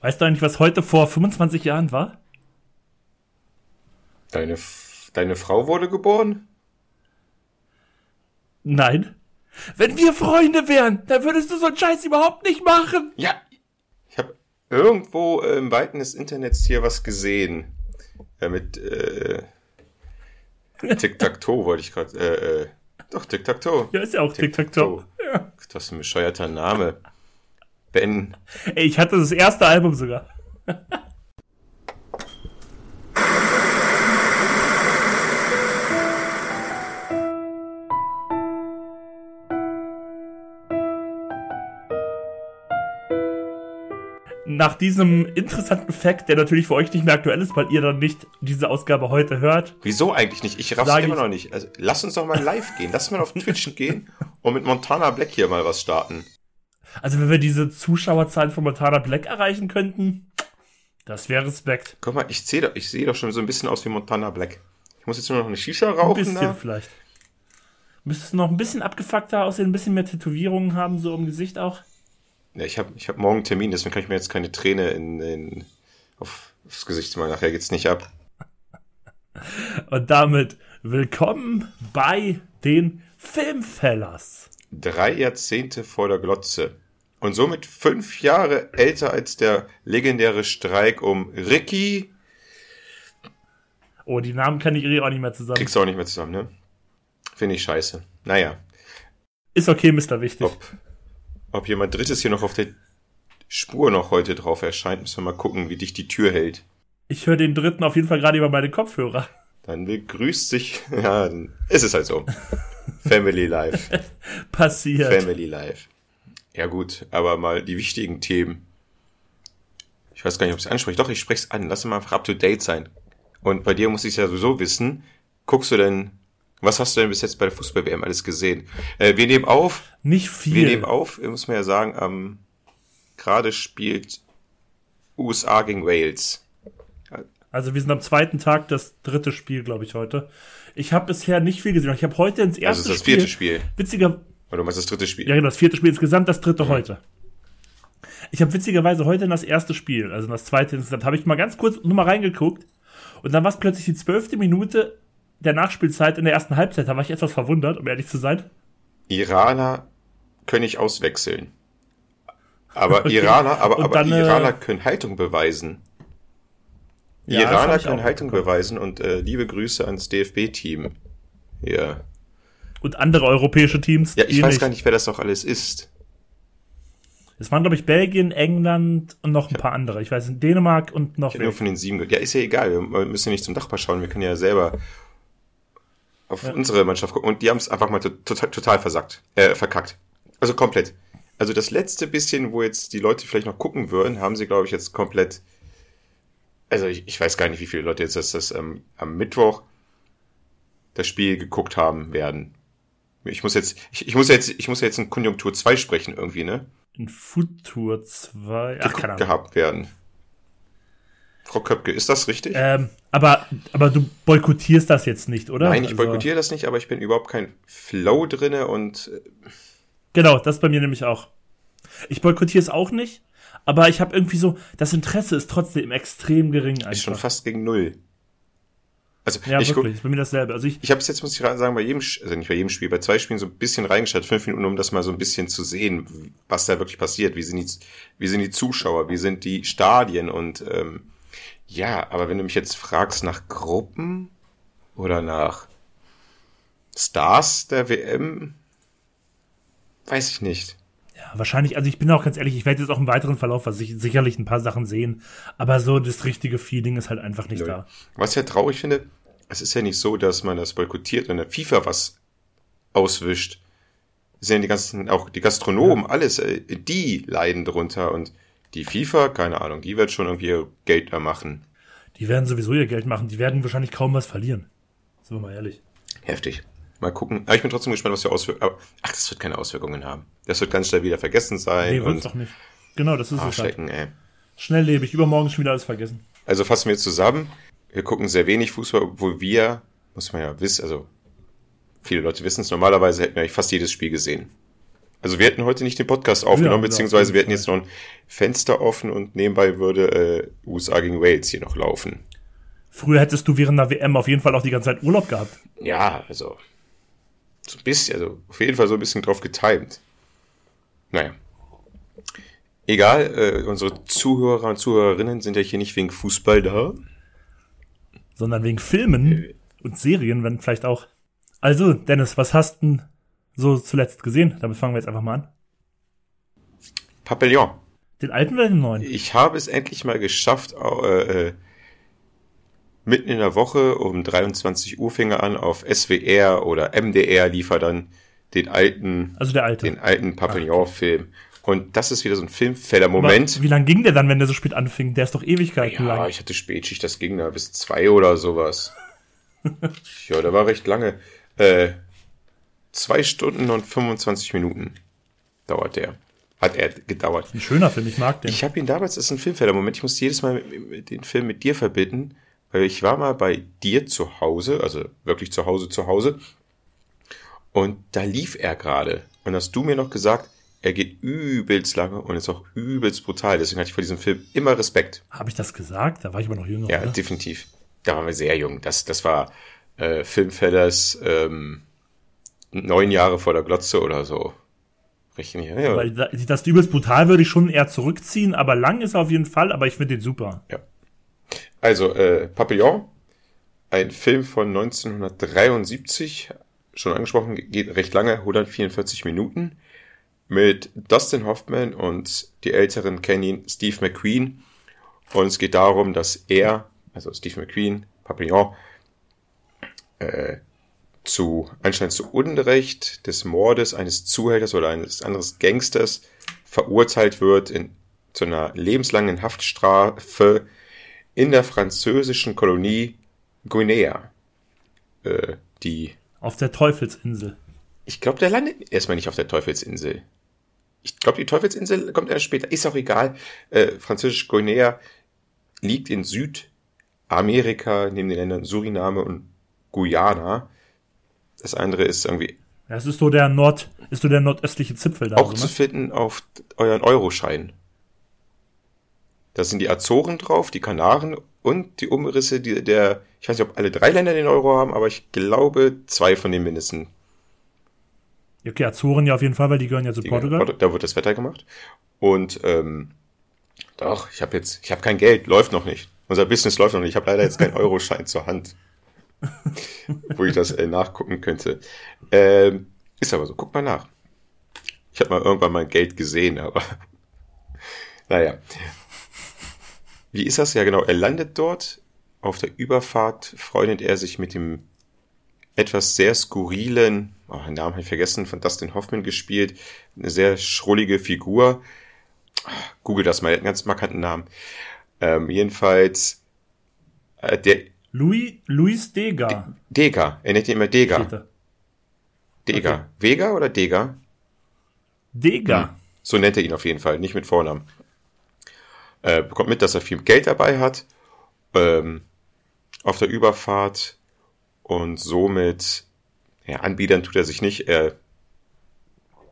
Weißt du eigentlich, was heute vor 25 Jahren war? Deine, deine Frau wurde geboren? Nein. Wenn wir Freunde wären, dann würdest du so einen Scheiß überhaupt nicht machen. Ja. Ich habe irgendwo äh, im Weiten des Internets hier was gesehen. Äh, mit äh, Tic-Tac-Toe wollte ich gerade. Äh, äh, doch, Tic-Tac-Toe. Ja, ist ja auch Tic-Tac-Toe. Ja. Was für ein bescheuerter Name. Ben. Ey, ich hatte das erste Album sogar. Nach diesem interessanten Fact, der natürlich für euch nicht mehr aktuell ist, weil ihr dann nicht diese Ausgabe heute hört, Wieso eigentlich nicht? Ich raff's immer ich- noch nicht. Also, lass uns doch mal live gehen. Lass mal auf Twitch gehen und mit Montana Black hier mal was starten. Also wenn wir diese Zuschauerzahlen von Montana Black erreichen könnten, das wäre Respekt. Guck mal, ich sehe doch, ich sehe doch schon so ein bisschen aus wie Montana Black. Ich muss jetzt nur noch eine Shisha Ein rauchen. bisschen Da. vielleicht. Müsstest du noch ein bisschen abgefuckter aussehen, ein bisschen mehr Tätowierungen haben, so im Gesicht auch? Ja, ich habe ich hab morgen einen Termin, deswegen kann ich mir jetzt keine Träne in, in, auf, aufs Gesicht malen. Nachher geht's nicht ab. Und damit willkommen bei den Filmfellers. Drei Jahrzehnte vor der Glotze. Und somit fünf Jahre älter als der legendäre Streik um Ricky. Oh, die Namen kann ich eh auch nicht mehr zusammen. Kriegst du auch nicht mehr zusammen, ne? Finde ich scheiße. Naja, Ist okay, Mr. Wichtig. ob, ob jemand Drittes hier noch auf der Spur noch heute drauf erscheint, müssen wir mal gucken, wie dich die Tür hält. Ich höre den dritten auf jeden Fall gerade über meine Kopfhörer. Dann begrüßt sich, ja, dann ist es halt so. Family Life. Passiert. Family Life. Ja gut, aber mal die wichtigen Themen. Ich weiß gar nicht, ob ich es anspreche. Doch, ich spreche es an. Lass mal einfach up to date sein. Und bei dir muss ich es ja sowieso wissen. Guckst du denn, was hast du denn bis jetzt bei der Fußball-WM alles gesehen? Äh, wir nehmen auf, Nicht wir viel. nehmen auf, muss man ja sagen, ähm, gerade spielt USA gegen Wales. Also wir sind am zweiten Tag, das dritte Spiel, glaube ich, heute. Ich habe bisher nicht viel gesehen. Ich habe heute ins erste Also das Spiel, vierte Spiel. Witziger, Oder du meinst das dritte Spiel? ja genau, das vierte Spiel insgesamt, das Mhm. dritte heute. Ich habe witzigerweise heute in das erste Spiel, also in das zweite insgesamt, habe ich mal ganz kurz nur mal reingeguckt und dann war es plötzlich die zwölfte Minute der Nachspielzeit in der ersten Halbzeit. Da war ich etwas verwundert, um ehrlich zu sein. Iraner können ich auswechseln. Aber Okay. Iraner, aber, aber dann, äh, Iraner können Haltung beweisen. Ja, Iraner können Haltung mitbekommen. beweisen und äh, liebe Grüße ans DFB-Team. Ja. Und andere europäische Teams. Ja, ich weiß nicht. gar nicht, wer das doch alles ist. Es waren, glaube ich, Belgien, England und noch ein paar andere. Ich weiß, Dänemark und noch Ich nur von den sieben. Ja, ist ja egal. Wir müssen ja nicht zum Nachbar schauen. Wir können ja selber auf Ja. unsere Mannschaft gucken. Und die haben es einfach mal to total, total versackt. Äh, verkackt. Also komplett. Also das letzte bisschen, wo jetzt die Leute vielleicht noch gucken würden, haben sie, glaube ich, jetzt komplett. Also ich, ich weiß gar nicht, wie viele Leute jetzt das, das ähm, am Mittwoch das Spiel geguckt haben werden. Ich muss jetzt, ich, ich muss jetzt, ich muss jetzt in Konjunktur 2 sprechen irgendwie, ne? In Futur 2. Ach, keine Ahnung. gehabt werden. Frau Köpke, ist das richtig? Ähm, aber, aber du boykottierst das jetzt nicht, oder? Nein, ich Also- boykottiere das nicht, aber ich bin überhaupt kein Flow drinne und äh, Genau, das bei mir nämlich auch. Ich boykottiere es auch nicht, aber ich habe irgendwie so, das Interesse ist trotzdem extrem gering ist schon einfach. fast gegen null. Also Ja, ich wirklich, ist bei mir dasselbe. Also ich, ich habe es jetzt, muss ich sagen, bei jedem, also nicht bei jedem Spiel, bei zwei Spielen so ein bisschen reingeschaut, fünf Minuten, um das mal so ein bisschen zu sehen, was da wirklich passiert, wie sind die, wie sind die Zuschauer, wie sind die Stadien und ähm, ja, aber wenn du mich jetzt fragst nach Gruppen oder nach Stars der WM, weiß ich nicht. Ja, wahrscheinlich, also ich bin auch ganz ehrlich, ich werde jetzt auch im weiteren Verlauf was sich- sicherlich ein paar Sachen sehen, aber so das richtige Feeling ist halt einfach nicht Nö. da. Was ich ja traurig finde, es ist ja nicht so, dass man das boykottiert und der FIFA was auswischt. Es sind ja die ganzen, auch die Gastronomen, alles, äh, die leiden drunter und die FIFA, keine Ahnung, die wird schon irgendwie ihr Geld da machen. Die werden sowieso ihr Geld machen, die werden wahrscheinlich kaum was verlieren. Sind wir mal ehrlich. Heftig. Mal gucken. Aber ich bin trotzdem gespannt, was die Auswirkungen, ach, das wird keine Auswirkungen haben. Das wird ganz schnell wieder vergessen sein Nee, wird's doch nicht. Genau, das ist es halt. Arschlecken, ey. Schnelllebig, übermorgen schon wieder alles vergessen. Also fassen wir zusammen. Wir gucken sehr wenig Fußball, obwohl wir, muss man ja wissen, also viele Leute wissen es, normalerweise hätten wir eigentlich fast jedes Spiel gesehen. Also wir hätten heute nicht den Podcast aufgenommen, Ja, beziehungsweise auf wir hätten jetzt noch ein Fenster offen und nebenbei würde äh, USA gegen Wales hier noch laufen. Früher hättest du während der WM auf jeden Fall auch die ganze Zeit Urlaub gehabt. Ja, also so ein bisschen, also auf jeden Fall so ein bisschen drauf getimt. Naja. Egal, äh, unsere Zuhörer und Zuhörerinnen sind ja hier nicht wegen Fußball da. sondern wegen Filmen und Serien, wenn vielleicht auch. Also, Dennis, was hast denn so zuletzt gesehen? Damit fangen wir jetzt einfach mal an. Papillon. Den alten oder den neuen? Ich habe es endlich mal geschafft, äh, äh, mitten in der Woche um 23 Uhr fing er an auf SWR oder MDR liefert dann den alten, Also der alte. den alten Papillon-Film. Und das ist wieder so ein Filmfeller-Moment. Aber Wie lang ging der dann, wenn der so spät anfing? Der ist doch Ewigkeiten Ja, lang. ich hatte Spätschicht, das ging da bis zwei oder sowas. ja, der war recht lange. Äh, zwei Stunden und 25 Minuten dauert der. Hat er gedauert. Ein schöner Film, ich mag den. Ich habe ihn damals, das ist ein Filmfeller-Moment, ich musste jedes Mal den Film mit dir verbinden, weil ich war mal bei dir zu Hause, also wirklich zu Hause, zu Hause, und da lief er gerade. Und hast du mir noch gesagt, er geht übelst lange und ist auch übelst brutal. Deswegen hatte ich vor diesem Film immer Respekt. Habe ich das gesagt? Da war ich aber noch jünger, Ja, oder? definitiv. Da waren wir sehr jung. Das, das war äh, Filmfellers ähm, neun Jahre vor der Glotze oder so. Richtig, ja, ja. Weil da- das übelst brutal würde ich schon eher zurückziehen, aber lang ist er auf jeden Fall, aber ich finde den super. ja. Also, äh, Papillon, ein Film von 1973, schon angesprochen, geht recht lange, 144 Minuten, mit Dustin Hoffman und die Älteren kennen ihn, Steve McQueen. Und es geht darum, dass er, also Steve McQueen, Papillon, äh, zu anscheinend zu Unrecht des Mordes eines Zuhälters oder eines anderes Gangsters verurteilt wird in, zu einer lebenslangen Haftstrafe in der französischen Kolonie Guinea. Äh, die, Auf der Teufelsinsel. ich glaube, der landet erstmal nicht auf der Teufelsinsel. Ich glaube, die Teufelsinsel kommt erst später. Ist auch egal. Äh, französisch Guinea liegt in Südamerika neben den Ländern Suriname und Guyana. Das andere ist irgendwie Das ist so der Nord, ist so der nordöstliche Zipfel da. auch so, zu ne? finden auf euren Euroschein. Da sind die Azoren drauf, die Kanaren und die Umrisse die, der, ich weiß nicht, ob alle drei Länder den Euro haben, aber ich glaube zwei von den mindestens. Okay, Azoren ja auf jeden Fall, weil die gehören ja zu Die- Portugal. Da wird das Wetter gemacht. Und ähm, doch, ich habe jetzt, ich habe kein Geld, läuft noch nicht. Unser Business läuft noch nicht. Ich habe leider jetzt keinen Euroschein zur Hand, wo ich das äh, nachgucken könnte. Ähm, ist aber so. Guck mal nach. Ich habe mal irgendwann mal Geld gesehen, aber naja. Wie ist das? Ja, genau. Er landet dort. Auf der Überfahrt freundet er sich mit dem etwas sehr skurrilen, oh, den Namen habe ich vergessen, von Dustin Hoffman gespielt, eine sehr schrullige Figur. Google das mal, er hat einen ganz markanten Namen. Ähm, jedenfalls, äh, der Louis, Luis Dega. Dega, er nennt ihn immer Dega. Dega. Okay. Vega oder Dega? Dega. So nennt er ihn auf jeden Fall, nicht mit Vornamen. Äh, bekommt mit, dass er viel Geld dabei hat, ähm, auf der Überfahrt und somit, ja, anbiedern tut er sich nicht. Er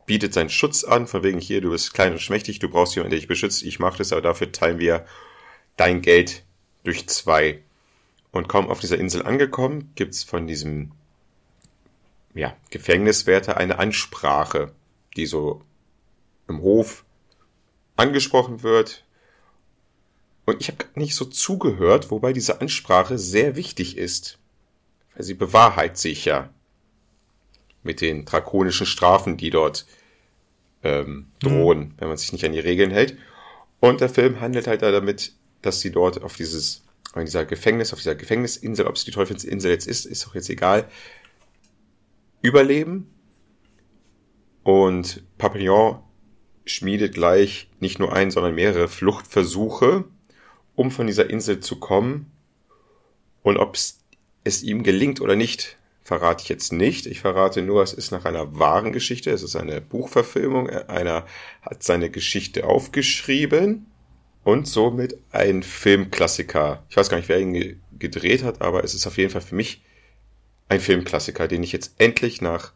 bietet seinen Schutz an, von wegen hier, du bist klein und schmächtig, du brauchst jemanden, der dich beschützt, ich mache das, aber dafür teilen wir dein Geld durch zwei. Und kaum auf dieser Insel angekommen, gibt's von diesem ja, Gefängniswärter eine Ansprache, die so im Hof angesprochen wird. Und ich habe nicht so zugehört, wobei diese Ansprache sehr wichtig ist. Weil sie bewahrheit sich ja mit den drakonischen Strafen, die dort ähm, drohen, wenn man sich nicht an die Regeln hält. Und der Film handelt halt damit, dass sie dort auf dieses, auf dieser Gefängnis, auf dieser Gefängnisinsel, ob es die Teufelsinsel jetzt ist, ist auch jetzt egal, überleben. Und Papillon schmiedet gleich nicht nur ein, sondern mehrere Fluchtversuche, um von dieser Insel zu kommen. Und ob es ihm gelingt oder nicht, verrate ich jetzt nicht. Ich verrate nur, es ist nach einer wahren Geschichte. Es ist eine Buchverfilmung. Einer hat seine Geschichte aufgeschrieben und somit ein Filmklassiker. Ich weiß gar nicht, wer ihn ge gedreht hat, aber es ist auf jeden Fall für mich ein Filmklassiker, den ich jetzt endlich nach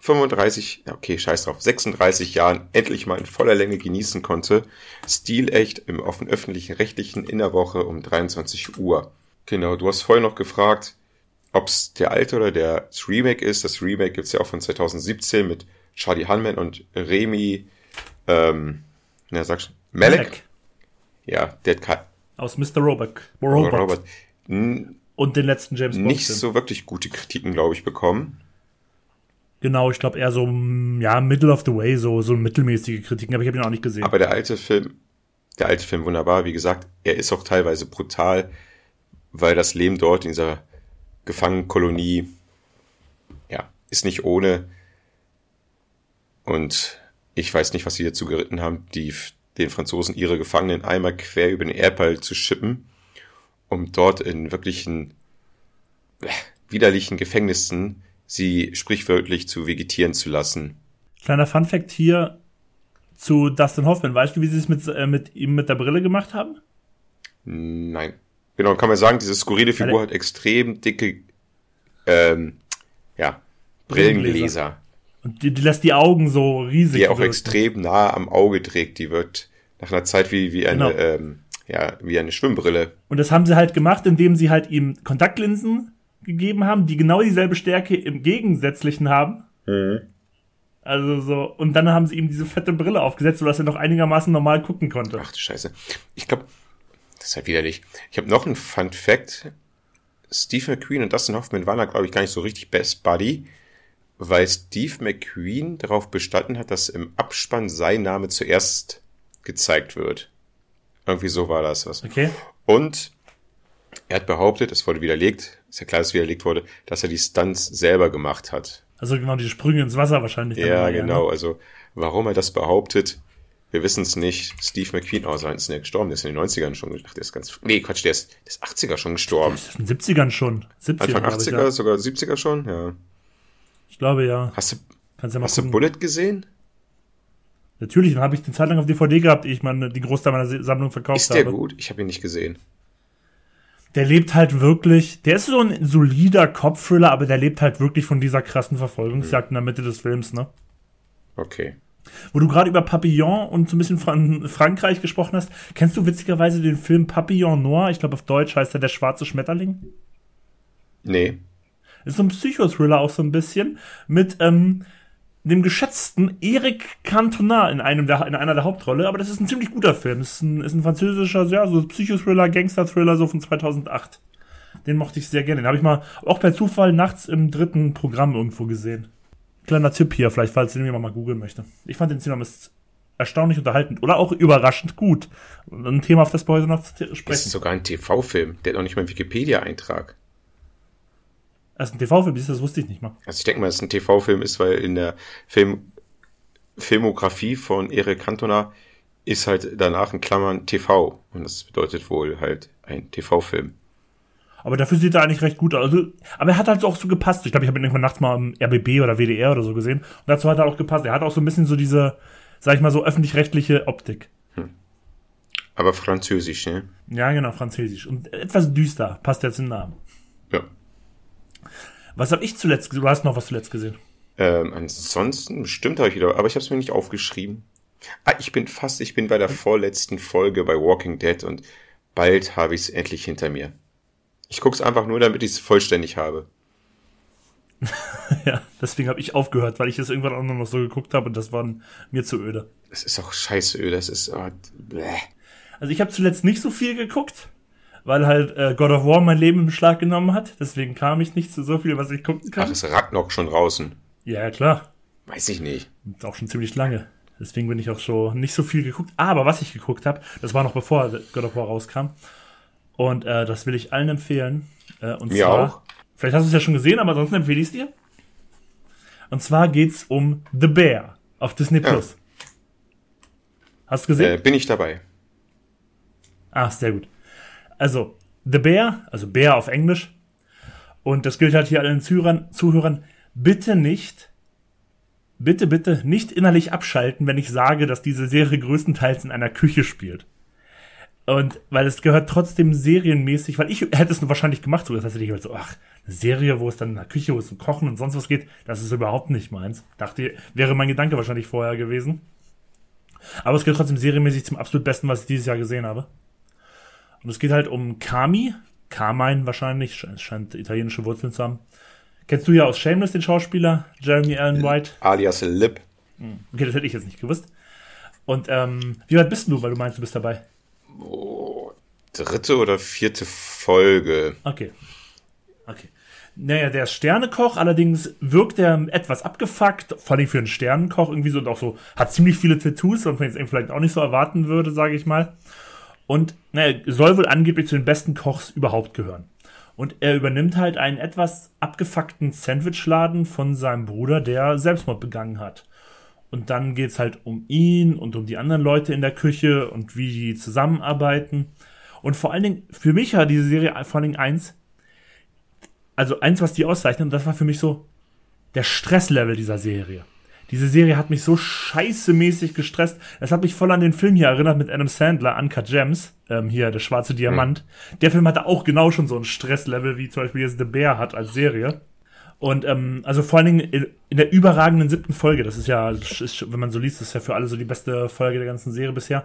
35, okay, scheiß drauf, 36 Jahren endlich mal in voller Länge genießen konnte. Stilecht im offen öffentlichen rechtlichen in der Woche um 23 Uhr. Genau, du hast vorhin noch gefragt, ob es der alte oder der Remake ist. Das Remake gibt's ja auch von 2017 mit Charlie Hunman und Remy, ähm, na sagst du, Malek? Malek. Ja, der hat aus Mr. Robot. Robot. Robot. Und den letzten James Bond. Nicht so wirklich gute Kritiken, glaube ich, bekommen. Genau, ich glaube eher so, ja, Middle of the Way, so, so mittelmäßige Kritiken, aber ich habe ihn auch nicht gesehen. Aber der alte Film, der alte Film wunderbar, wie gesagt, er ist auch teilweise brutal, weil das Leben dort in dieser Gefangenkolonie, ja, ist nicht ohne. Und ich weiß nicht, was sie dazu geritten haben, die, den Franzosen ihre Gefangenen einmal quer über den Erdball zu schippen, um dort in wirklichen äh, widerlichen Gefängnissen sie sprichwörtlich zu vegetieren zu lassen. Kleiner Funfact hier zu Dustin Hoffman. Weißt du, wie sie es mit, äh, mit ihm mit der Brille gemacht haben? Nein. Genau, kann man sagen, diese skurrile Figur hat extrem dicke, ähm, ja, Brillengläser. Und die, die, lässt die Augen so riesig. Die auch wirken. extrem nah am Auge trägt. Die wird nach einer Zeit wie, wie eine, genau. ähm, ja, wie eine Schwimmbrille. Und das haben sie halt gemacht, indem sie halt ihm Kontaktlinsen gegeben haben, die genau dieselbe Stärke im Gegensätzlichen haben. Mhm. Also so, und dann haben sie ihm diese fette Brille aufgesetzt, sodass er noch einigermaßen normal gucken konnte. Ach du Scheiße. Ich glaube, das ist halt widerlich. Ich habe noch einen Fun Fact. Steve McQueen und Dustin Hoffman waren da, glaube ich, gar nicht so richtig Best Buddy, weil Steve McQueen darauf bestanden hat, dass im Abspann sein Name zuerst gezeigt wird. Irgendwie so war das was. Okay. Und er hat behauptet, es wurde widerlegt, ist ja klar, dass widerlegt wurde, dass er die Stunts selber gemacht hat. Also genau, die Sprünge ins Wasser wahrscheinlich. Ja, genau. Ne? Also warum er das behauptet, wir wissen es nicht. Steve McQueen, oh, sein ist der gestorben, der ist in den 90ern schon, ach, der ist ganz, nee, Quatsch, der ist, der ist 80er schon gestorben. Der ist in den 70ern schon. 70er, Anfang 80er, ich, ja. sogar 70er schon, ja. Ich glaube, ja. Hast du, Kannst ja mal hast gucken. du Bullet gesehen? Natürlich, dann habe ich den Zeit lang auf DVD gehabt, ich meine, die Großteil meiner Sammlung verkauft habe. Ist der habe. gut? Ich habe ihn nicht gesehen der lebt halt wirklich, der ist so ein solider Kopfthriller, aber der lebt halt wirklich von dieser krassen Verfolgungsjagd in der Mitte des Films, ne? Okay. Wo du gerade über Papillon und so ein bisschen von Frankreich gesprochen hast, kennst du witzigerweise den Film Papillon Noir? Ich glaube auf Deutsch heißt er Der schwarze Schmetterling. Nee. Ist so ein Psychothriller auch so ein bisschen mit ähm, dem geschätzten Eric Cantona in einem der, in einer der Hauptrolle, aber das ist ein ziemlich guter Film. Ist ein, ist ein französischer, ja, so Psychothriller, Gangster-Thriller, so von 2008. Den mochte ich sehr gerne. Den habe ich mal auch per Zufall nachts im dritten Programm irgendwo gesehen. Kleiner Tipp hier, vielleicht, falls den mal googeln möchte. Ich fand den zumindest erstaunlich unterhaltend oder auch überraschend gut. Ein Thema, auf das wir heute noch sprechen. Das ist sogar ein TV-Film, der hat noch nicht mal einen Wikipedia-Eintrag. Das ist ein TV-Film, das wusste ich nicht mal. Also ich denke mal, dass es ein TV-Film ist, weil in der Film Filmografie von Eric Cantona ist halt danach in Klammern TV. Und das bedeutet wohl halt ein TV-Film. Aber dafür sieht er eigentlich recht gut aus. Also, aber er hat halt auch so gepasst. Ich glaube, ich habe ihn irgendwann nachts mal im RBB oder WDR oder so gesehen. Und dazu hat er auch gepasst. Er hat auch so ein bisschen so diese, sag ich mal, so öffentlich-rechtliche Optik. Hm. Aber französisch, ne? Ja, genau, französisch. Und etwas düster. Passt ja zum Namen. Ja. Was habe ich zuletzt gesehen? Du hast noch was zuletzt gesehen. Ähm, ansonsten, bestimmt habe ich wieder, aber ich habe es mir nicht aufgeschrieben. Ah, ich bin fast, ich bin bei der vorletzten Folge bei Walking Dead und bald habe ich es endlich hinter mir. Ich gucke es einfach nur, damit ich es vollständig habe. ja, deswegen habe ich aufgehört, weil ich es irgendwann auch noch so geguckt habe und das war mir zu öde. Es ist auch scheiße öde, das ist. Oh, also ich habe zuletzt nicht so viel geguckt weil halt äh, God of War mein Leben im Schlag genommen hat. Deswegen kam ich nicht zu so viel, was ich gucken kann. Ach, ist Ragnarok schon draußen? Ja, klar. Weiß ich nicht. Ist auch schon ziemlich lange. Deswegen bin ich auch schon nicht so viel geguckt. Aber was ich geguckt habe, das war noch bevor God of War rauskam. Und äh, das will ich allen empfehlen. Äh, und Mir zwar, auch. Vielleicht hast du es ja schon gesehen, aber ansonsten empfehle ich es dir. Und zwar geht's um The Bear auf Disney Plus. Ja. Hast du gesehen? Äh, bin ich dabei. Ah, sehr gut. Also, The Bear, also Bear auf Englisch. Und das gilt halt hier allen Zuhörern, Zuhörern. Bitte nicht, bitte, bitte nicht innerlich abschalten, wenn ich sage, dass diese Serie größtenteils in einer Küche spielt. Und weil es gehört trotzdem serienmäßig, weil ich hätte es wahrscheinlich gemacht, so das heißt, ich so, ach, eine Serie, wo es dann in der Küche, wo es um Kochen und sonst was geht, das ist überhaupt nicht meins. Dachte, wäre mein Gedanke wahrscheinlich vorher gewesen. Aber es gehört trotzdem serienmäßig zum absolut besten, was ich dieses Jahr gesehen habe. Und es geht halt um Kami, Carmine wahrscheinlich, es scheint italienische Wurzeln zu haben. Kennst du ja aus Shameless den Schauspieler, Jeremy Allen White? Alias Lip. Hm, okay, das hätte ich jetzt nicht gewusst. Und ähm, wie weit bist du, weil du meinst, du bist dabei? Oh, dritte oder vierte Folge. Okay. Okay. Naja, der ist Sternekoch, allerdings wirkt er etwas abgefuckt, vor allem für einen Sternenkoch irgendwie so und auch so, hat ziemlich viele Tattoos, was man jetzt vielleicht auch nicht so erwarten würde, sage ich mal. Und naja, soll wohl angeblich zu den besten Kochs überhaupt gehören. Und er übernimmt halt einen etwas abgefuckten Sandwichladen von seinem Bruder, der Selbstmord begangen hat. Und dann geht's halt um ihn und um die anderen Leute in der Küche und wie die zusammenarbeiten. Und vor allen Dingen, für mich hat diese Serie vor allen Dingen eins, also eins, was die auszeichnet, und das war für mich so der Stresslevel dieser Serie. Diese Serie hat mich so scheißemäßig gestresst. Das hat mich voll an den Film hier erinnert mit Adam Sandler, Uncut Gems, ähm, hier, der schwarze Diamant. Mhm. Der Film hatte auch genau schon so ein Stresslevel, wie zum Beispiel jetzt The Bear hat als Serie. Und ähm, also vor allen Dingen in der überragenden siebten Folge, das ist ja, ist, wenn man so liest, das ist ja für alle so die beste Folge der ganzen Serie bisher.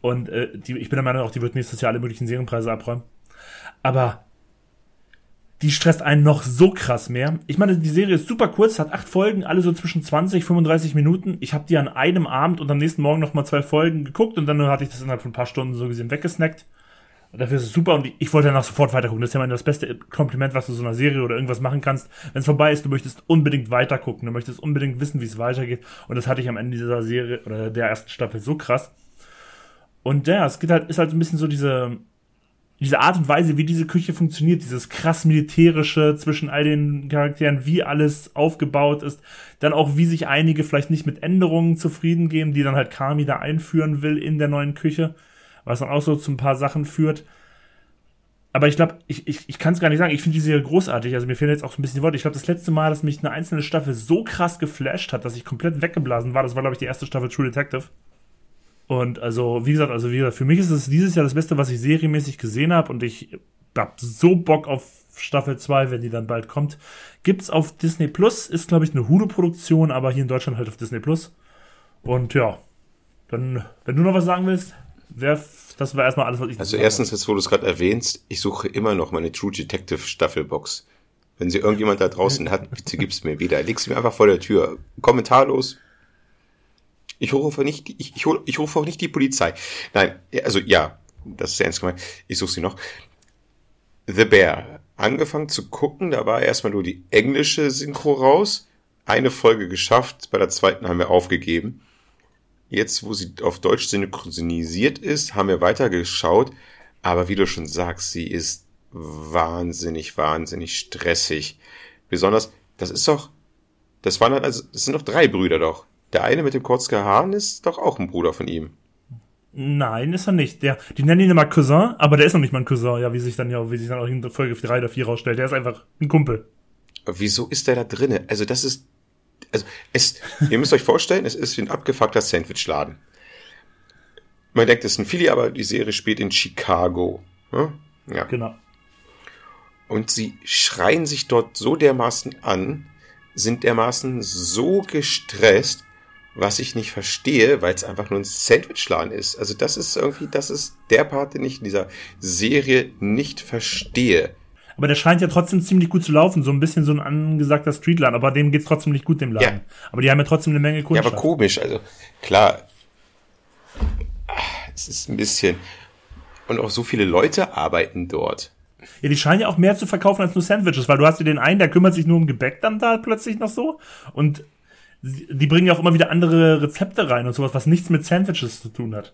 Und äh, die, ich bin der Meinung, auch die wird nächstes Jahr alle möglichen Serienpreise abräumen. Aber die stresst einen noch so krass mehr. Ich meine, die Serie ist super kurz, hat acht Folgen, alle so zwischen 20, 35 Minuten. Ich habe die an einem Abend und am nächsten Morgen noch mal zwei Folgen geguckt und dann hatte ich das innerhalb von ein paar Stunden so gesehen weggesnackt. Und dafür ist es super und ich wollte danach sofort weitergucken. Das ist ja mal das beste Kompliment, was du so einer Serie oder irgendwas machen kannst. Wenn es vorbei ist, du möchtest unbedingt weitergucken, du möchtest unbedingt wissen, wie es weitergeht. Und das hatte ich am Ende dieser Serie oder der ersten Staffel so krass. Und ja, es geht halt, ist halt ein bisschen so diese, diese Art und Weise, wie diese Küche funktioniert, dieses krass militärische zwischen all den Charakteren, wie alles aufgebaut ist, dann auch wie sich einige vielleicht nicht mit Änderungen zufrieden geben, die dann halt Kami da einführen will in der neuen Küche was dann auch so zu ein paar Sachen führt. Aber ich glaube, ich, ich, ich kann es gar nicht sagen. Ich finde die Serie großartig. Also mir fehlen jetzt auch so ein bisschen die Worte. Ich glaube, das letzte Mal, dass mich eine einzelne Staffel so krass geflasht hat, dass ich komplett weggeblasen war, das war, glaube ich, die erste Staffel True Detective. Und also, wie gesagt, also wie gesagt, für mich ist es dieses Jahr das Beste, was ich serienmäßig gesehen habe. Und ich hab so Bock auf Staffel 2, wenn die dann bald kommt. Gibt's auf Disney Plus, ist, glaube ich, eine Hulu-Produktion, aber hier in Deutschland halt auf Disney Plus. Und ja, dann, wenn du noch was sagen willst wär, das war erstmal alles, was ich Also erstens, jetzt wo du es gerade erwähnst, ich suche immer noch meine True Detective Staffelbox. Wenn sie irgendjemand da draußen hat, bitte gib's mir wieder. Leg sie mir einfach vor der Tür. Kommentarlos. Ich rufe nicht, ich, ich, ich rufe auch nicht die Polizei. Nein, also ja, das ist ernst gemeint. Ich suche sie noch. The Bear. Angefangen zu gucken, da war erstmal nur die englische Synchro raus. Eine Folge geschafft, bei der zweiten haben wir aufgegeben. Jetzt, wo sie auf Deutsch synchronisiert ist, haben wir weitergeschaut. Aber wie du schon sagst, sie ist wahnsinnig, wahnsinnig stressig. Besonders, das ist doch, das waren halt, also, das sind doch drei Brüder doch. Der eine mit dem kurzgen Haaren ist doch auch ein Bruder von ihm. Nein, ist er nicht. Der, die nennen ihn immer Cousin, aber der ist noch nicht mal ein Cousin, ja, wie sich dann ja, wie sich dann auch in Folge 3 oder 4 rausstellt. Der ist einfach ein Kumpel. Aber wieso ist der da drinne? Also das ist also es, ihr müsst euch vorstellen, es ist wie ein abgefuckter Sandwichladen. Man denkt, es ist ein Philly, aber die Serie spielt in Chicago. Ja. Genau. Und sie schreien sich dort so dermaßen an, sind dermaßen so gestresst, was ich nicht verstehe, weil es einfach nur ein Sandwichladen ist. Also das ist irgendwie, das ist der Part, den ich in dieser Serie nicht verstehe. Aber der scheint ja trotzdem ziemlich gut zu laufen, so ein bisschen so ein angesagter Streetladen, aber dem geht's trotzdem nicht gut, dem Laden. Ja. Aber die haben ja trotzdem eine Menge Kunden. Ja, aber komisch, also klar, es ist ein bisschen. Und auch so viele Leute arbeiten dort. Ja, die scheinen ja auch mehr zu verkaufen als nur Sandwiches, weil du hast ja den einen, der kümmert sich nur um Gebäck dann da plötzlich noch so. Und die bringen ja auch immer wieder andere Rezepte rein und sowas, was nichts mit Sandwiches zu tun hat.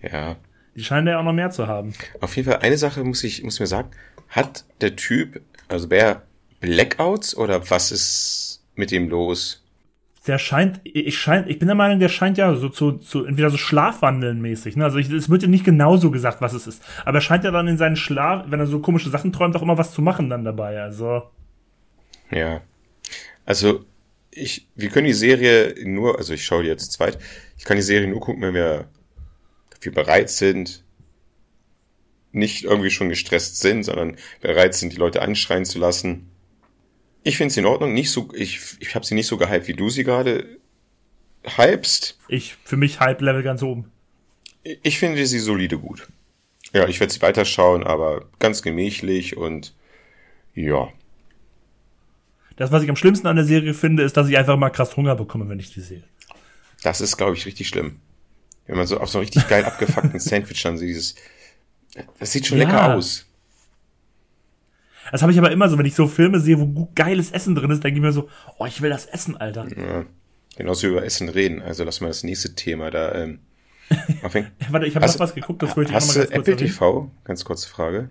Ja. Die scheinen ja auch noch mehr zu haben. Auf jeden Fall, eine Sache muss ich, muss ich mir sagen, hat der Typ, also wer Blackouts oder was ist mit ihm los? Der scheint, ich scheint, ich bin der Meinung, der scheint ja so zu, zu entweder so Schlafwandeln mäßig. Ne? Also ich, es wird ja nicht genauso gesagt, was es ist. Aber er scheint ja dann in seinen Schlaf, wenn er so komische Sachen träumt, auch immer was zu machen dann dabei. Also. Ja. Also, ich, wir können die Serie nur, also ich schaue die jetzt zweit, ich kann die Serie nur gucken, wenn wir dafür bereit sind, nicht irgendwie schon gestresst sind, sondern bereit sind, die Leute anschreien zu lassen. Ich finde sie in Ordnung, nicht so, ich, ich habe sie nicht so gehypt, wie du sie gerade hypst. Ich, für mich Hype-Level ganz oben. Ich finde sie solide gut. Ja, ich werde sie weiterschauen, aber ganz gemächlich und ja. Das, was ich am schlimmsten an der Serie finde, ist, dass ich einfach mal krass Hunger bekomme, wenn ich die sehe. Das ist, glaube ich, richtig schlimm. Wenn man so auf so richtig geil abgefuckten Sandwich dann dieses, das sieht schon ja. lecker aus. Das habe ich aber immer so, wenn ich so Filme sehe, wo geiles Essen drin ist, denke ich mir so, oh, ich will das essen, Alter. Ja, genauso über Essen reden. Also lass mal das nächste Thema da. Ähm, warte, ich habe noch was geguckt, das wollte ich noch mal du Apple TV? Ganz kurze Frage.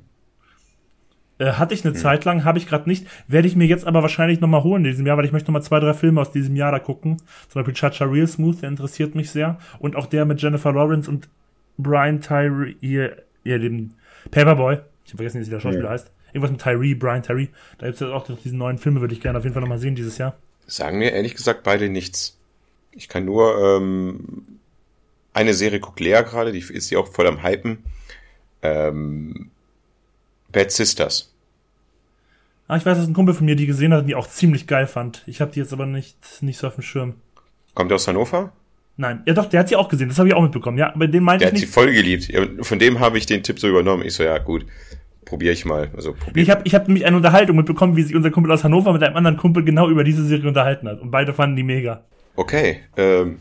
Äh, hatte ich eine hm. Zeit lang, habe ich gerade nicht. Werde ich mir jetzt aber wahrscheinlich nochmal holen in diesem Jahr, weil ich möchte nochmal zwei, drei Filme aus diesem Jahr da gucken. Zum Beispiel Chacha Real Smooth, der interessiert mich sehr. Und auch der mit Jennifer Lawrence und Brian Tyree, ihr, ihr dem Paperboy. Ich habe vergessen, wie der Schauspieler ja. heißt. Irgendwas mit Tyree, Brian Tyree. Da gibt es jetzt auch diesen neuen Filme, würde ich gerne auf jeden Fall nochmal sehen dieses Jahr. Sagen mir ehrlich gesagt beide nichts. Ich kann nur ähm, eine Serie guckt Lea gerade, die ist sie auch voll am Hypen. Ähm, Bad Sisters. Ah, ich weiß, dass ein Kumpel von mir die gesehen hat und die auch ziemlich geil fand. Ich habe die jetzt aber nicht, nicht so auf dem Schirm. Kommt der aus Hannover? Nein, ja doch, der hat sie auch gesehen, das habe ich auch mitbekommen, ja, aber den meinte der ich. Der hat sie voll geliebt. Ja, von dem habe ich den Tipp so übernommen. Ich so, ja, gut, probiere ich mal. Also, probier. Ich habe ich hab nämlich eine Unterhaltung mitbekommen, wie sich unser Kumpel aus Hannover mit einem anderen Kumpel genau über diese Serie unterhalten hat. Und beide fanden die mega. Okay, ähm,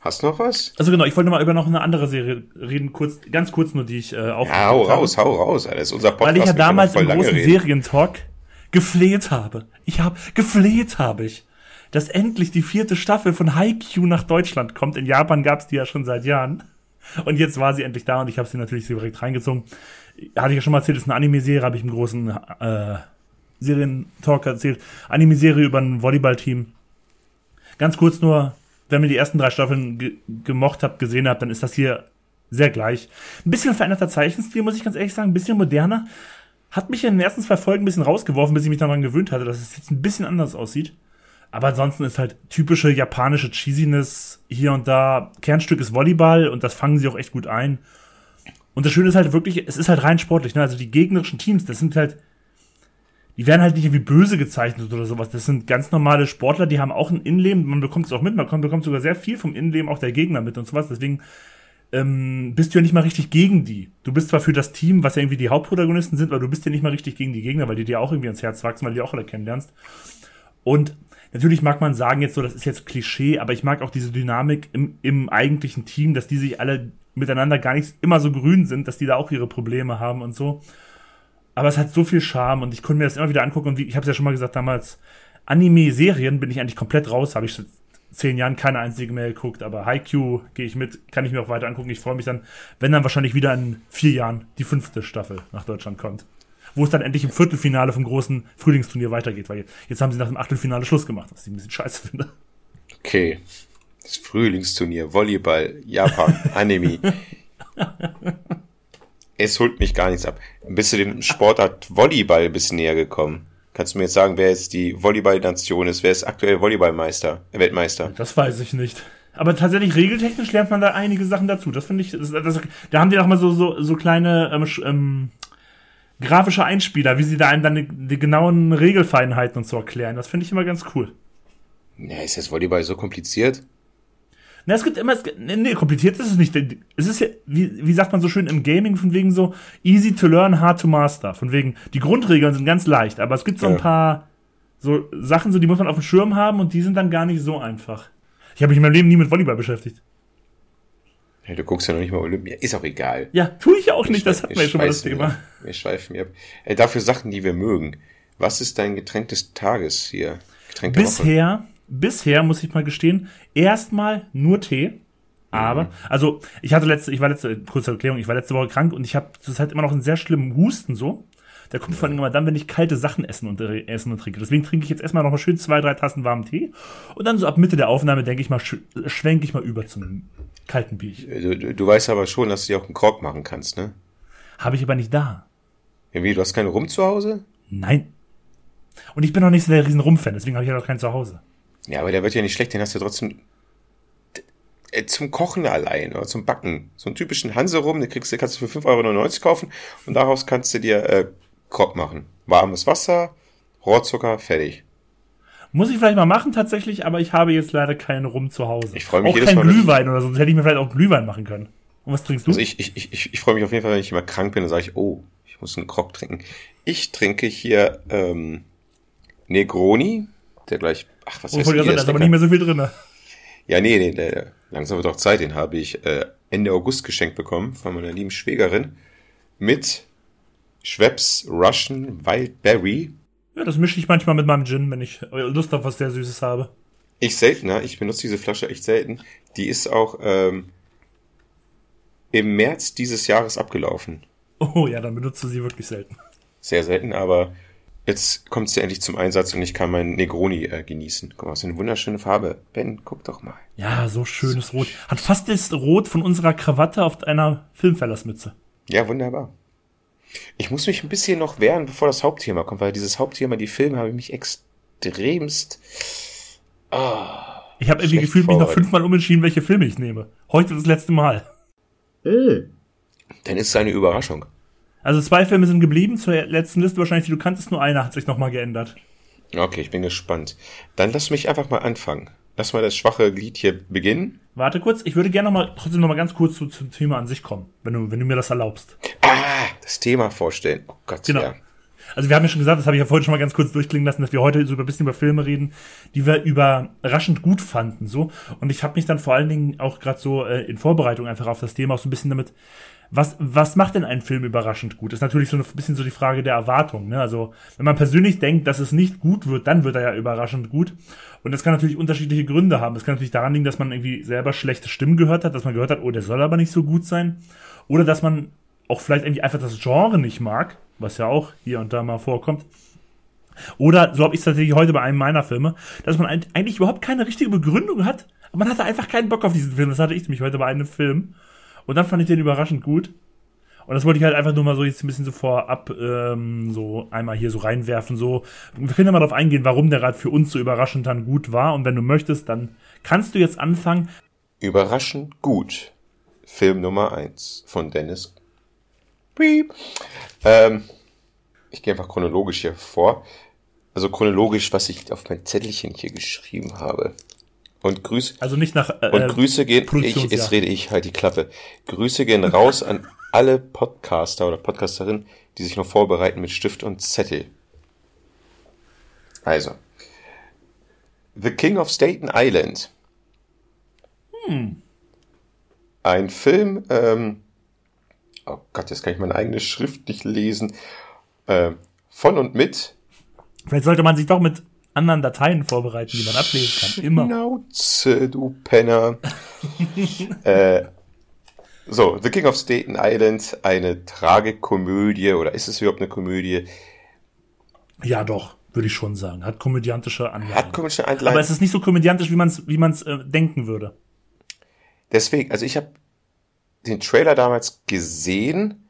Hast du noch was? Also genau, ich wollte mal über noch eine andere Serie reden, kurz, ganz kurz nur, die ich äh, auch. Ja, hau raus, hau raus, Das ist unser Podcast. Weil ich ja damals im großen reden. Serientalk gefleht habe. Ich habe gefleht habe ich, dass endlich die vierte Staffel von Haikyuu nach Deutschland kommt. In Japan gab es die ja schon seit Jahren. Und jetzt war sie endlich da und ich habe sie natürlich direkt reingezogen. Hatte ich ja schon mal erzählt, ist eine Anime-Serie, habe ich im großen äh, Serientalk erzählt. Anime-Serie über ein Volleyball-Team. Ganz kurz nur, wenn ihr die ersten drei Staffeln ge gemocht habt, gesehen habt, dann ist das hier sehr gleich. Ein bisschen veränderter Zeichenstil, muss ich ganz ehrlich sagen, ein bisschen moderner. Hat mich in den ersten zwei Folgen ein bisschen rausgeworfen, bis ich mich daran gewöhnt hatte, dass es jetzt ein bisschen anders aussieht. Aber ansonsten ist halt typische japanische Cheesiness hier und da. Kernstück ist Volleyball und das fangen sie auch echt gut ein. Und das Schöne ist halt wirklich, es ist halt rein sportlich. Ne? Also die gegnerischen Teams, das sind halt die werden halt nicht irgendwie böse gezeichnet oder sowas. Das sind ganz normale Sportler, die haben auch ein Innenleben. Man bekommt es auch mit, man bekommt sogar sehr viel vom Innenleben auch der Gegner mit und sowas. Deswegen ähm, bist du ja nicht mal richtig gegen die. Du bist zwar für das Team, was ja irgendwie die Hauptprotagonisten sind, aber du bist ja nicht mal richtig gegen die Gegner, weil die dir auch irgendwie ans Herz wachsen, weil du die auch alle kennenlernst. Und natürlich mag man sagen jetzt so, das ist jetzt Klischee, aber ich mag auch diese Dynamik im, im eigentlichen Team, dass die sich alle miteinander gar nicht immer so grün sind, dass die da auch ihre Probleme haben und so. Aber es hat so viel Charme und ich konnte mir das immer wieder angucken und wie, ich habe es ja schon mal gesagt damals, Anime-Serien bin ich eigentlich komplett raus, habe ich seit zehn Jahren keine einzige mehr geguckt, aber Haikyuu gehe ich mit, kann ich mir auch weiter angucken. Ich freue mich dann, wenn dann wahrscheinlich wieder in vier Jahren die fünfte Staffel nach Deutschland kommt. Wo es dann endlich im Viertelfinale vom großen Frühlingsturnier weitergeht, weil jetzt haben sie nach dem Achtelfinale Schluss gemacht, was ich ein bisschen scheiße finde. Okay. Das Frühlingsturnier, Volleyball, Japan, Anime. Es holt mich gar nichts ab. Bist du dem Sportart Volleyball ein bisschen näher gekommen? Kannst du mir jetzt sagen, wer jetzt die Volleyball-Nation ist? Wer ist aktuell Volleyballmeister, Weltmeister? Das weiß ich nicht. Aber tatsächlich regeltechnisch lernt man da einige Sachen dazu. Das finde ich, das, das, da haben die auch mal so, so, so kleine ähm, ähm, grafische Einspieler, wie sie da einem dann die, die genauen Regelfeinheiten und so erklären. Das finde ich immer ganz cool. Ja, ist das Volleyball so kompliziert? Na, es gibt immer, es, nee, kompliziert ist es nicht. Es ist ja, wie, wie sagt man so schön im Gaming, von wegen so easy to learn, hard to master. Von wegen, die Grundregeln sind ganz leicht, aber es gibt so ein ja. paar so Sachen, so die muss man auf dem Schirm haben und die sind dann gar nicht so einfach. Ich habe mich in meinem Leben nie mit Volleyball beschäftigt. Ja, du guckst ja noch nicht mal Olympia. Ist auch egal. Ja, tue ich auch nicht. Das hatten wir ja schon mal das Thema. Wir schweifen mir ab. Äh, dafür Sachen, die wir mögen. Was ist dein Getränk des Tages hier? Getränk der Bisher Woche? Bisher, muss ich mal gestehen, erstmal nur Tee. Aber, mhm. also ich hatte letzte, ich war letzte, kurze Erklärung, ich war letzte Woche krank und ich habe zurzeit immer noch einen sehr schlimmen Husten so. Der kommt vor allem immer dann, wenn ich kalte Sachen essen und, äh, essen und trinke. Deswegen trinke ich jetzt erstmal noch mal schön zwei, drei Tassen warmen Tee. Und dann so ab Mitte der Aufnahme denke ich mal, schwenke ich mal über zum kalten Bier. Du, du, du, weißt aber schon, dass du dir auch einen Kork machen kannst, ne? Habe ich aber nicht da. Ja, wie, du hast keinen Rum zu Hause? Nein. Und ich bin noch nicht so der riesen Rum-Fan, deswegen habe ich ja halt auch keinen zu Hause. Ja, aber der wird ja nicht schlecht, den hast du trotzdem. äh, zum Kochen allein oder zum Backen. So einen typischen Hanse rum, den kriegst du, kannst du für 5,99 Euro kaufen und daraus kannst du dir äh, Krog machen. Warmes Wasser, Rohrzucker, fertig. Muss ich vielleicht mal machen tatsächlich, aber ich habe jetzt leider keinen Rum zu Hause. Ich freue mich auch jedes kein Mal, Glühwein oder so, sonst hätte ich mir vielleicht auch Glühwein machen können. Und was trinkst du? Also ich, ich, ich, ich, ich freue mich auf jeden Fall, wenn ich immer krank bin, dann sage ich, oh, ich muss einen Krog trinken. Ich trinke hier ähm, Negroni, der gleich, ach, was heißt voll, da hier, ist aber nicht mehr so viel drin. Ja, nee, nee, der, langsam wird auch Zeit, den habe ich äh, Ende August geschenkt bekommen von meiner lieben Schwägerin mit Schweppes Russian Wild Berry. Ja, das mische ich manchmal mit meinem Gin, wenn ich Lust auf was sehr Süßes habe. Ich seltener, ich benutze diese Flasche echt selten. Die ist auch ähm, im März dieses Jahres abgelaufen. Oh ja, dann benutzt du sie wirklich selten. Sehr selten, aber jetzt kommt sie endlich zum Einsatz und ich kann meinen Negroni äh, genießen. Guck mal, was für eine wunderschöne Farbe. Ben, guck doch mal. Ja, so schönes Rot. Hat fast das Rot von unserer Krawatte auf einer Filmfellersmütze. Ja, wunderbar. Ich muss mich ein bisschen noch wehren, bevor das Hauptthema kommt, weil dieses Hauptthema, die Filme, habe ich mich extremst. Ah, Ich habe irgendwie gefühlt mich noch fünfmal umentschieden, welche Filme ich nehme. Heute das letzte Mal. dann ist es eine Überraschung. Also zwei Filme sind geblieben, zur letzten Liste wahrscheinlich, die du kanntest, nur einer hat sich nochmal geändert. Okay, ich bin gespannt. Dann lass mich einfach mal anfangen. Lass mal das schwache Lied hier beginnen. Warte kurz, ich würde gerne noch mal, trotzdem noch mal ganz kurz zu, zum Thema an sich kommen, wenn du, wenn du mir das erlaubst. Ah, das Thema vorstellen. Oh Gott, Genau. ja. Also wir haben ja schon gesagt, das habe ich ja vorhin schon mal ganz kurz durchklingen lassen, dass wir heute so ein bisschen über Filme reden, die wir überraschend gut fanden, so. Und ich habe mich dann vor allen Dingen auch gerade so äh, in Vorbereitung einfach auf das Thema auch so ein bisschen damit, was, was macht denn ein Film überraschend gut? Das ist natürlich so ein bisschen so die Frage der Erwartung, ne? Also, wenn man persönlich denkt, dass es nicht gut wird, dann wird er ja überraschend gut. Und das kann natürlich unterschiedliche Gründe haben. Das kann natürlich daran liegen, dass man irgendwie selber schlechte Stimmen gehört hat, dass man gehört hat, oh, der soll aber nicht so gut sein. Oder dass man auch vielleicht irgendwie einfach das Genre nicht mag, was ja auch hier und da mal vorkommt. Oder, so habe ich es tatsächlich heute bei einem meiner Filme, dass man eigentlich überhaupt keine richtige Begründung hat, aber man hatte einfach keinen Bock auf diesen Film. Das hatte ich nämlich heute bei einem Film. Und dann fand ich den überraschend gut. Und das wollte ich halt einfach nur mal so jetzt ein bisschen so vorab ähm, so einmal hier so reinwerfen. So, wir können ja mal darauf eingehen, warum der Rat für uns so überraschend dann gut war. Und wenn du möchtest, dann kannst du jetzt anfangen. Überraschend gut. Film Nummer eins von Dennis. Piep. Ähm, ich gehe einfach chronologisch hier vor. Also chronologisch, was ich auf mein Zettelchen hier geschrieben habe. Und Grüß, Also nicht nach äh, Und Grüße gehen, ich, jetzt rede ich halt die Klappe. Grüße gehen raus an alle Podcaster oder Podcasterinnen, die sich noch vorbereiten mit Stift und Zettel. Also. The King of Staten Island. Ein Film, ähm, oh Gott, jetzt kann ich meine eigene Schrift nicht lesen. Ähm, von und mit Vielleicht sollte man sich doch mit anderen Dateien vorbereiten, die man ablesen kann. Immer. Schnauze, du Penner. äh, so, The King of Staten Island, eine Tragikomödie, oder ist es überhaupt eine Komödie? Ja, doch, würde ich schon sagen. Hat komödiantische Anleihen. Hat Aber Anleihen. es ist nicht so komödiantisch, wie man es wie man's, äh, denken würde. Deswegen, also ich habe den Trailer damals gesehen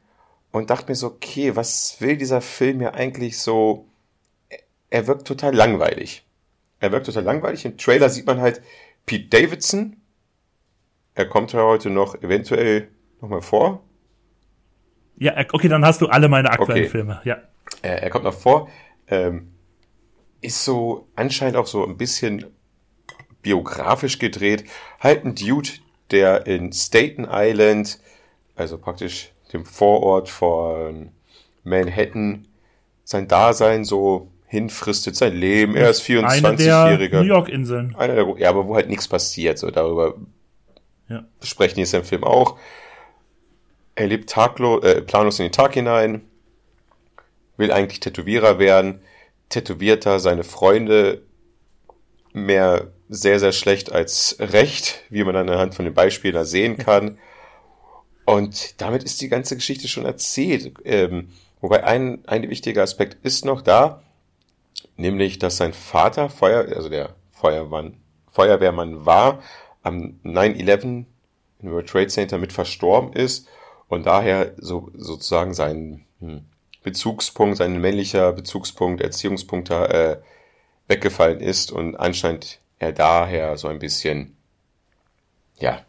und dachte mir so, okay, was will dieser Film ja eigentlich so? Er wirkt total langweilig. Er wirkt total langweilig. Im Trailer sieht man halt Pete Davidson. Er kommt ja heute noch eventuell nochmal vor. Ja, okay, dann hast du alle meine aktuellen Okay. Filme. Ja. Äh, er kommt noch vor. Ähm, ist so anscheinend auch so ein bisschen biografisch gedreht. Halt ein Dude, der in Staten Island, also praktisch dem Vorort von Manhattan, sein Dasein so hinfristet, sein Leben. Er ist Eine der 24-Jähriger. New York-Inseln. Einer der, ja, aber wo halt nichts passiert, so darüber Ja. besprechen die es im Film auch. Er lebt taglo äh, planlos in den Tag hinein, will eigentlich Tätowierer werden, tätowiert da seine Freunde mehr sehr, sehr schlecht als recht, wie man anhand von den Beispielen da sehen kann. Und damit ist die ganze Geschichte schon erzählt. Ähm, wobei ein, ein wichtiger Aspekt ist noch da, nämlich, dass sein Vater Feuer, also der Feuermann, Feuerwehrmann war, am 9-11 im World Trade Center mit verstorben ist und daher so sozusagen sein hm, Bezugspunkt, sein männlicher Bezugspunkt, Erziehungspunkt da äh, weggefallen ist und anscheinend er daher so ein bisschen ja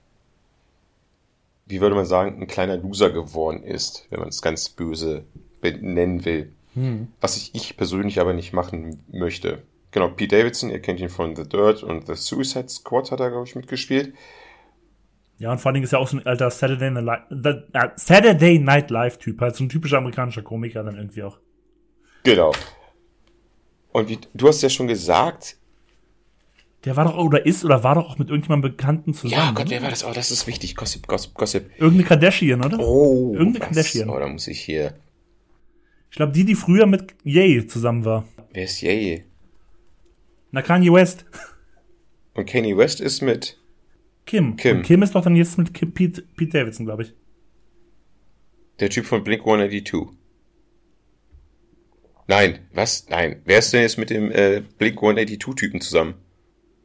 wie würde man sagen, ein kleiner Loser geworden ist, wenn man es ganz böse benennen will. Hm. Was ich, ich persönlich aber nicht machen möchte. Genau, Pete Davidson, ihr kennt ihn von The Dirt und The Suicide Squad hat er, glaube ich, mitgespielt. Ja, und vor allen Dingen ist er auch so ein alter Saturday Night, uh, Saturday Night Live Typ, halt so ein typischer amerikanischer Komiker dann irgendwie auch. Genau. Und wie, du hast ja schon gesagt, der war doch, oder ist, oder war doch auch mit irgendjemandem Bekannten zusammen. Ja, Gott, wer war das? Oh, das ist wichtig. Gossip, Gossip, Gossip. Irgendeine Kardashian, oder? Oh, Irgendeine was? Kardashian. Oh, da muss ich hier. Ich glaube, die, die früher mit Ye zusammen war. Wer ist Ye? Na, Kanye West. Und Kanye West ist mit Kim. Kim. Und Kim ist doch dann jetzt mit Kim, Pete, Pete Davidson, glaube ich. Der Typ von Blink 182. Nein, was? Nein. Wer ist denn jetzt mit dem äh, Blink 182-Typen zusammen?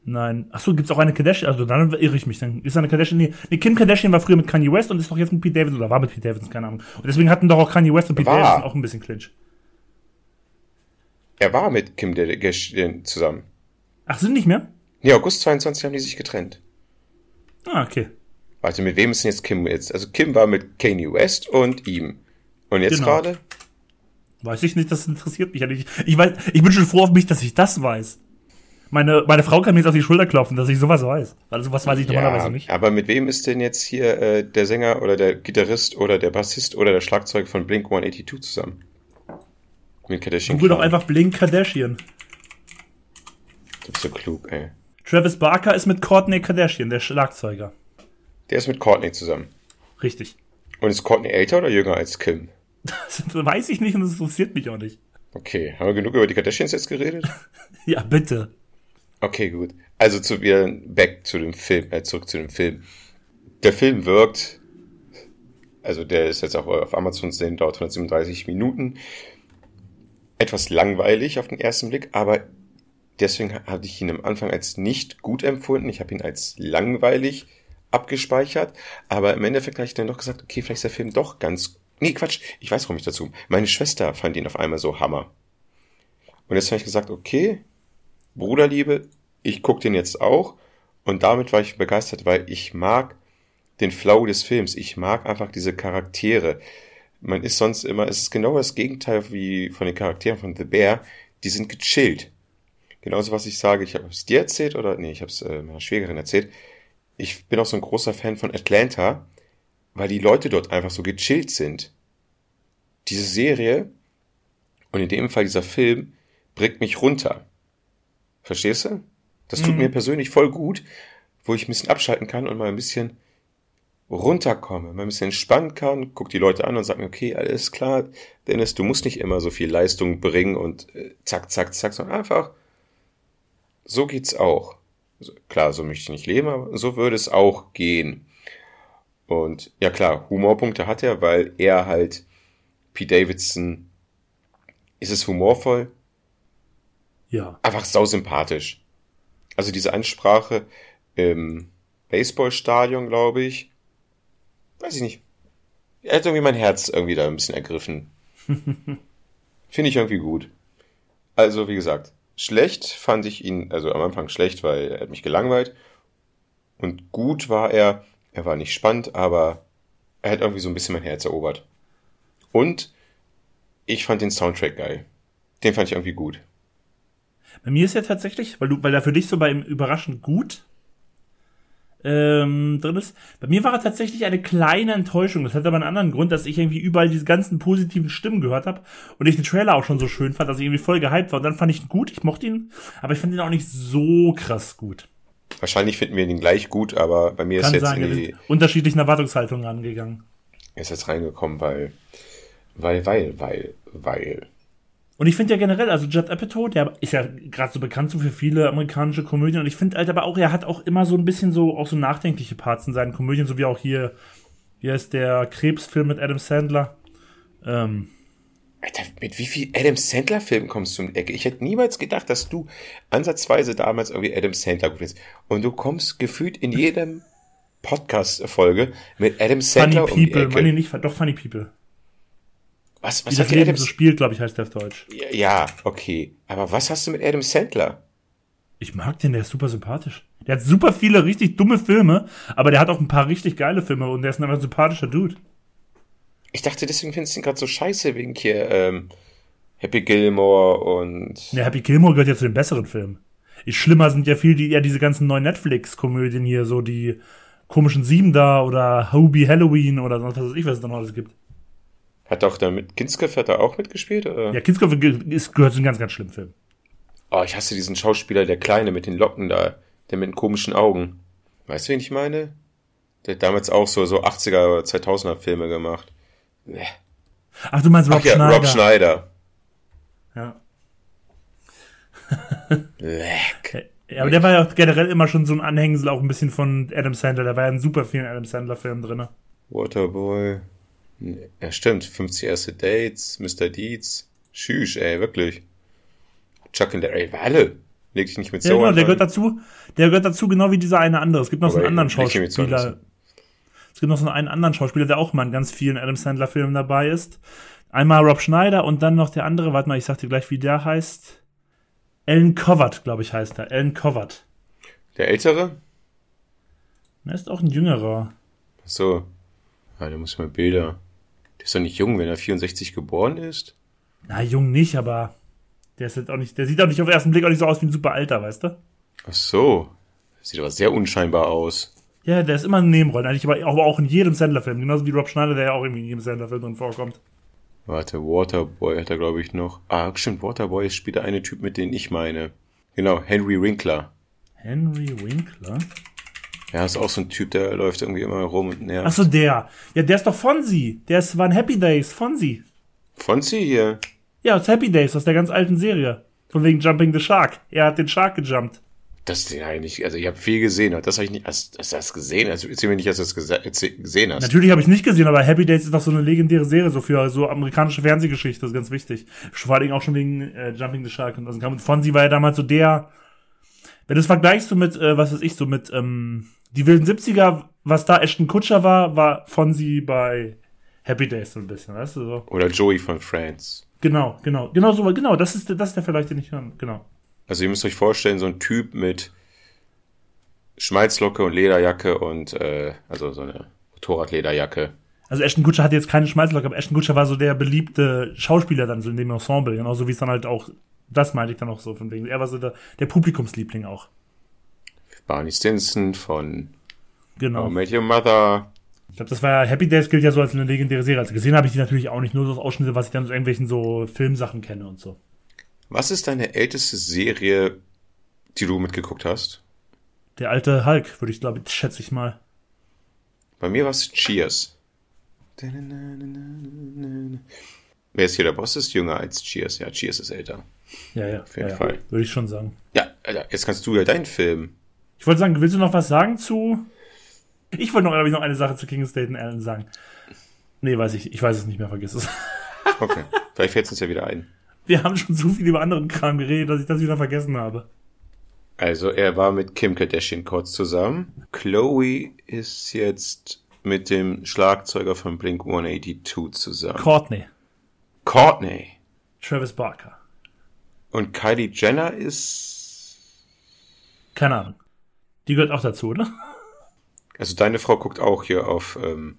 Nein. Achso, gibt's auch eine Kardashian? Also dann irre ich mich. Dann ist eine Kardashian. Nee, nee, Kim Kardashian war früher mit Kanye West und ist doch jetzt mit Pete Davidson oder war mit Pete Davidson, keine Ahnung. Und deswegen hatten doch auch Kanye West und Pete war. Davidson auch ein bisschen Clinch. Er war mit Kim Kardashian zusammen. Ach, sind nicht mehr? Nee, August 22 haben die sich getrennt. Ah, okay. Warte, mit wem ist denn jetzt Kim jetzt? Also Kim war mit Kanye West und ihm. Und jetzt genau. gerade? Weiß ich nicht, das interessiert mich ja nicht. Ich, weiß, ich bin schon froh auf mich, dass ich das weiß. Meine, meine Frau kann mir jetzt auf die Schulter klopfen, dass ich sowas weiß. Weil sowas weiß ich ja, normalerweise nicht. Aber mit wem ist denn jetzt hier äh, der Sänger oder der Gitarrist oder der Bassist oder der Schlagzeug von Blink 182 zusammen? Mit Kardashian. Google doch einfach Blink Kardashian. Du bist so klug, ey. Travis Barker ist mit Courtney Kardashian, der Schlagzeuger. Der ist mit Courtney zusammen. Richtig. Und ist Courtney älter oder jünger als Kim? Das weiß ich nicht und das interessiert mich auch nicht. Okay, haben wir genug über die Kardashians jetzt geredet? ja, bitte. Okay, gut. Also zu wieder back zu dem Film, äh, zurück zu dem Film. Der Film wirkt, also der ist jetzt auch auf Amazon zu sehen, dauert 137 Minuten. Etwas langweilig auf den ersten Blick, aber deswegen hatte ich ihn am Anfang als nicht gut empfunden. Ich habe ihn als langweilig abgespeichert, aber im Endeffekt habe ich dann doch gesagt, okay, vielleicht ist der Film doch ganz. Nee, Quatsch, ich weiß warum ich dazu. Meine Schwester fand ihn auf einmal so Hammer. Und jetzt habe ich gesagt, okay, Bruderliebe, ich gucke den jetzt auch. Und damit war ich begeistert, weil ich mag den Flow des Films. Ich mag einfach diese Charaktere. Man ist sonst immer, es ist genau das Gegenteil wie von den Charakteren von The Bear. Die sind gechillt. Genauso was ich sage, ich habe es dir erzählt oder nee, ich habe es äh, meiner Schwägerin erzählt. Ich bin auch so ein großer Fan von Atlanta, weil die Leute dort einfach so gechillt sind. Diese Serie und in dem Fall dieser Film bringt mich runter. Verstehst du? Das tut mhm. mir persönlich voll gut, wo ich ein bisschen abschalten kann und mal ein bisschen runterkomme, mal ein bisschen entspannen kann, guck die Leute an und sag mir, okay, alles klar, Dennis, du musst nicht immer so viel Leistung bringen und äh, zack, zack, zack, sondern einfach so geht's auch. Klar, so möchte ich nicht leben, aber so würde es auch gehen. Und ja klar, Humorpunkte hat er, weil er halt Pete Davidson ist es humorvoll? Ja. Einfach sausympathisch. Also diese Ansprache im Baseballstadion, glaube ich. Weiß ich nicht. Er hat irgendwie mein Herz irgendwie da ein bisschen ergriffen. Finde ich irgendwie gut. Also, wie gesagt, Schlecht fand ich ihn, also am Anfang schlecht, weil er hat mich gelangweilt. Und gut war er, er war nicht spannend, aber er hat irgendwie so ein bisschen mein Herz erobert. Und ich fand den Soundtrack geil. Den fand ich irgendwie gut. Bei mir ist ja tatsächlich, weil du, weil er für dich so bei überraschend gut ähm, drin ist. Bei mir war er tatsächlich eine kleine Enttäuschung. Das hat aber einen anderen Grund, dass ich irgendwie überall diese ganzen positiven Stimmen gehört habe und ich den Trailer auch schon so schön fand, dass ich irgendwie voll gehypt war. Und dann fand ich ihn gut, ich mochte ihn, aber ich fand ihn auch nicht so krass gut. Wahrscheinlich finden wir ihn gleich gut, aber bei mir Kann ist jetzt irgendwie unterschiedlichen Erwartungshaltungen angegangen. Er ist jetzt reingekommen, weil, weil, weil, weil, weil. Und ich finde ja generell, also Judd Apatow, der ist ja gerade so bekannt so für viele amerikanische Komödien. Und ich finde halt aber auch, er hat auch immer so ein bisschen so auch so nachdenkliche Parts in seinen Komödien, so wie auch hier, hier ist der Krebsfilm mit Adam Sandler. Ähm, Alter, mit wie viel Adam Sandler-Filmen kommst du um die Ecke? Ich hätte niemals gedacht, dass du ansatzweise damals irgendwie Adam Sandler gut findest. Und du kommst gefühlt in jedem Podcast-Folge mit Adam Sandler Funny People, um die Ecke. Meine nicht, doch Funny People. Was, was Wie das Leben Adam so spielt, glaube ich, heißt der auf Deutsch. Ja, okay. Aber was hast du mit Adam Sandler? Ich mag den, der ist super sympathisch. Der hat super viele richtig dumme Filme, aber der hat auch ein paar richtig geile Filme und der ist einfach ein sympathischer Dude. Ich dachte, deswegen findest du ihn gerade so scheiße wegen hier ähm, Happy Gilmore und. Ja, Happy Gilmore gehört ja zu den besseren Filmen. Schlimmer sind ja viel die, ja diese ganzen neuen Netflix-Komödien hier, so die komischen Sieben da oder Hobie Halloween oder sonst was weiß ich, was es dann alles gibt. Hat auch damit, Kinskopf hat da auch mitgespielt? Oder? Ja, Kinskopf ist, gehört zu einem ganz, ganz schlimmen Film. Oh, ich hasse diesen Schauspieler, der Kleine mit den Locken da, der mit den komischen Augen. Weißt du, wen ich meine? Der hat damals auch so, so 80er, 2000er Filme gemacht. Ach, du meinst Rob Ach ja, Schneider. Rob Schneider. Ja. Leck. ja, aber der war ja auch generell immer schon so ein Anhängsel auch ein bisschen von Adam Sandler. Da war ja in super vielen Adam Sandler-Filmen drin. Waterboy. Ja, stimmt. 50 erste Dates, Mr. Deeds. Schüch, ey, wirklich. Chuck and Larry, alle. Leg dich nicht mit Ja, so genau, der gehört dazu, der gehört dazu genau wie dieser eine andere. Es gibt noch so Aber einen anderen so. Schauspieler. Es gibt noch so einen anderen Schauspieler, der auch mal in ganz vielen Adam Sandler Filmen dabei ist. Einmal Rob Schneider und dann noch der andere, warte mal, ich sag dir gleich, wie der heißt. Alan Covert, glaube ich, heißt er. Alan Covert. Der Ältere? Er ist auch ein jüngerer. Ach so. Ah, da muss ich mal Bilder. Der ist doch nicht jung, wenn er 64 geboren ist. Na, jung nicht, aber der ist jetzt auch nicht, der sieht auch nicht auf den ersten Blick auch nicht so aus wie ein super Alter, weißt du? Ach so. Sieht aber sehr unscheinbar aus. Ja, der ist immer eine Nebenrolle, eigentlich, aber auch in jedem Sandler-Film. Genauso wie Rob Schneider, der ja auch irgendwie in jedem Sandler-Film drin vorkommt. Warte, Waterboy hat er, glaube ich, noch. Ah, stimmt, Waterboy ist später eine Typ, mit dem ich meine. Genau, Henry Winkler. Henry Winkler. Ja, ist auch so ein Typ, der läuft irgendwie immer rum und nervt. Ach so, der. Ja, der ist doch Fonzie. Der ist, in Happy Days, Fonzie. Fonzie hier. Ja, aus Happy Days, aus der ganz alten Serie. Von wegen Jumping the Shark. Er hat den Shark gejumpt. Das ja nicht, also ich habe viel gesehen, aber das habe ich nicht, hast, hast du das gesehen? Also erzähl mir nicht, dass du das gesehen hast. Natürlich habe ich nicht gesehen, aber Happy Days ist doch so eine legendäre Serie, so für so amerikanische Fernsehgeschichte, das ist ganz wichtig. Vor allem auch schon wegen äh, Jumping the Shark und also Fonzie war ja damals so der, wenn du es vergleichst so mit, äh, was weiß ich, so mit ähm, die wilden 70er, was da Ashton Kutscher war, war Fonzie bei Happy Days so ein bisschen, weißt du so. Oder Joey von Friends. Genau, genau, genau so, genau, das ist, das ist der Vergleich, den ich hören, genau. Also ihr müsst euch vorstellen, so ein Typ mit Schmalzlocke und Lederjacke und äh, also so eine Motorradlederjacke. Also Ashton Kutscher hatte jetzt keine Schmalzlocke, aber Ashton Kutscher war so der beliebte Schauspieler dann so in dem Ensemble, genauso wie es dann halt auch, das meinte ich dann auch so von wegen. Er war so der, der Publikumsliebling auch. Barney Stinson von Genau. How Met Your Mother. Ich glaube, das war ja, Happy Days gilt ja so als eine legendäre Serie. Also gesehen habe ich die natürlich auch nicht, nur so aus Ausschnitte, was ich dann aus irgendwelchen so Filmsachen kenne und so. Was ist deine älteste Serie, die du mitgeguckt hast? Der alte Hulk, würde ich glaube, schätze ich mal. Bei mir war es Cheers. Wer ist hier der Boss? Ist jünger als Cheers. Ja, Cheers ist älter. Ja, ja. Auf jeden ja, Fall. Ja, würde ich schon sagen. Ja, jetzt kannst du ja deinen Film. Ich wollte sagen, willst du noch was sagen zu. Ich wollte noch, glaube ich, noch eine Sache zu King Staten Allen sagen. Nee, weiß ich. Ich weiß es nicht mehr, vergiss es. Okay, vielleicht fällt es uns ja wieder ein. Wir haben schon so viel über anderen Kram geredet, dass ich das wieder vergessen habe. Also, er war mit Kim Kardashian kurz zusammen. Chloe ist jetzt mit dem Schlagzeuger von Blink 182 zusammen. Courtney. Courtney. Travis Barker. Und Kylie Jenner ist. Keine Ahnung. Die gehört auch dazu, oder? Also, deine Frau guckt auch hier auf ähm,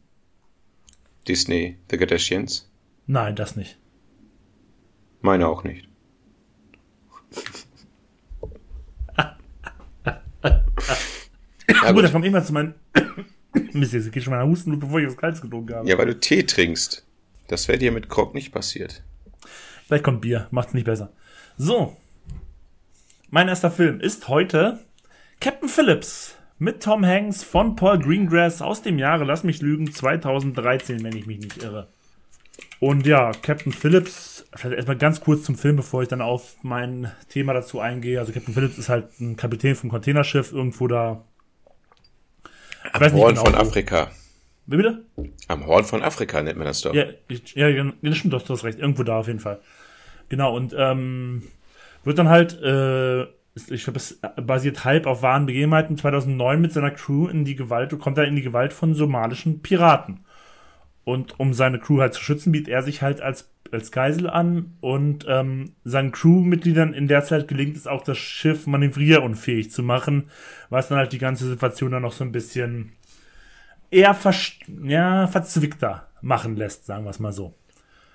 Disney, The Kardashians. Nein, das nicht. Meine auch nicht. Ja, Gut, gut. dann kommt immer zu meinen. Mist, jetzt geht schon mal Husten, bevor ich was Kaltes getrunken habe. ja, weil du Tee trinkst. Das wäre dir mit Krog nicht passiert. Vielleicht kommt Bier, macht's nicht besser. So. Mein erster Film ist heute Captain Phillips mit Tom Hanks von Paul Greengrass aus dem Jahre, lass mich lügen, 2013, wenn ich mich nicht irre. Und ja, Captain Phillips, vielleicht erstmal ganz kurz zum Film, bevor ich dann auf mein Thema dazu eingehe. Also Captain Phillips ist halt ein Kapitän vom Containerschiff irgendwo da. Am Horn genau von wo. Afrika. Wie bitte? Am Horn von Afrika nennt man das doch. Ja, ich, ja, ja, das stimmt doch, du hast recht. Irgendwo da auf jeden Fall. Genau, und ähm, wird dann halt, äh, ich glaube, es basiert halb auf wahren Begebenheiten, 2009 mit seiner Crew in die Gewalt, kommt er in die Gewalt von somalischen Piraten. Und um seine Crew halt zu schützen, bietet er sich halt als, als Geisel an und ähm, seinen Crewmitgliedern in der Zeit gelingt es auch, das Schiff manövrierunfähig zu machen, was dann halt die ganze Situation dann noch so ein bisschen eher ja, verzwickter machen lässt, sagen wir es mal so.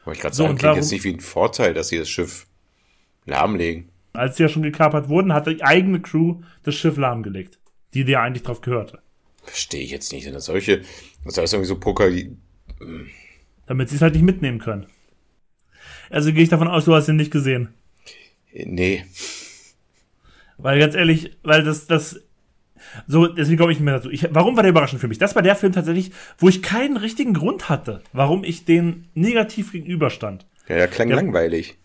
Wollte ich gerade so, sagen, klingt jetzt nicht wie ein Vorteil, dass sie das Schiff lahmlegen. Als sie ja schon gekapert wurden, hat die eigene Crew das Schiff lahmgelegt, die dir eigentlich drauf gehörte. Verstehe ich jetzt nicht. Sind das solche, das heißt irgendwie so Poker, Damit sie es halt nicht mitnehmen können. Also gehe ich davon aus, du hast ihn nicht gesehen. Nee. Weil ganz ehrlich, weil das, das so, deswegen komme ich mir dazu. Ich, warum war der überraschend für mich? Das war der Film tatsächlich, wo ich keinen richtigen Grund hatte, warum ich den negativ gegenüberstand. Ja, er klang der, langweilig.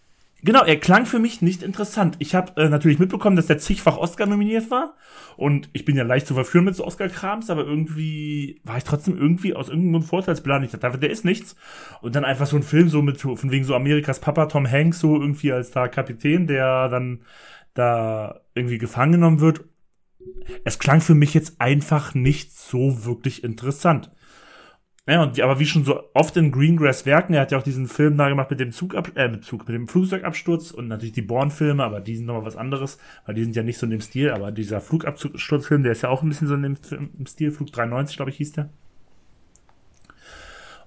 Genau, er klang für mich nicht interessant. Ich habe äh, natürlich mitbekommen, dass der zigfach Oscar nominiert war. Und ich bin ja leicht zu verführen mit so Oscar-Krams, aber irgendwie war ich trotzdem irgendwie aus irgendeinem Vorteilsplan. Ich dachte, der ist nichts. Und dann einfach so ein Film so mit, von wegen so Amerikas Papa Tom Hanks, so irgendwie als da Kapitän, der dann da irgendwie gefangen genommen wird es klang für mich jetzt einfach nicht so wirklich interessant. Ja, und, aber wie schon so oft in Greengrass Werken, er hat ja auch diesen Film da gemacht mit dem Zug, äh, mit, Zug, mit dem Flugzeugabsturz und natürlich die Born-Filme, aber die sind nochmal was anderes, weil die sind ja nicht so in dem Stil, aber dieser Flugabsturzfilm, der ist ja auch ein bisschen so in dem, im Stil, Flug 93, glaube ich, hieß der.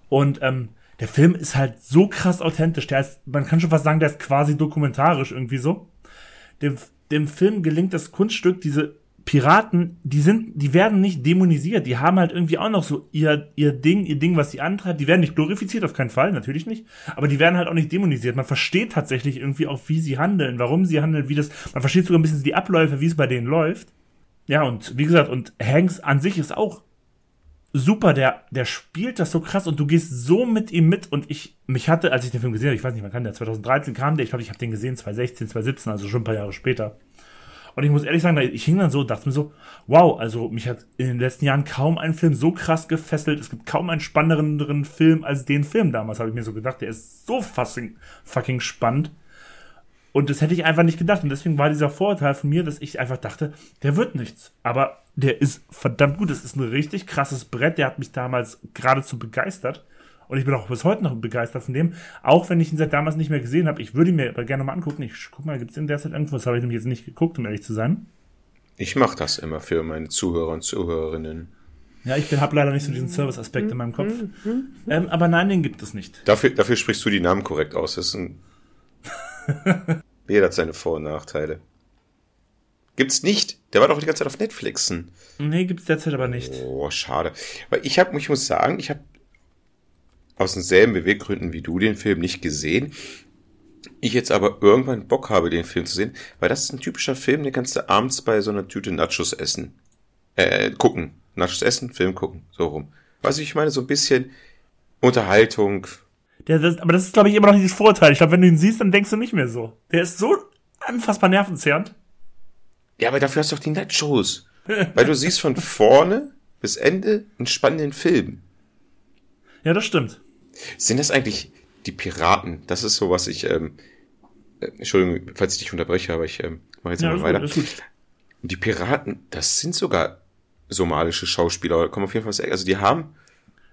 Und ähm, der Film ist halt so krass authentisch, der ist, man kann schon fast sagen, der ist quasi dokumentarisch irgendwie so. Dem, dem Film gelingt das Kunststück, diese Piraten, die sind, die werden nicht dämonisiert, die haben halt irgendwie auch noch so ihr, ihr Ding, ihr Ding, was sie antreibt, die werden nicht glorifiziert, auf keinen Fall, natürlich nicht, aber die werden halt auch nicht dämonisiert. Man versteht tatsächlich irgendwie auch, wie sie handeln, warum sie handeln, wie das, man versteht sogar ein bisschen die Abläufe, wie es bei denen läuft. Ja, und wie gesagt, und Hanks an sich ist auch super, der, der spielt das so krass und du gehst so mit ihm mit. Und ich, mich hatte, als ich den Film gesehen habe, ich weiß nicht, wann kam der, 2013 kam der, ich glaube, ich habe den gesehen, 2016, 2017, also schon ein paar Jahre später. Und ich muss ehrlich sagen, ich hing dann so, dachte mir so, wow, also mich hat in den letzten Jahren kaum ein Film so krass gefesselt. Es gibt kaum einen spannenderen Film als den Film damals, habe ich mir so gedacht. Der ist so fucking, fucking spannend. Und das hätte ich einfach nicht gedacht. Und deswegen war dieser Vorteil von mir, dass ich einfach dachte, der wird nichts. Aber der ist verdammt gut. Das ist ein richtig krasses Brett. Der hat mich damals geradezu begeistert. Und ich bin auch bis heute noch begeistert von dem. Auch wenn ich ihn seit damals nicht mehr gesehen habe. Ich würde ihn mir aber gerne mal angucken. Ich guck mal, gibt es in der Zeit irgendwas? Habe ich nämlich jetzt nicht geguckt, um ehrlich zu sein. Ich mache das immer für meine Zuhörer und Zuhörerinnen. Ja, ich habe leider nicht so diesen Service-Aspekt in meinem Kopf. Ähm, aber nein, den gibt es nicht. Dafür, dafür sprichst du die Namen korrekt aus. Das ist ein Jeder hat seine Vor- und Nachteile. Gibt's nicht. Der war doch die ganze Zeit auf Netflixen. Nee, gibt's derzeit aber nicht. Oh, schade. Weil ich habe, ich muss sagen, ich habe aus denselben Beweggründen wie du den Film nicht gesehen. Ich jetzt aber irgendwann Bock habe, den Film zu sehen, weil das ist ein typischer Film, den kannst du abends bei so einer Tüte Nachos essen. Äh, gucken. Nachos essen, Film gucken. So rum. Weißt du, ich meine, so ein bisschen Unterhaltung. Der, das, aber das ist, glaube ich, immer noch dieses Vorteil. Ich glaube, wenn du ihn siehst, dann denkst du nicht mehr so. Der ist so unfassbar nervenzerrend. Ja, aber dafür hast du doch die Nachos. weil du siehst von vorne bis Ende einen spannenden Film. Ja, das stimmt. Sind das eigentlich die Piraten? Das ist so, was ich, ähm, äh, Entschuldigung, falls ich dich unterbreche, aber ich ähm, mache jetzt ja, mal weiter. Gut, die Piraten, das sind sogar somalische Schauspieler, kommen auf jeden Fall, also die haben.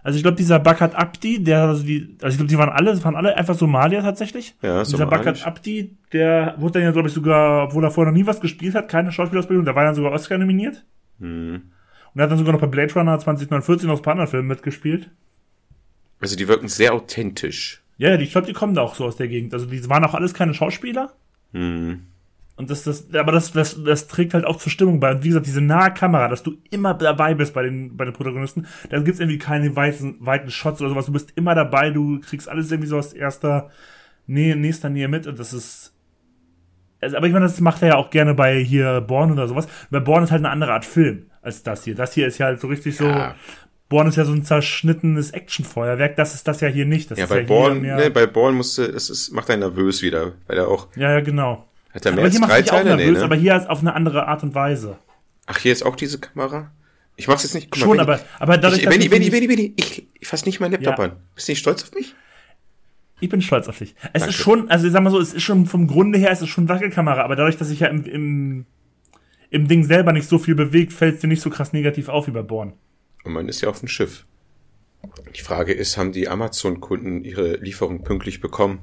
Also ich glaube, dieser Bakat Abdi, der, also die, also ich glaube, die waren alle, waren alle einfach Somalier tatsächlich. Ja, Und Dieser Bakat Abdi, der wurde dann ja, glaube ich, sogar, obwohl er vorher noch nie was gespielt hat, keine Schauspielausbildung, der war dann sogar Oscar nominiert. Hm. Und er hat dann sogar noch bei Blade Runner 2049 noch ein paar anderen Filmen mitgespielt. Also die wirken sehr authentisch. Ja, ich glaube, die kommen da auch so aus der Gegend. Also die waren auch alles keine Schauspieler. Mhm. Und das, das, aber das, das, das trägt halt auch zur Stimmung bei. Und wie gesagt, diese nahe Kamera, dass du immer dabei bist bei den, bei den Protagonisten. Da gibt's irgendwie keine weiten, weiten Shots oder sowas. Du bist immer dabei, du kriegst alles irgendwie so aus erster Nähe, nächster Nähe mit. Und das ist. Also, aber ich meine, das macht er ja auch gerne bei hier Born oder sowas. Bei Born ist halt eine andere Art Film als das hier. Das hier ist ja halt so richtig ja. so Born ist ja so ein zerschnittenes Actionfeuerwerk, das ist das ja hier nicht. Das ja, bei ja Born, ne, bei Born musste, es ist, macht einen nervös wieder, weil er auch. Ja, ja, genau. Hat er mehr aber als drei Teile? Nervös, nee, ne? Aber hier ist auf eine andere Art und Weise. Ach, hier ist auch diese Kamera? Ich mach's jetzt nicht. Guck Schon, mal, aber, aber dadurch, ich, wenn, ich, wenn, ich, wenn, ich, wenn ich, ich, ich fass nicht meinen Laptop ja. an. Bist du nicht stolz auf mich? Ich bin stolz auf dich. Es Danke. ist schon, also ich sag mal so, es ist schon vom Grunde her, es ist schon Wackelkamera, aber dadurch, dass sich ja im, im, im Ding selber nicht so viel bewegt, fällt es dir nicht so krass negativ auf wie bei Born. Und man ist ja auf dem Schiff. Die Frage ist, haben die Amazon-Kunden ihre Lieferung pünktlich bekommen?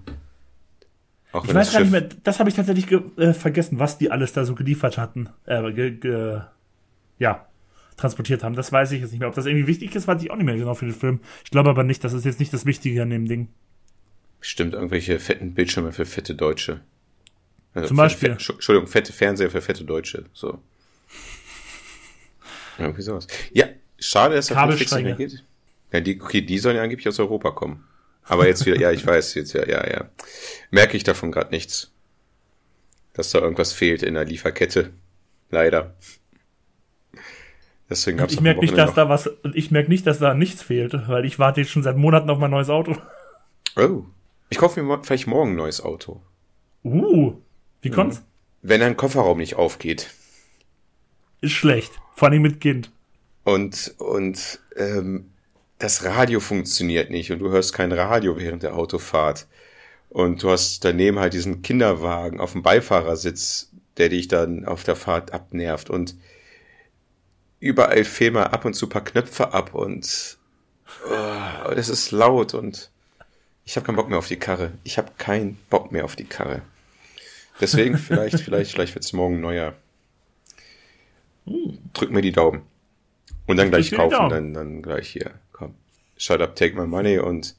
Auch ich weiß gar nicht mehr, das habe ich tatsächlich äh, vergessen, was die alles da so geliefert hatten. Äh, ge, ge, ja, transportiert haben. Das weiß ich jetzt nicht mehr. Ob das irgendwie wichtig ist, weiß ich auch nicht mehr genau für den Film. Ich glaube aber nicht, das ist jetzt nicht das Wichtige an dem Ding. Bestimmt irgendwelche fetten Bildschirme für fette Deutsche. Also Zum Beispiel. Fette, Entschuldigung, fette Fernseher für fette Deutsche. So. Irgendwie sowas. Ja, schade, dass das Netflix nicht mehr geht. Ja, die, okay, die sollen ja angeblich aus Europa kommen. Aber jetzt wieder, ja, ich weiß, jetzt ja, ja, ja. Merke ich davon gerade nichts. Dass da irgendwas fehlt in der Lieferkette. Leider. Deswegen gab's ich merke nicht, dass da was, ich merke nicht, dass da nichts fehlt, weil ich warte jetzt schon seit Monaten auf mein neues Auto. Oh. Ich kaufe mir vielleicht morgen ein neues Auto. Uh. Wie kommt's? Wenn ein Kofferraum nicht aufgeht. Ist schlecht. Vor allem mit Kind. Und, und ähm, das Radio funktioniert nicht und du hörst kein Radio während der Autofahrt. Und du hast daneben halt diesen Kinderwagen auf dem Beifahrersitz, der dich dann auf der Fahrt abnervt. Und überall fehlen mal ab und zu paar Knöpfe ab und oh, das ist laut und ich habe keinen Bock mehr auf die Karre. Ich habe keinen Bock mehr auf die Karre. Deswegen vielleicht, vielleicht, vielleicht wird es morgen neuer. Drück mir die Daumen. Und dann gleich kaufen, dann, dann gleich hier. Komm. Shut up, take my money und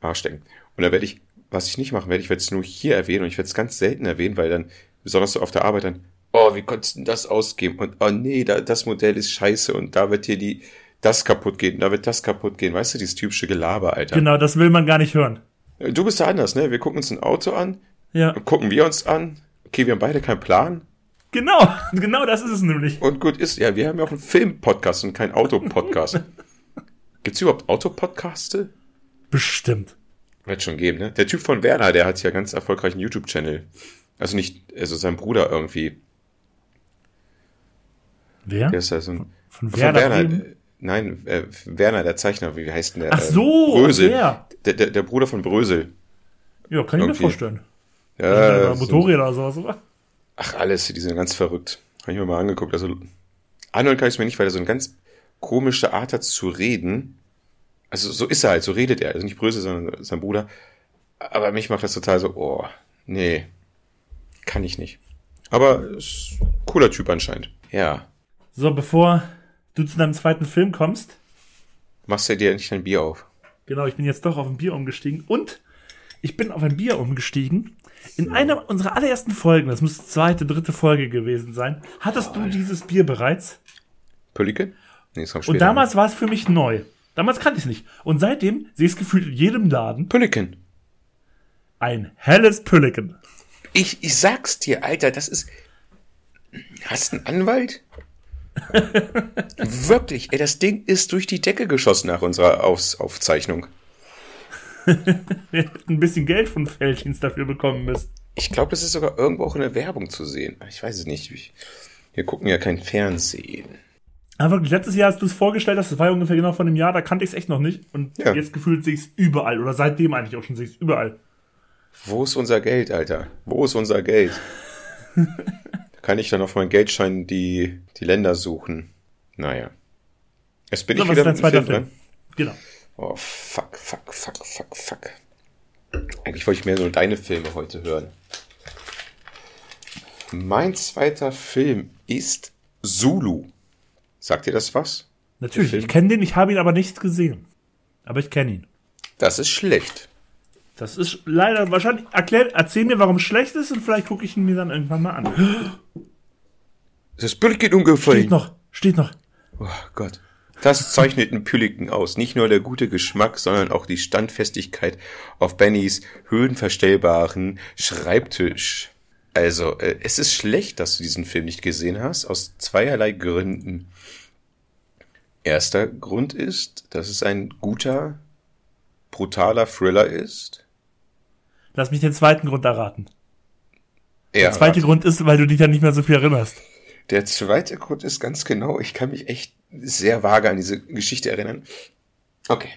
Arsch denken. Und dann werde ich, was ich nicht machen werde, ich werde es nur hier erwähnen und ich werde es ganz selten erwähnen, weil dann, besonders so auf der Arbeit dann, oh, wie konntest du denn das ausgeben? Und oh nee, da, das Modell ist scheiße und da wird dir die, das kaputt gehen, da wird das kaputt gehen. Weißt du, dieses typische Gelaber, Alter. Genau, das will man gar nicht hören. Du bist da anders, ne? Wir gucken uns ein Auto an, ja. gucken wir uns an. Okay, wir haben beide keinen Plan. Genau, genau das ist es nämlich. Und gut ist, ja, wir haben ja auch einen Film-Podcast und keinen Auto-Podcast. Gibt's überhaupt Autopodcaste? Bestimmt. Wird schon geben, ne? Der Typ von Werner, der hat ja ganz erfolgreichen YouTube-Channel. Also nicht, also sein Bruder irgendwie. Wer? Der ist ja so ein, von, von Werner. Werner äh, nein, äh, Werner, der Zeichner, wie heißt denn der? Ach so, äh, Brösel. Der. Der, der, der Bruder von Brösel. Ja, kann ich mir vorstellen. Ja. Motorräder oder sowas, oder? Ach, alles, die sind ganz verrückt. Habe ich mir mal angeguckt. Also, anhören kann ich es mir nicht, weil er so eine ganz komische Art hat zu reden. Also, so ist er halt, so redet er. Also nicht Brösel, sondern sein Bruder. Aber mich macht das total so, oh, nee, kann ich nicht. Aber ist cooler Typ anscheinend. Ja. So, bevor du zu deinem zweiten Film kommst. Machst du dir nicht ein Bier auf? Genau, ich bin jetzt doch auf ein Bier umgestiegen. Und ich bin auf ein Bier umgestiegen. In einer unserer allerersten Folgen, das muss zweite, dritte Folge gewesen sein, hattest du dieses Bier bereits? Pölliken? Nee, das Und damals war es für mich neu. Damals kannte ich es nicht. Und seitdem sehe ich es gefühlt in jedem Laden. Pölliken. Ein helles Pölliken. Ich, ich sag's dir, Alter, das ist. Hast du einen Anwalt? Wirklich, ey, das Ding ist durch die Decke geschossen nach unserer Aus Aufzeichnung. ein bisschen Geld von Feldins dafür bekommen müsst. Ich glaube, das ist sogar irgendwo auch in der Werbung zu sehen. Ich weiß es nicht. Wir gucken ja kein Fernsehen. Aber letztes Jahr, als du es vorgestellt hast, das war ja ungefähr genau von einem Jahr, da kannte ich es echt noch nicht. Und ja. jetzt gefühlt sehe ich es überall. Oder seitdem eigentlich auch schon sehe ich es überall. Wo ist unser Geld, Alter? Wo ist unser Geld? kann ich dann auf meinen Geldschein die, die Länder suchen. Naja. Jetzt bin so, ich wieder mit dem Film, Film. Ne? Genau. Oh, fuck, fuck, fuck, fuck, fuck. Eigentlich wollte ich mehr nur deine Filme heute hören. Mein zweiter Film ist Zulu. Sagt ihr das was? Natürlich, ich kenne den, ich habe ihn aber nicht gesehen. Aber ich kenne ihn. Das ist schlecht. Das ist leider wahrscheinlich. Erklär, erzähl mir, warum es schlecht ist und vielleicht gucke ich ihn mir dann irgendwann mal an. Das Bild geht umgefallen. Steht noch, steht noch. Oh Gott. Das zeichnet einen Pülliken aus. Nicht nur der gute Geschmack, sondern auch die Standfestigkeit auf Bennys höhenverstellbaren Schreibtisch. Also, äh, es ist schlecht, dass du diesen Film nicht gesehen hast, aus zweierlei Gründen. Erster Grund ist, dass es ein guter, brutaler Thriller ist. Lass mich den zweiten Grund erraten. Ja, der zweite Grund ist, weil du dich ja nicht mehr so viel erinnerst. Der zweite Grund ist ganz genau, ich kann mich echt sehr vage an diese Geschichte erinnern. Okay.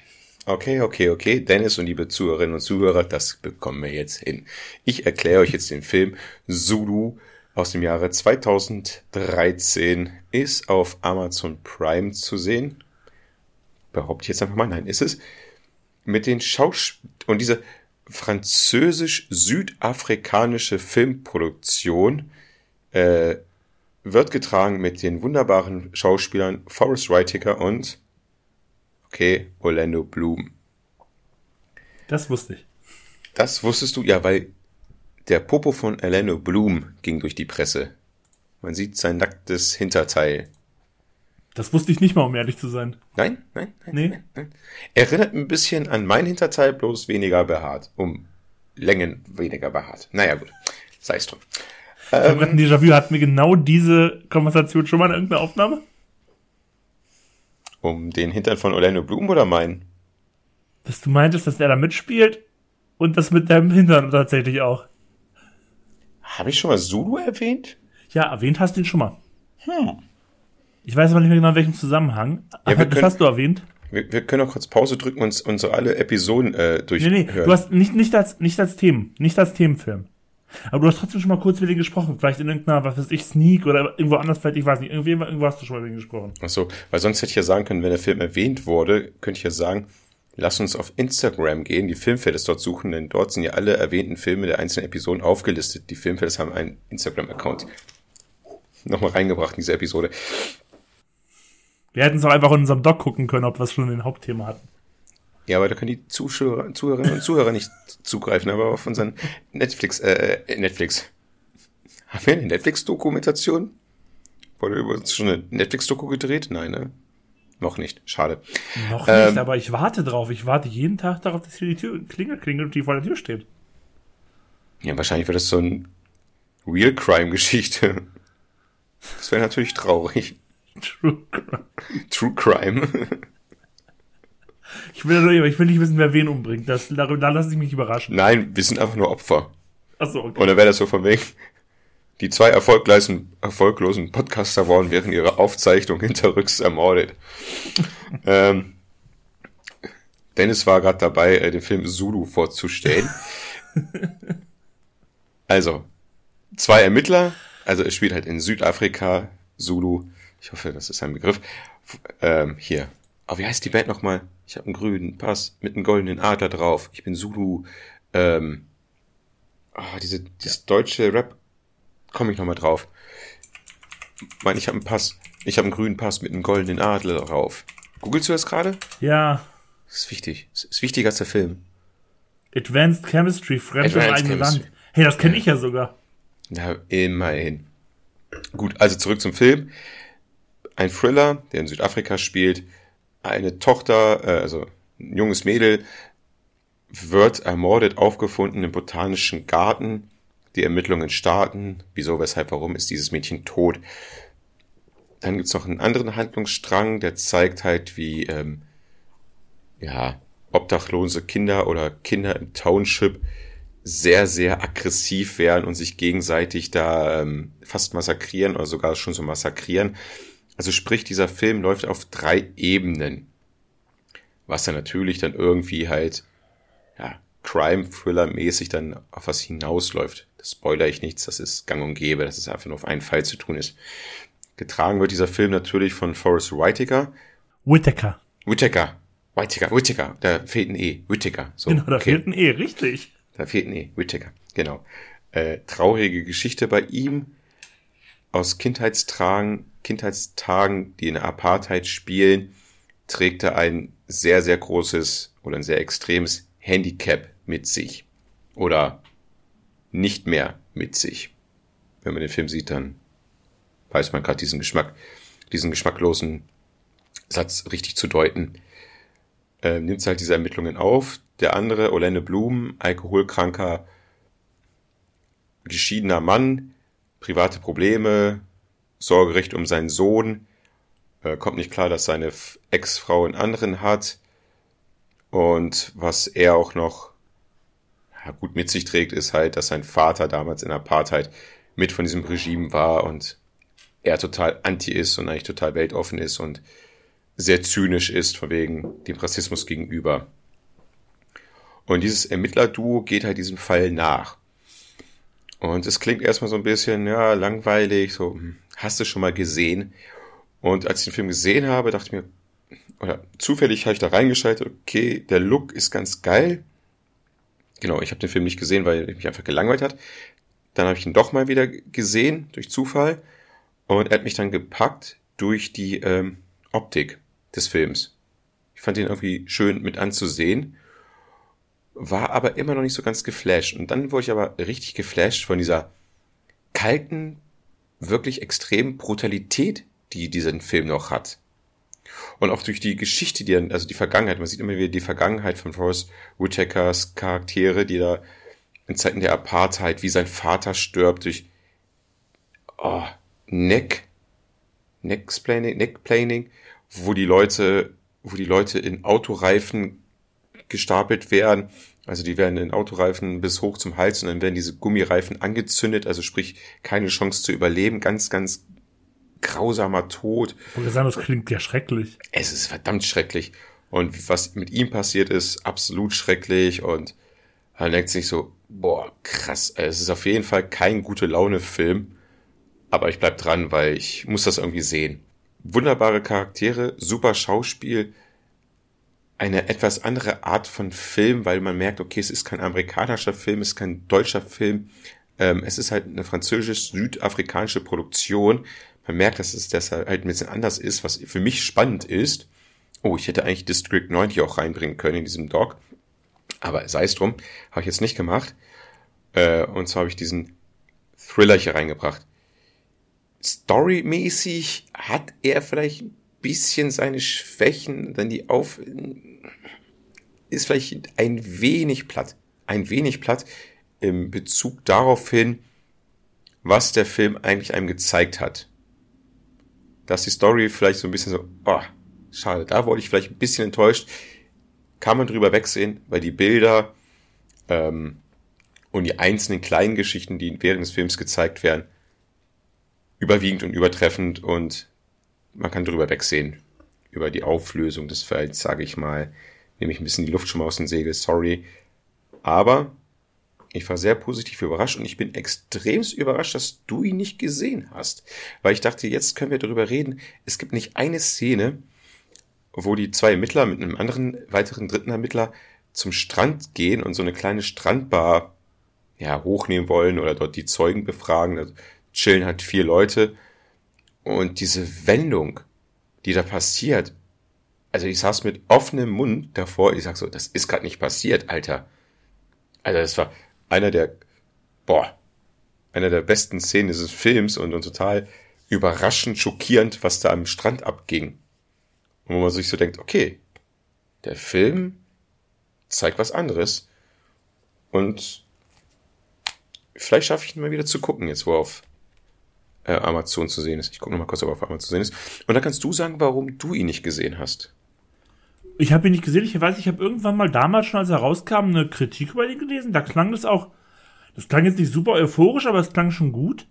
Okay, okay, okay. Dennis und liebe Zuhörerinnen und Zuhörer, das bekommen wir jetzt hin. Ich erkläre euch jetzt den Film Zulu aus dem Jahre 2013 ist auf Amazon Prime zu sehen. behaupte ich jetzt einfach mal, nein, ist es, mit den Schauspielern und diese französisch-südafrikanische Filmproduktion äh, wird getragen mit den wunderbaren Schauspielern Forrest Whitaker und okay, Orlando Bloom. Das wusste ich. Das wusstest du, ja, weil der Popo von Orlando Bloom ging durch die Presse. Man sieht sein nacktes Hinterteil. Das wusste ich nicht mal, um ehrlich zu sein. Nein, nein, nein. Nee. nein, nein. Erinnert ein bisschen an mein Hinterteil, bloß weniger behaart. Um Längen weniger behaart. Naja, gut. Sei es drum. Ich gerade ein Déjà-vu. Hatten wir genau diese Konversation schon mal in irgendeiner Aufnahme? Um den Hintern von Orlando Bloom oder meinen? Dass du meintest, dass er da mitspielt und das mit deinem Hintern tatsächlich auch. Habe ich schon mal Zulu erwähnt? Ja, erwähnt hast du ihn schon mal. Ich weiß aber nicht mehr genau, in welchem Zusammenhang. Ja, wir das können- hast du erwähnt. Wir, wir können auch kurz Pause drücken und uns unsere alle Episoden äh, durchhören. Nee, nee, du hast nicht, nicht als, nicht als Themen, nicht als Themenfilm. Aber du hast trotzdem schon mal kurz mit denen gesprochen. Vielleicht in irgendeiner, was weiß ich, Sneak oder irgendwo anders, vielleicht, ich weiß nicht. Irgendwie, irgendwo hast du schon mal mit denen gesprochen. Ach so, weil sonst hätte ich ja sagen können, wenn der Film erwähnt wurde, könnte ich ja sagen, lass uns auf Instagram gehen, die Filmfeldes dort suchen, denn dort sind ja alle erwähnten Filme der einzelnen Episoden aufgelistet. Die Filmfeldes haben einen Instagram-Account. Nochmal reingebracht in diese Episode. Wir hätten es auch einfach in unserem Doc gucken können, ob wir es schon ein Hauptthema hatten. Ja, aber da können die Zuschauer, Zuhörerinnen und Zuhörer nicht zugreifen, aber auf unseren Netflix, äh, Netflix. Haben wir eine Netflix-Dokumentation? Wurde über uns schon eine Netflix-Doku gedreht? Nein, ne? Noch nicht. Schade. Noch Ähm, nicht, aber ich warte drauf. Ich warte jeden Tag darauf, dass hier die Tür klingelt, klingelt und die vor der Tür steht. Ja, wahrscheinlich wird das so ein Real Crime-Geschichte. Das wäre natürlich traurig. True. True Crime. Ich will, nur- ich will nicht wissen, wer wen umbringt. Das, darüber, da lasse ich mich überraschen. Nein, wir sind einfach nur Opfer. Achso, okay. Und dann wäre das so von wegen, die zwei erfolglosen, erfolglosen Podcaster wurden während ihrer Aufzeichnung hinterrücks ermordet. ähm, Dennis war gerade dabei, äh, den Film Zulu vorzustellen. also, zwei Ermittler, also es spielt halt in Südafrika, Zulu, ich hoffe, das ist ein Begriff. Ähm, hier. Aber wie heißt die Band nochmal? Ich habe einen grünen Pass mit einem goldenen Adler drauf. Ich bin Zulu. Ähm, Ah, diese, dieses deutsche Rap, komme ich nochmal drauf. Mann, ich habe einen Pass, ich habe einen grünen Pass mit einem goldenen Adler drauf. Googlest du das gerade? Ja, Das ist wichtig. Das ist wichtiger als der Film. Advanced Chemistry, fremd im eigenen. Land. Hey, das kenne ich ja sogar. Na, immerhin. Gut, also zurück zum Film. Ein Thriller, der in Südafrika spielt. Eine Tochter, äh, also ein junges Mädel, wird ermordet aufgefunden im botanischen Garten. Die Ermittlungen starten. Wieso, weshalb, warum ist dieses Mädchen tot? Dann gibt's noch einen anderen Handlungsstrang, der zeigt halt, wie ähm, ja, obdachlose Kinder oder Kinder im Township sehr, sehr aggressiv werden und sich gegenseitig da ähm, fast massakrieren oder sogar schon so massakrieren. Also sprich, dieser Film läuft auf drei Ebenen. Was dann natürlich dann irgendwie halt, ja, Crime-Thriller-mäßig dann auf was hinausläuft. Das spoiler ich nichts, das ist gang und gäbe, dass es einfach nur auf einen Fall zu tun ist. Getragen wird dieser Film natürlich von Forrest Whitaker. Whittaker. Whitaker. Whitaker, Whitaker. Da fehlt ein E. Whitaker. So, Genau, da okay. fehlt ein E, richtig. Da fehlt ein E. Whittaker, genau. Äh, traurige Geschichte bei ihm. Aus Kindheitstagen, Kindheitstagen, die in der Apartheid spielen, trägt er ein sehr, sehr großes oder ein sehr extremes Handicap mit sich. Oder nicht mehr mit sich. Wenn man den Film sieht, dann weiß man gerade diesen Geschmack, diesen geschmacklosen Satz richtig zu deuten äh, nimmt halt diese Ermittlungen auf. Der andere, Orlando Bloom, alkoholkranker, geschiedener Mann, private Probleme, Sorgerecht um seinen Sohn, äh, kommt nicht klar, dass seine Ex-Frau einen anderen hat. Und was er auch noch ja, gut mit sich trägt, ist halt, dass sein Vater damals in Apartheid mit von diesem Regime war und er total anti ist und eigentlich total weltoffen ist und sehr zynisch ist, von wegen dem Rassismus gegenüber. Und dieses Ermittlerduo geht halt diesem Fall nach. Und es klingt erstmal so ein bisschen, ja, langweilig, so, hm, hast du schon mal gesehen? Und als ich den Film gesehen habe, dachte ich mir, oder zufällig habe ich da reingeschaltet, okay, der Look ist ganz geil. Genau, ich habe den Film nicht gesehen, weil er mich einfach gelangweilt hat. Dann habe ich ihn doch mal wieder gesehen, durch Zufall. Und er hat mich dann gepackt durch die ähm, Optik des Films. Ich fand ihn irgendwie schön mit anzusehen, war aber immer noch nicht so ganz geflasht. Und dann wurde ich aber richtig geflasht von dieser kalten, wirklich extremen Brutalität, die diesen Film noch hat. Und auch durch die Geschichte, die also die Vergangenheit, man sieht immer wieder die Vergangenheit von Forrest Whitakers Charaktere, die da in Zeiten der Apartheid, wie sein Vater stirbt, durch oh, Neck, Necksplaining, Neckplaning, wo die Leute, wo die Leute in Autoreifen gestapelt werden. Also die werden in Autoreifen bis hoch zum Hals und dann werden diese Gummireifen angezündet, also sprich keine Chance zu überleben. Ganz, ganz grausamer Tod. Und sagen, das klingt ja schrecklich. Es ist verdammt schrecklich. Und was mit ihm passiert ist, absolut schrecklich. Und man denkt sich so, boah, krass. Es ist auf jeden Fall kein gute Laune-Film. Aber ich bleib dran, weil ich muss das irgendwie sehen. Wunderbare Charaktere, super Schauspiel, eine etwas andere Art von Film, weil man merkt, okay, es ist kein amerikanischer Film, es ist kein deutscher Film. Ähm, es ist halt eine französisch-südafrikanische Produktion. Man merkt, dass es deshalb halt ein bisschen anders ist, was für mich spannend ist. Oh, ich hätte eigentlich District 9 hier auch reinbringen können in diesem Dog. Aber sei es drum, habe ich jetzt nicht gemacht. Äh, und zwar habe ich diesen Thriller hier reingebracht. Storymäßig hat er vielleicht ein bisschen seine Schwächen, dann die Auf ist vielleicht ein wenig platt, ein wenig platt im Bezug darauf hin, was der Film eigentlich einem gezeigt hat. Dass die Story vielleicht so ein bisschen so, oh, schade, da wurde ich vielleicht ein bisschen enttäuscht. Kann man drüber wegsehen, weil die Bilder ähm, und die einzelnen kleinen Geschichten, die während des Films gezeigt werden, überwiegend und übertreffend und man kann drüber wegsehen. Über die Auflösung des Felds, sage ich mal. Nehme ich ein bisschen die Luft schon mal aus dem Segel, sorry. Aber ich war sehr positiv überrascht und ich bin extremst überrascht, dass du ihn nicht gesehen hast. Weil ich dachte, jetzt können wir darüber reden. Es gibt nicht eine Szene, wo die zwei Ermittler mit einem anderen, weiteren dritten Ermittler zum Strand gehen und so eine kleine Strandbar ja, hochnehmen wollen oder dort die Zeugen befragen. Da chillen halt vier Leute. Und diese Wendung, die da passiert, also ich saß mit offenem Mund davor, ich sag so, das ist gerade nicht passiert, Alter. Alter, das war einer der, boah, einer der besten Szenen dieses Films und, und total überraschend, schockierend, was da am Strand abging. Und wo man sich so denkt, okay, der Film zeigt was anderes und vielleicht schaffe ich ihn mal wieder zu gucken, jetzt wo er auf äh, Amazon zu sehen ist. Ich gucke nochmal kurz, ob er auf Amazon zu sehen ist. Und dann kannst du sagen, warum du ihn nicht gesehen hast. Ich habe ihn nicht gesehen. Ich weiß, ich habe irgendwann mal damals schon, als er rauskam, eine Kritik über ihn gelesen. Da klang das auch. Das klang jetzt nicht super euphorisch, aber es klang schon gut.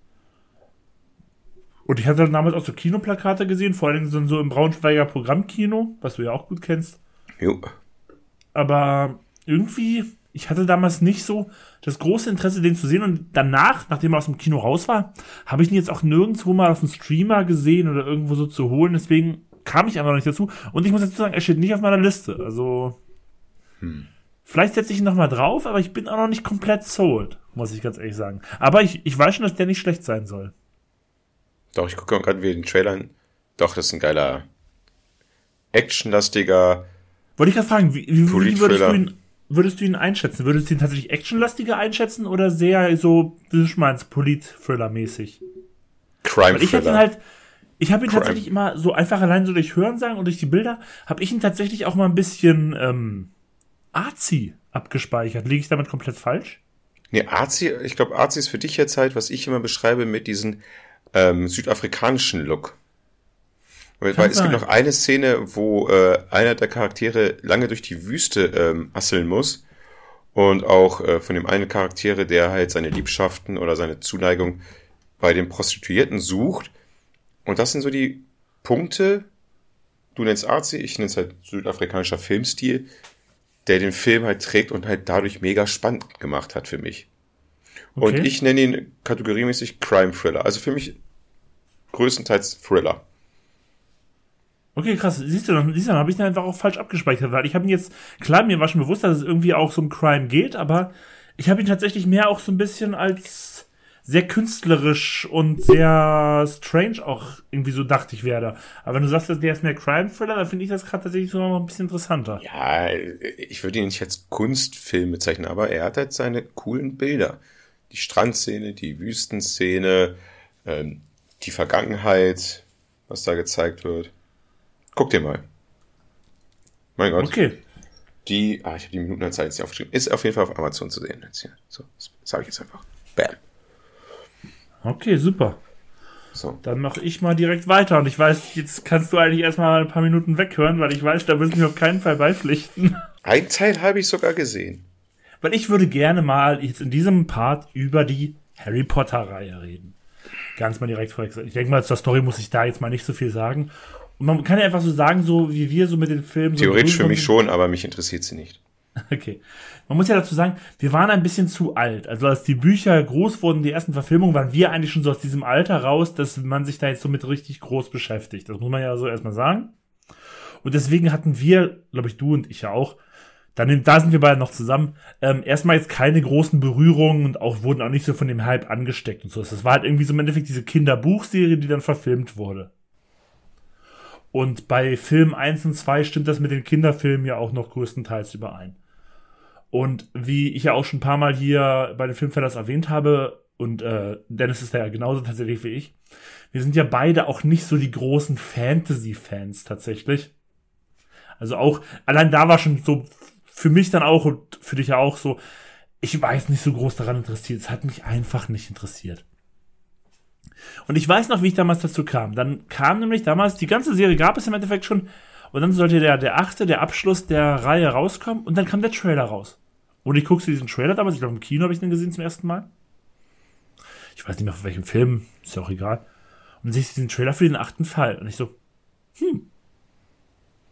Und ich hatte damals auch so Kinoplakate gesehen, vor allem so im Braunschweiger Programmkino, was du ja auch gut kennst. Jo. Aber irgendwie, ich hatte damals nicht so das große Interesse, den zu sehen. Und danach, nachdem er aus dem Kino raus war, habe ich ihn jetzt auch nirgendwo mal auf dem Streamer gesehen oder irgendwo so zu holen. Deswegen kam ich einfach noch nicht dazu. Und ich muss dazu sagen, er steht nicht auf meiner Liste. Also, hm. vielleicht setze ich ihn nochmal drauf, aber ich bin auch noch nicht komplett sold, muss ich ganz ehrlich sagen. Aber ich, ich weiß schon, dass der nicht schlecht sein soll. Doch, ich gucke gerade wieder den Trailer an. Doch, das ist ein geiler, actionlastiger. Wollte ich gerade fragen, wie, wie, wie würdest du ihn würdest du ihn einschätzen? Würdest du ihn tatsächlich actionlastiger einschätzen oder sehr so, wie du meinst, Polit-Thriller-mäßig? Crime-Thriller. Ich habe ihn halt, ich habe ihn Crime. tatsächlich immer so einfach allein so durch Hörensagen und durch die Bilder, habe ich ihn tatsächlich auch mal ein bisschen ähm, arzi abgespeichert. Liege ich damit komplett falsch? Nee, Arzi, ich glaube, Arzi ist für dich jetzt halt, was ich immer beschreibe mit diesem ähm, südafrikanischen Look. Weil, weil es gibt noch eine Szene, wo äh, einer der Charaktere lange durch die Wüste ähm, asseln muss. Und auch äh, von dem einen Charaktere, der halt seine Liebschaften oder seine Zuneigung bei den Prostituierten sucht. Und das sind so die Punkte, du nennst Arzi, ich nenne es halt südafrikanischer Filmstil, der den Film halt trägt und halt dadurch mega spannend gemacht hat für mich. Okay. Und ich nenne ihn kategoriemäßig Crime Thriller. Also für mich größtenteils Thriller. Okay, krass. Siehst du, dann, dann habe ich den einfach auch falsch abgespeichert, weil ich habe ihn jetzt, klar, mir war schon bewusst, dass es irgendwie auch so um Crime geht, aber ich habe ihn tatsächlich mehr auch so ein bisschen als sehr künstlerisch und sehr strange auch irgendwie so dachte ich werde. Aber wenn du sagst, der ist mehr Crime-Thriller, dann finde ich das gerade tatsächlich sogar noch ein bisschen interessanter. Ja, ich würde ihn nicht als Kunstfilm bezeichnen, aber er hat halt seine coolen Bilder. Die Strandszene, die Wüstenszene, ähm, die Vergangenheit, was da gezeigt wird. Guck dir mal. Mein Gott. Okay. Die, ah, ich habe die Minutenanzahl jetzt nicht aufgeschrieben. Ist auf jeden Fall auf Amazon zu sehen. Jetzt hier. So, das sage ich jetzt einfach. Bam. Okay, super. So. Dann mache ich mal direkt weiter. Und ich weiß, jetzt kannst du eigentlich erstmal ein paar Minuten weghören, weil ich weiß, da müssen wir auf keinen Fall beipflichten. Ein Teil habe ich sogar gesehen. Weil ich würde gerne mal jetzt in diesem Part über die Harry Potter-Reihe reden. Ganz mal direkt vorweg. Ich denke mal, zur Story muss ich da jetzt mal nicht so viel sagen. Und man kann ja einfach so sagen, so wie wir so mit den Filmen. Theoretisch so für mich schon, aber mich interessiert sie nicht. Okay. Man muss ja dazu sagen, wir waren ein bisschen zu alt. Also als die Bücher groß wurden, die ersten Verfilmungen, waren wir eigentlich schon so aus diesem Alter raus, dass man sich da jetzt so mit richtig groß beschäftigt. Das muss man ja so erstmal sagen. Und deswegen hatten wir, glaube ich, du und ich ja auch, dann, da sind wir beide noch zusammen, ähm, erstmal jetzt keine großen Berührungen und auch wurden auch nicht so von dem Hype angesteckt und so. Das war halt irgendwie so im Endeffekt diese Kinderbuchserie, die dann verfilmt wurde. Und bei Film 1 und 2 stimmt das mit den Kinderfilmen ja auch noch größtenteils überein. Und wie ich ja auch schon ein paar Mal hier bei den Filmfellers erwähnt habe, und äh, Dennis ist ja genauso tatsächlich wie ich, wir sind ja beide auch nicht so die großen Fantasy-Fans tatsächlich. Also auch, allein da war schon so für mich dann auch und für dich ja auch so, ich war jetzt nicht so groß daran interessiert. Es hat mich einfach nicht interessiert. Und ich weiß noch, wie ich damals dazu kam. Dann kam nämlich damals, die ganze Serie gab es im Endeffekt schon, und dann sollte der, der achte, der Abschluss der Reihe rauskommen, und dann kam der Trailer raus. Und ich guckte diesen Trailer damals, ich glaube im Kino habe ich den gesehen zum ersten Mal. Ich weiß nicht mehr von welchem Film, ist ja auch egal. Und dann sehe ich diesen Trailer für den achten Fall. Und ich so, hm,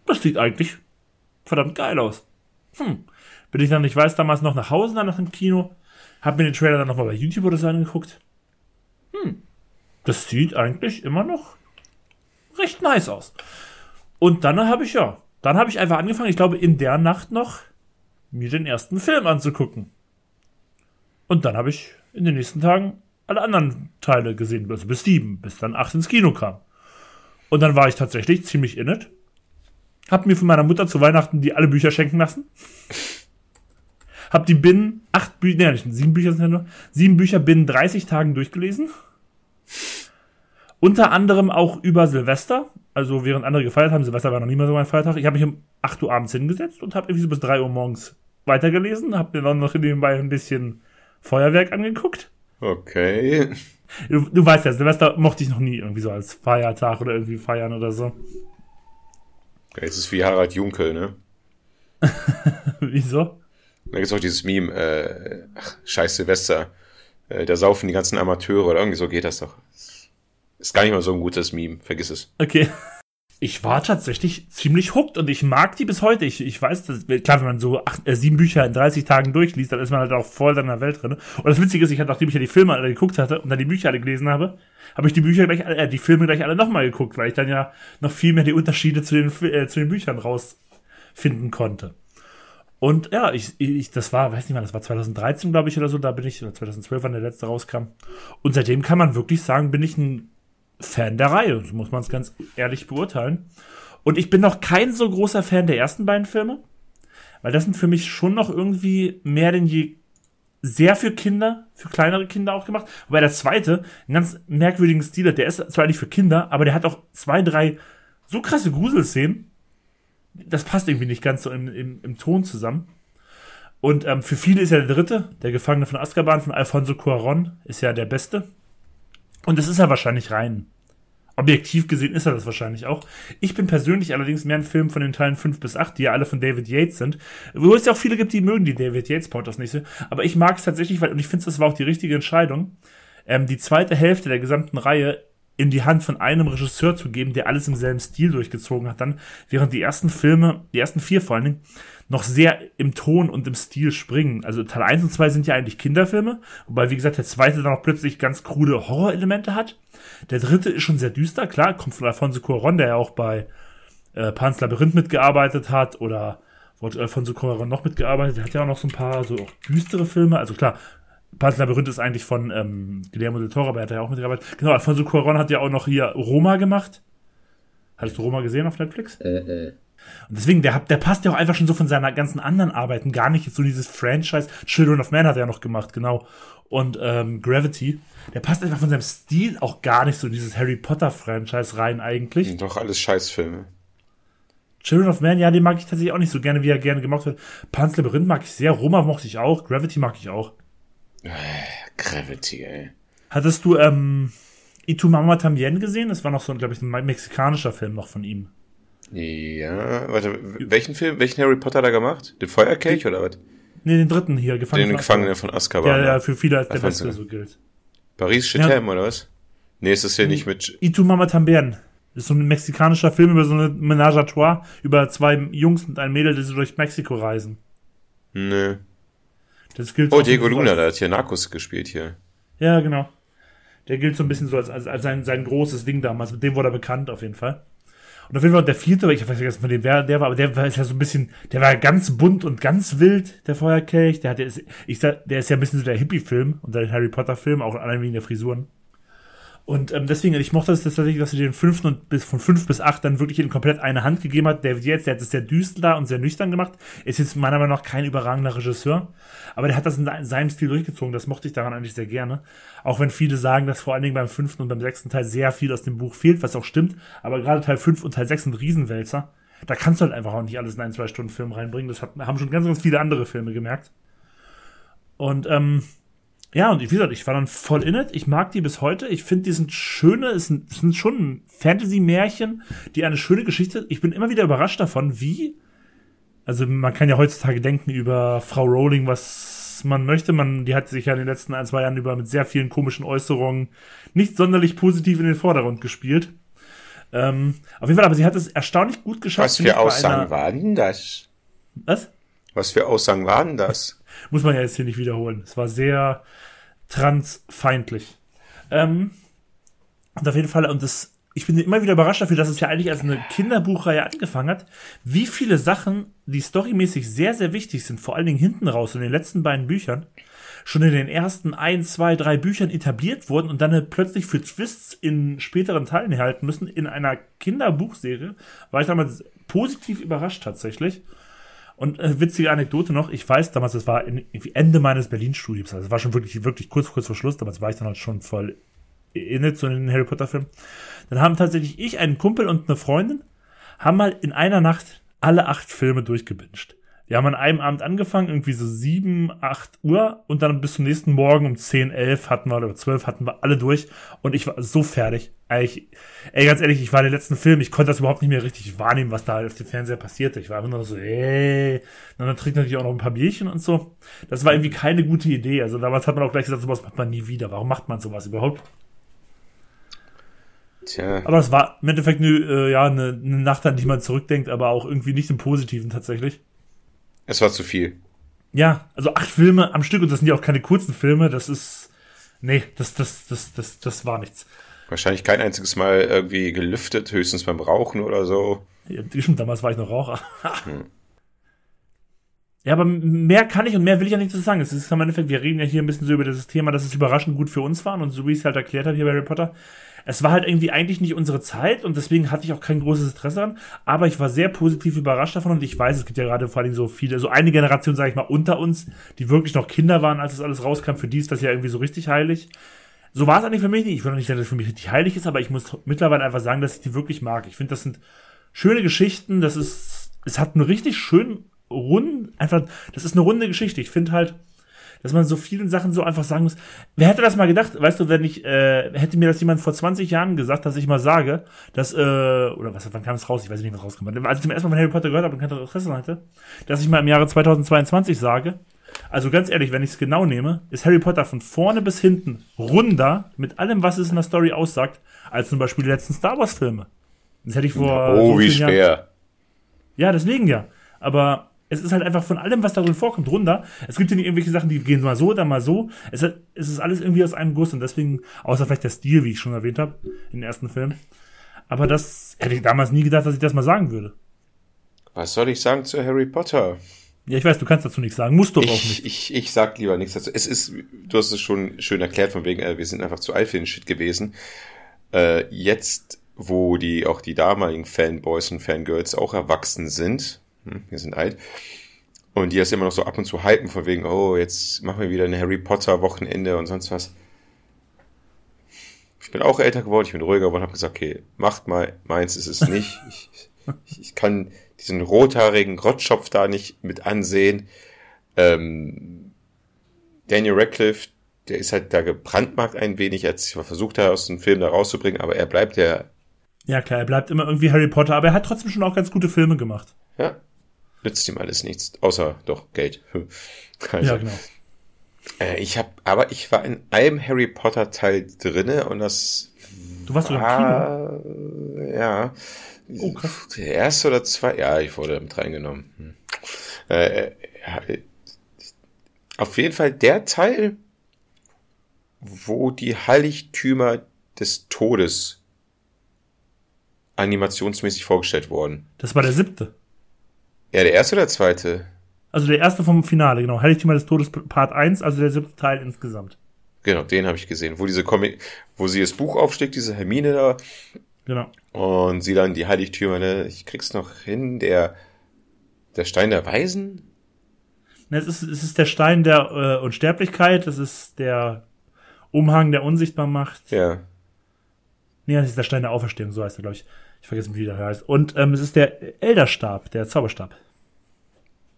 das sieht eigentlich verdammt geil aus. Hm. Bin ich dann, ich weiß, damals noch nach Hause, dann nach dem Kino, hab mir den Trailer dann nochmal bei YouTube oder so angeguckt. Hm, das sieht eigentlich immer noch recht nice aus. Und dann habe ich ja, dann habe ich einfach angefangen, ich glaube in der Nacht noch mir den ersten Film anzugucken. Und dann habe ich in den nächsten Tagen alle anderen Teile gesehen, also bis sieben, bis dann acht ins Kino kam. Und dann war ich tatsächlich ziemlich in it. Hab mir von meiner Mutter zu Weihnachten die alle Bücher schenken lassen. Hab die binnen acht Bücher, nee, nicht sieben Bücher sind ja nur, sieben Bücher binnen 30 Tagen durchgelesen. Unter anderem auch über Silvester. Also während andere gefeiert haben, Silvester war noch nie mehr so mein Feiertag. Ich habe mich um 8 Uhr abends hingesetzt und habe irgendwie so bis 3 Uhr morgens weitergelesen. Habe mir dann noch nebenbei ein bisschen Feuerwerk angeguckt. Okay. Du, du weißt ja, Silvester mochte ich noch nie irgendwie so als Feiertag oder irgendwie feiern oder so. Es ist wie Harald Junkel, ne? Wieso? Da gibt es auch dieses Meme, äh, ach, scheiß Silvester, äh, da saufen die ganzen Amateure oder irgendwie so geht das doch. Ist gar nicht mal so ein gutes Meme, vergiss es. Okay. Ich war tatsächlich ziemlich hooked und ich mag die bis heute. Ich, ich weiß, dass, klar, wenn man so acht, äh, sieben Bücher in 30 Tagen durchliest, dann ist man halt auch voll in der Welt drin. Und das Witzige ist, ich hatte, nachdem ich ja die Filme alle geguckt hatte und dann die Bücher alle gelesen habe, habe ich die Bücher gleich, äh, die Filme gleich alle nochmal geguckt, weil ich dann ja noch viel mehr die Unterschiede zu den, äh, zu den Büchern rausfinden konnte. Und ja, ich, ich, das war, weiß nicht mal, das war 2013, glaube ich, oder so, da bin ich, oder 2012, wann der letzte rauskam. Und seitdem kann man wirklich sagen, bin ich ein Fan der Reihe, so muss man es ganz ehrlich beurteilen. Und ich bin noch kein so großer Fan der ersten beiden Filme, weil das sind für mich schon noch irgendwie mehr denn je sehr für Kinder, für kleinere Kinder auch gemacht. Wobei der zweite einen ganz merkwürdigen Stil hat. Der ist zwar nicht für Kinder, aber der hat auch zwei, drei so krasse Gruselszenen. Das passt irgendwie nicht ganz so im, im, im Ton zusammen. Und ähm, für viele ist ja der dritte, der Gefangene von Azkaban von Alfonso Cuaron, ist ja der beste. Und das ist ja wahrscheinlich rein. Objektiv gesehen ist er das wahrscheinlich auch. Ich bin persönlich allerdings mehr ein Film von den Teilen 5 bis 8, die ja alle von David Yates sind. Wo es ja auch viele gibt, die mögen die David Yates Potters nicht so. Aber ich mag es tatsächlich, weil, und ich finde, das war auch die richtige Entscheidung, ähm, die zweite Hälfte der gesamten Reihe in die Hand von einem Regisseur zu geben, der alles im selben Stil durchgezogen hat, dann, während die ersten Filme, die ersten vier vor allen Dingen, noch sehr im Ton und im Stil springen. Also Teil 1 und 2 sind ja eigentlich Kinderfilme, wobei, wie gesagt, der zweite dann auch plötzlich ganz krude Horrorelemente hat. Der dritte ist schon sehr düster, klar, kommt von Alfonso Cuarón, der ja auch bei äh, Pan's Labyrinth mitgearbeitet hat oder wo Alfonso Cuarón noch mitgearbeitet. Der hat ja auch noch so ein paar so auch düstere Filme. Also klar, Pan's Labyrinth ist eigentlich von ähm, Guillermo del Toro, aber er hat ja auch mitgearbeitet. Genau, Alfonso Cuarón hat ja auch noch hier Roma gemacht. Hattest du Roma gesehen auf Netflix? Äh, äh. Und deswegen, der, der passt ja auch einfach schon so von seiner ganzen anderen Arbeiten gar nicht. Jetzt so dieses Franchise. Children of Man hat er ja noch gemacht, genau. Und ähm, Gravity. Der passt einfach von seinem Stil auch gar nicht so in dieses Harry Potter Franchise rein eigentlich. Doch alles Scheißfilme. Children of Man, ja, den mag ich tatsächlich auch nicht so gerne, wie er gerne gemacht wird. Pan's Labyrinth mag ich sehr. Roma mochte ich auch. Gravity mag ich auch. Gravity, ey. Hattest du ähm, Itu Mama Tambien gesehen? Das war noch so, glaube ich, ein mexikanischer Film noch von ihm. Ja, warte, welchen Film, welchen Harry Potter da gemacht? Den Feuerkelch oder was? Nee, den dritten hier, Gefangener Den Gefangenen von Azkaban. Ja, ja, für viele als der Beste so gilt. Paris Chetem, oder was? Nee, ist das hier nicht mit, Itu Mama Tambien. Das ist so ein mexikanischer Film über so eine Menage à Trois, über zwei Jungs und ein Mädel, die so durch Mexiko reisen. nö. Das gilt Oh, Diego Luna, der hat hier Narcos gespielt hier. Ja, genau. Der gilt so ein bisschen so als, als, als sein, sein großes Ding damals. Mit dem wurde er bekannt, auf jeden Fall. Und auf jeden Fall der vierte, ich weiß vergessen, von dem wer der war, aber der war ist ja so ein bisschen, der war ganz bunt und ganz wild, der Feuerkelch. Der hat, der ist, ich sag, der ist ja ein bisschen so der Hippie-Film und der Harry Potter-Film, auch allein wegen der Frisuren. Und ähm, deswegen, ich mochte es tatsächlich, dass sie den fünften und bis von fünf bis acht dann wirklich in komplett eine Hand gegeben hat. Der jetzt, der hat es sehr düster und sehr nüchtern gemacht. Ist jetzt meiner Meinung nach kein überragender Regisseur. Aber der hat das in se- seinem Stil durchgezogen. Das mochte ich daran eigentlich sehr gerne. Auch wenn viele sagen, dass vor allen Dingen beim fünften und beim sechsten Teil sehr viel aus dem Buch fehlt, was auch stimmt. Aber gerade Teil fünf und Teil sechs sind Riesenwälzer. Da kannst du halt einfach auch nicht alles in einen zwei Stunden Film reinbringen. Das hat, haben schon ganz, ganz viele andere Filme gemerkt. Und ähm, ja, und wie gesagt, ich war dann voll in it. Ich mag die bis heute. Ich finde, die sind schöne, es sind, sind schon Fantasy-Märchen, die eine schöne Geschichte. Ich bin immer wieder überrascht davon, wie. Also, man kann ja heutzutage denken über Frau Rowling, was man möchte. Man, die hat sich ja in den letzten ein, zwei Jahren über mit sehr vielen komischen Äußerungen nicht sonderlich positiv in den Vordergrund gespielt. Ähm, auf jeden Fall, aber sie hat es erstaunlich gut geschafft. Was für Aussagen einer- waren das? Was? Was für Aussagen waren das? Muss man ja jetzt hier nicht wiederholen. Es war sehr transfeindlich. Ähm, und auf jeden Fall, und das, ich bin immer wieder überrascht dafür, dass es ja eigentlich als eine Kinderbuchreihe angefangen hat, wie viele Sachen, die storymäßig sehr, sehr wichtig sind, vor allen Dingen hinten raus in den letzten beiden Büchern, schon in den ersten ein, zwei, drei Büchern etabliert wurden und dann plötzlich für Twists in späteren Teilen erhalten müssen. In einer Kinderbuchserie war ich damals positiv überrascht tatsächlich. Und äh, witzige Anekdote noch, ich weiß damals, das war in, Ende meines Berlin-Studiums, also es war schon wirklich, wirklich kurz, kurz vor Schluss, damals war ich dann halt schon voll inne zu den Harry Potter-Filmen. Dann haben tatsächlich ich, einen Kumpel und eine Freundin, haben mal in einer Nacht alle acht Filme durchgebinged. Wir haben an einem Abend angefangen, irgendwie so sieben, acht Uhr und dann bis zum nächsten Morgen um zehn, elf hatten wir oder zwölf hatten wir alle durch und ich war so fertig. Eigentlich, ey, ganz ehrlich, ich war der letzten Film, ich konnte das überhaupt nicht mehr richtig wahrnehmen, was da auf dem Fernseher passierte. Ich war einfach nur so, ey, und dann trinkt natürlich auch noch ein paar Bierchen und so. Das war irgendwie keine gute Idee. Also damals hat man auch gleich gesagt, sowas macht man nie wieder. Warum macht man sowas überhaupt? Tja, Aber es war im Endeffekt eine, äh, ja, eine, eine Nacht, an die man zurückdenkt, aber auch irgendwie nicht im Positiven tatsächlich. Es war zu viel. Ja, also acht Filme am Stück und das sind ja auch keine kurzen Filme, das ist. Nee, das, das, das, das, das war nichts. Wahrscheinlich kein einziges Mal irgendwie gelüftet, höchstens beim Rauchen oder so. Ja, stimmt, damals war ich noch Raucher. Ja, aber mehr kann ich und mehr will ich ja nicht dazu sagen. Es ist im Endeffekt, wir reden ja hier ein bisschen so über dieses Thema, dass es überraschend gut für uns war und so wie ich es halt erklärt habe hier bei Harry Potter. Es war halt irgendwie eigentlich nicht unsere Zeit und deswegen hatte ich auch kein großes Interesse an, aber ich war sehr positiv überrascht davon und ich weiß, es gibt ja gerade vor allem so viele, so eine Generation, sage ich mal, unter uns, die wirklich noch Kinder waren, als das alles rauskam, für die ist das ja irgendwie so richtig heilig. So war es eigentlich für mich nicht. Ich will noch nicht sagen, dass es für mich richtig heilig ist, aber ich muss mittlerweile einfach sagen, dass ich die wirklich mag. Ich finde, das sind schöne Geschichten, das ist, es hat einen richtig schönen runden, einfach, das ist eine runde Geschichte. Ich finde halt, dass man so vielen Sachen so einfach sagen muss. Wer hätte das mal gedacht? Weißt du, wenn ich, äh, hätte mir das jemand vor 20 Jahren gesagt, dass ich mal sage, dass, äh, oder was, wann kam es raus? Ich weiß nicht, was rauskommt. Als ich zum ersten Mal von Harry Potter gehört habe und kein Interesse hatte, dass ich mal im Jahre 2022 sage, also ganz ehrlich, wenn ich es genau nehme, ist Harry Potter von vorne bis hinten runder mit allem, was es in der Story aussagt, als zum Beispiel die letzten Star Wars Filme. Das hätte ich vor. oh, so wie vielen Jahren- schwer. ja, deswegen ja. Aber es ist halt einfach von allem, was darin vorkommt, runter. Es gibt ja nicht irgendwelche Sachen, die gehen mal so, dann mal so. Es, hat, es ist alles irgendwie aus einem Guss und deswegen, außer vielleicht der Stil, wie ich schon erwähnt habe, in den ersten Film. Aber das hätte ich damals nie gedacht, dass ich das mal sagen würde. Was soll ich sagen zu Harry Potter? Ja, ich weiß, du kannst dazu nichts sagen, musst du auch Ich, nicht. ich, ich sag lieber nichts dazu. Es ist, du hast es schon schön erklärt, von wegen, äh, wir sind einfach zu alt für den Shit gewesen. Äh, jetzt, wo die, auch die damaligen Fanboys und Fangirls auch erwachsen sind, wir sind alt, und die das immer noch so ab und zu hypen, von wegen, oh, jetzt machen wir wieder ein Harry Potter Wochenende und sonst was. Ich bin auch älter geworden, ich bin ruhiger geworden, habe gesagt, okay, macht mal, meins ist es nicht. Ich, ich, ich kann diesen rothaarigen Grottschopf da nicht mit ansehen. Ähm, Daniel Radcliffe, der ist halt da gebrandmarkt ein wenig, als ich versucht habe, aus dem Film da rauszubringen, aber er bleibt ja, Ja, klar, er bleibt immer irgendwie Harry Potter, aber er hat trotzdem schon auch ganz gute Filme gemacht. ja, nützt ihm alles nichts, außer doch Geld. Also, Ja, genau. äh, ich habe, aber ich war in einem Harry Potter Teil drinne und das Du warst sogar im Kino. war, ja, Oh, krass. der erste oder zwei, ja, ich wurde mit reingenommen. Hm. Äh, ja, auf jeden Fall der Teil, wo die Heiligtümer des Todes animationsmäßig vorgestellt wurden. Das war der siebte. Ja, der erste oder zweite? Also der erste vom Finale, genau. Heiligtümer des Todes Part 1, also der siebte Teil insgesamt. Genau, den habe ich gesehen, wo diese Comic, wo sie das Buch aufschlägt, diese Hermine da, Genau. und sie dann die Heiligtümer, ne, ich krieg's noch hin, der, der Stein der Weisen? Ne, Es ist, es ist der Stein der äh, Unsterblichkeit, es ist der Umhang, der unsichtbar macht. Ja. Nee, das ist der Stein der Auferstehung, so heißt er, glaube ich. Ich vergesse, wie der heißt. Und ähm, es ist der Elderstab, der Zauberstab.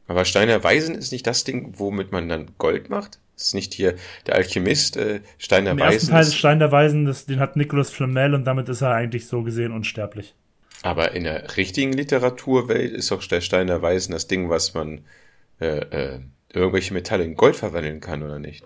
Aber Stein der Weisen ist nicht das Ding, womit man dann Gold macht? Ist nicht hier der Alchemist, äh, Stein der Im ersten Weisen? Teil des Ist, Stein der Weisen, das, den hat Nicolas Flamel und damit ist er eigentlich so gesehen unsterblich. aber in der richtigen Literaturwelt ist auch der Stein der Weisen das Ding, was man äh, äh, irgendwelche Metalle in Gold verwandeln kann, oder nicht?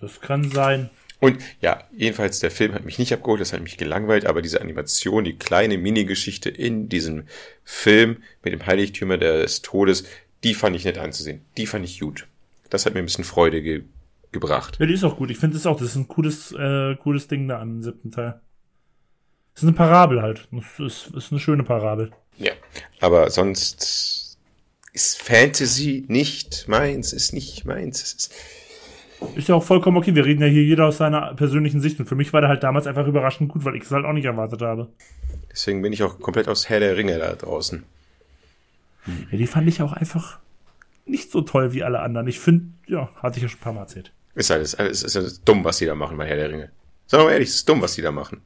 Das kann sein. Und ja, jedenfalls, der Film hat mich nicht abgeholt, das hat mich gelangweilt, aber diese Animation, die kleine Mini-Geschichte in diesem Film mit dem Heiligtümer des Todes, die fand ich nett anzusehen. Die fand ich gut. Das hat mir ein bisschen Freude ge gebracht. Ja, die ist auch gut. Ich finde es auch, das ist ein cooles, äh, cooles Ding da am siebten Teil. Das ist eine Parabel halt. Das ist, ist eine schöne Parabel. Ja, aber sonst ist Fantasy nicht meins, ist nicht meins. Es ist, Ist ja auch vollkommen okay. Wir reden ja hier jeder aus seiner persönlichen Sicht. Und für mich war der halt damals einfach überraschend gut, weil ich es halt auch nicht erwartet habe. deswegen bin ich auch komplett aus Herr der Ringe da draußen. Ja, die fand ich auch einfach nicht so toll wie alle anderen. Ich finde, ja, hatte ich ja schon ein paar Mal erzählt. Ist alles, alles ist alles dumm, was die da machen bei Herr der Ringe. Wir mal ehrlich, es ist dumm, was die da machen.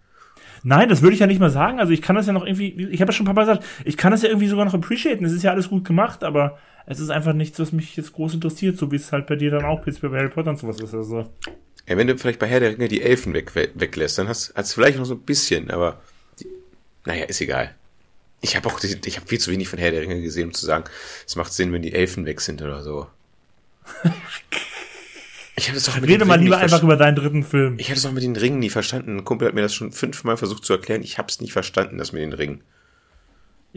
Nein, das würde ich ja nicht mal sagen. Also ich kann das ja noch irgendwie, ich habe ja schon ein paar Mal gesagt, ich kann das ja irgendwie sogar noch appreciaten. Es ist ja alles gut gemacht, aber es ist einfach nichts, was mich jetzt groß interessiert, so wie es halt bei dir dann auch jetzt bei Harry Potter und sowas ist. Also, Ja, wenn du vielleicht bei Herr der Ringe die Elfen weg, weglässt, dann hast du vielleicht noch so ein bisschen, aber die, naja, ist egal. Ich habe auch, ich habe viel zu wenig von Herr der Ringe gesehen, um zu sagen, es macht Sinn, wenn die Elfen weg sind oder so. Ich habe das mit rede mal Ringen lieber einfach über deinen dritten Film. Ich hatte es auch mit den Ringen nie verstanden. Ein Kumpel hat mir das schon fünfmal versucht zu erklären. Ich habe es nicht verstanden, das mit den Ringen.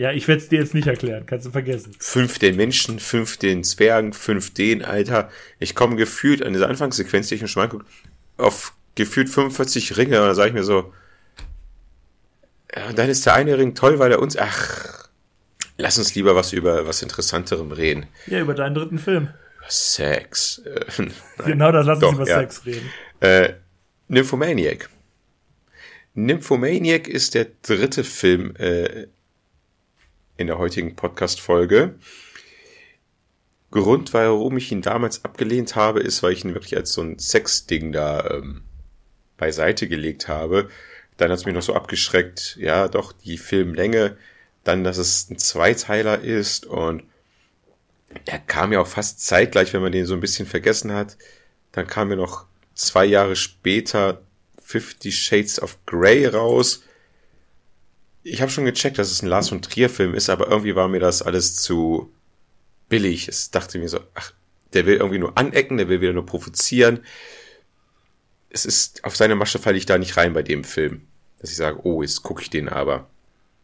Ja, ich werde es dir jetzt nicht erklären, kannst du vergessen. Fünf den Menschen, fünf den Zwergen, fünf den, Alter. Ich komme gefühlt an dieser Anfangssequenz, die ich mir schon mal angucke, auf gefühlt 45 Ringe. Und dann sage ich mir so, ja, und dann ist der eine Ring toll, weil er uns, ach, lass uns lieber was über was Interessanterem reden. Ja, über deinen dritten Film. Über Sex. Äh. Genau, da lass Doch, uns über ja. Sex reden. Äh, Nymphomaniac. Nymphomaniac ist der dritte Film äh, in der heutigen Podcast-Folge. Grund, warum ich ihn damals abgelehnt habe, ist, weil ich ihn wirklich als so ein Sex-Ding da ähm, beiseite gelegt habe. Dann hat es mich noch so abgeschreckt, ja, doch, die Filmlänge, dann, dass es ein Zweiteiler ist und er kam ja auch fast zeitgleich, wenn man den so ein bisschen vergessen hat. Dann kam mir noch zwei Jahre später Fifty Shades of Grey raus. Ich habe schon gecheckt, dass es ein Lars von Trier Film ist, aber irgendwie war mir das alles zu billig. Es dachte mir so, ach, der will irgendwie nur anecken, der will wieder nur provozieren. Es ist, auf seine Masche falle ich da nicht rein bei dem Film. Dass ich sage, oh, jetzt gucke ich den aber.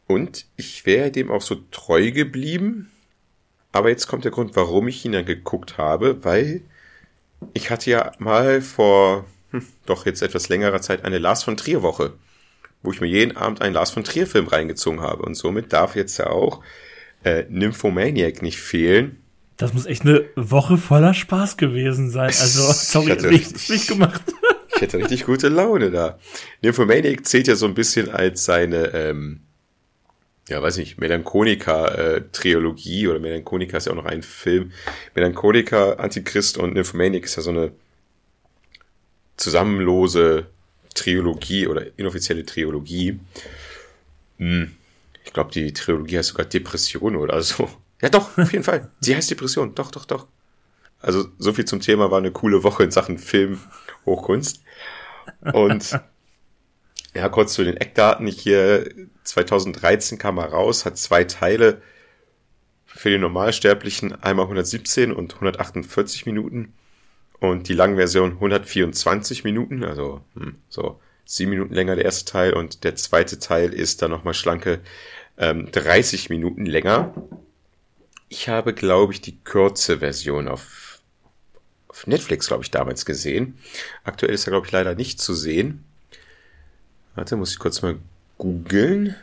Und ich wäre dem auch so treu geblieben. Aber jetzt kommt der Grund, warum ich ihn dann geguckt habe, weil ich hatte ja mal vor hm, doch jetzt etwas längerer Zeit eine Lars von Trier Woche, wo ich mir jeden Abend einen Lars von Trier Film reingezogen habe. Und somit darf jetzt ja auch äh, Nymphomaniac nicht fehlen. Das muss echt eine Woche voller Spaß gewesen sein. Also, sorry, nichts nicht gemacht. Ich hätte richtig gute Laune da. Nymphomaniac zählt ja so ein bisschen als seine, ähm, ja, weiß nicht, Melancholia-Trilogie äh, oder Melancholia ist ja auch noch ein Film. Melancholia, Antichrist und Nymphomaniac ist ja so eine zusammenlose Trilogie oder inoffizielle Trilogie. Hm. Ich glaube, die Trilogie heißt sogar Depression oder so. Ja, doch, auf jeden Fall. Sie heißt Depression. Doch, doch, doch. Also, so viel zum Thema war eine coole Woche in Sachen Film Hochkunst. Und ja, kurz zu den Eckdaten. Hier 2013 kam er raus, hat zwei Teile für die Normalsterblichen, einmal 117 und 148 Minuten und die Langversion 124 Minuten, also hm, so sieben Minuten länger der erste Teil und der zweite Teil ist dann nochmal schlanke ähm, 30 Minuten länger. Ich habe, glaube ich, die kürze Version auf, auf Netflix, glaube ich, damals gesehen. Aktuell ist er, glaube ich, leider nicht zu sehen. Warte, muss ich kurz mal googeln.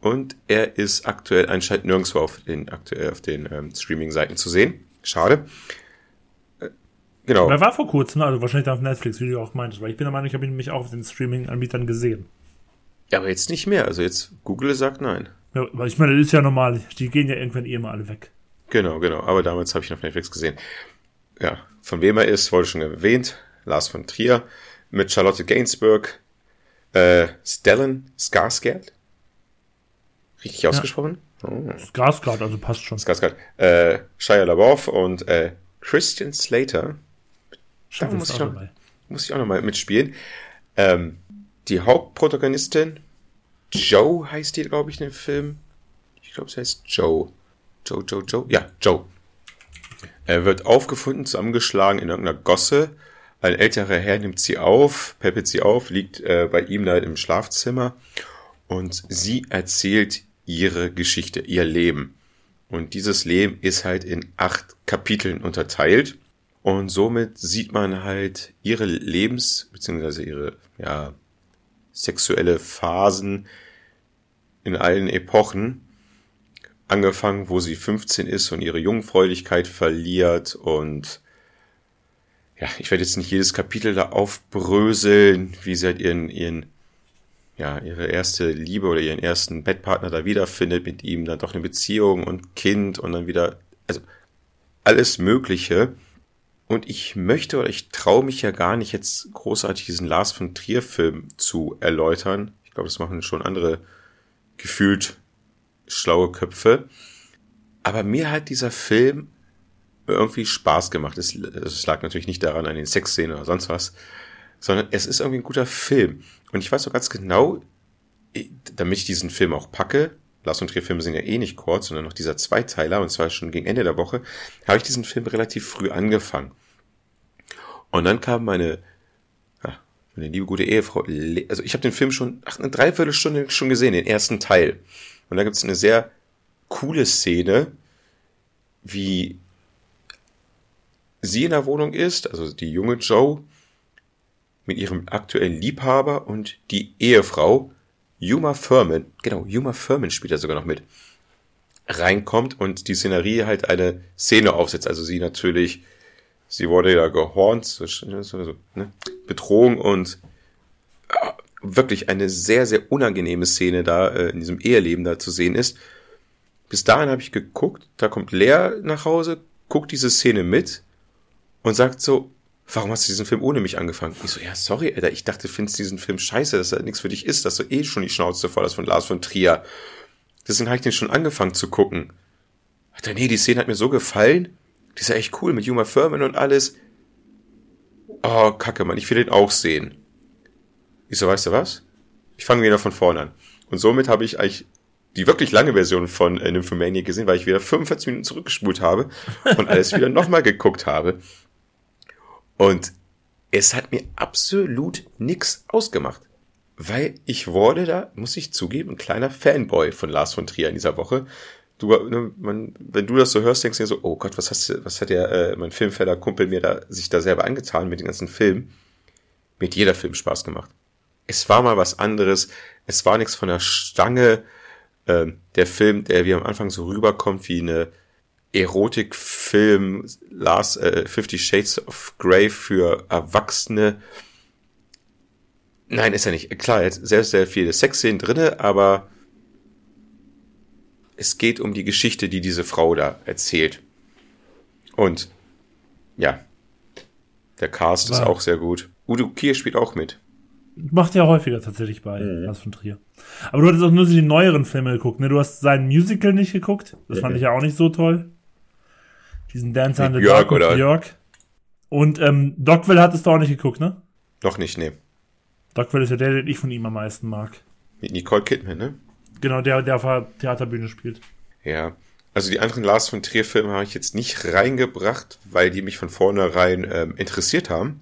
Und er ist aktuell anscheinend nirgendwo auf den, aktuell auf den ähm, Streaming-Seiten zu sehen. Schade. Genau. Er war vor kurzem, also wahrscheinlich auf Netflix, wie du auch meintest, weil ich bin der Meinung, ich habe ihn nämlich auch auf den Streaming-Anbietern gesehen. Ja, aber jetzt nicht mehr. Also jetzt Google sagt nein. Ja, weil ich meine, das ist ja normal. Die gehen ja irgendwann eh mal alle weg. Genau, genau. Aber damals habe ich ihn auf Netflix gesehen. Ja, von wem er ist, wurde schon erwähnt. Lars von Trier mit Charlotte Gainsbourg, äh, Stellan Skarsgård. Richtig ja. ausgesprochen? Oh. Skarsgård, also passt schon. Skarsgård. Äh, Shia LaBeouf und äh, Christian Slater. Da muss ich, noch, muss ich auch noch mal mitspielen. Ähm, die Hauptprotagonistin Joe heißt die, glaube ich, in dem Film. Ich glaube, es heißt Joe. Joe, Joe, Joe. Ja, Joe. Er wird aufgefunden, zusammengeschlagen in irgendeiner Gosse. Ein älterer Herr nimmt sie auf, peppelt sie auf, liegt äh, bei ihm da im Schlafzimmer und sie erzählt ihre Geschichte, ihr Leben. Und dieses Leben ist halt in acht Kapiteln unterteilt. Und somit sieht man halt ihre Lebens- bzw. ihre ja, sexuelle Phasen in allen Epochen. Angefangen, wo sie 15 ist und ihre Jungfräulichkeit verliert und ja, ich werde jetzt nicht jedes Kapitel da aufbröseln, wie sie halt ihren, ihren, ja, ihre erste Liebe oder ihren ersten Bettpartner da wiederfindet, mit ihm dann doch eine Beziehung und Kind und dann wieder, also alles Mögliche. Und ich möchte oder ich traue mich ja gar nicht jetzt großartig diesen Lars von Trier Film zu erläutern. Ich glaube, das machen schon andere gefühlt schlaue Köpfe. Aber mir hat dieser Film irgendwie Spaß gemacht. Es, es lag natürlich nicht daran an den Sexszenen oder sonst was, sondern es ist irgendwie ein guter Film. Und ich weiß so ganz genau, damit ich diesen Film auch packe, Lars und Trier Filme sind ja eh nicht kurz, sondern noch dieser Zweiteiler, und zwar schon gegen Ende der Woche, habe ich diesen Film relativ früh angefangen. Und dann kam meine, ja, meine liebe gute Ehefrau, also ich habe den Film schon, ach, eine Dreiviertelstunde schon gesehen, den ersten Teil. Und da gibt es eine sehr coole Szene, wie sie in der Wohnung ist, also die junge Joe, mit ihrem aktuellen Liebhaber und die Ehefrau, Yuma Furman, genau, Yuma Furman spielt da sogar noch mit, reinkommt und die Szenerie halt eine Szene aufsetzt. Also sie natürlich, sie wurde ja gehornt, so, ne, Bedrohung und äh, wirklich eine sehr, sehr unangenehme Szene da äh, in diesem Eheleben da zu sehen ist. Bis dahin habe ich geguckt, da kommt Lea nach Hause, guckt diese Szene mit und sagt so, warum hast du diesen Film ohne mich angefangen? Ich so, ja, sorry, Alter, ich dachte, du findest diesen Film scheiße, dass er nichts für dich ist, dass du eh schon die Schnauze voll hast von Lars von Trier. Deswegen habe ich den schon angefangen zu gucken. Alter, nee, die Szene hat mir so gefallen. Die ist ja echt cool mit Juma Furman und alles. Oh, kacke, Mann, ich will den auch sehen. Ich so, weißt du was? Ich fange wieder von vorne an. Und somit habe ich eigentlich die wirklich lange Version von äh, Nymphomania gesehen, weil ich wieder 45 Minuten zurückgespult habe und alles wieder nochmal geguckt habe. Und es hat mir absolut nix ausgemacht. Weil ich wurde da, muss ich zugeben, ein kleiner Fanboy von Lars von Trier in dieser Woche. Du, ne, man, wenn du das so hörst, denkst du dir so, oh Gott, was hast du, was hat der, äh, mein Filmfeller Kumpel mir da, sich da selber angetan mit den ganzen Filmen. Mir hat jeder Film Spaß gemacht. es war mal was anderes. Es war nichts von der Stange. Ähm, der Film, der wie am Anfang so rüberkommt wie eine Erotikfilm, Last äh, Fifty Shades of Grey für Erwachsene. Nein, ist er nicht. Klar, er hat sehr, sehr viele Sexszenen drinne, aber es geht um die Geschichte, die diese Frau da erzählt. Und ja, der Cast War. ist auch sehr gut. Udo Kier spielt auch mit. Macht ja häufiger tatsächlich bei mhm. Lars von Trier. Aber du hattest auch nur die neueren Filme geguckt, ne? Du hast sein Musical nicht geguckt. Das fand ich ja auch nicht so toll. Diesen Dancer in the Dark oder? Björk. Und ähm, Dogville hattest du auch nicht geguckt, ne? Noch nicht, ne. Dogville ist ja der, den ich von ihm am meisten mag. Mit Nicole Kidman, ne? Genau, der, der auf der Theaterbühne spielt. Ja. Also die anderen Lars von Trier Filme habe ich jetzt nicht reingebracht, weil die mich von vornherein ähm, interessiert haben.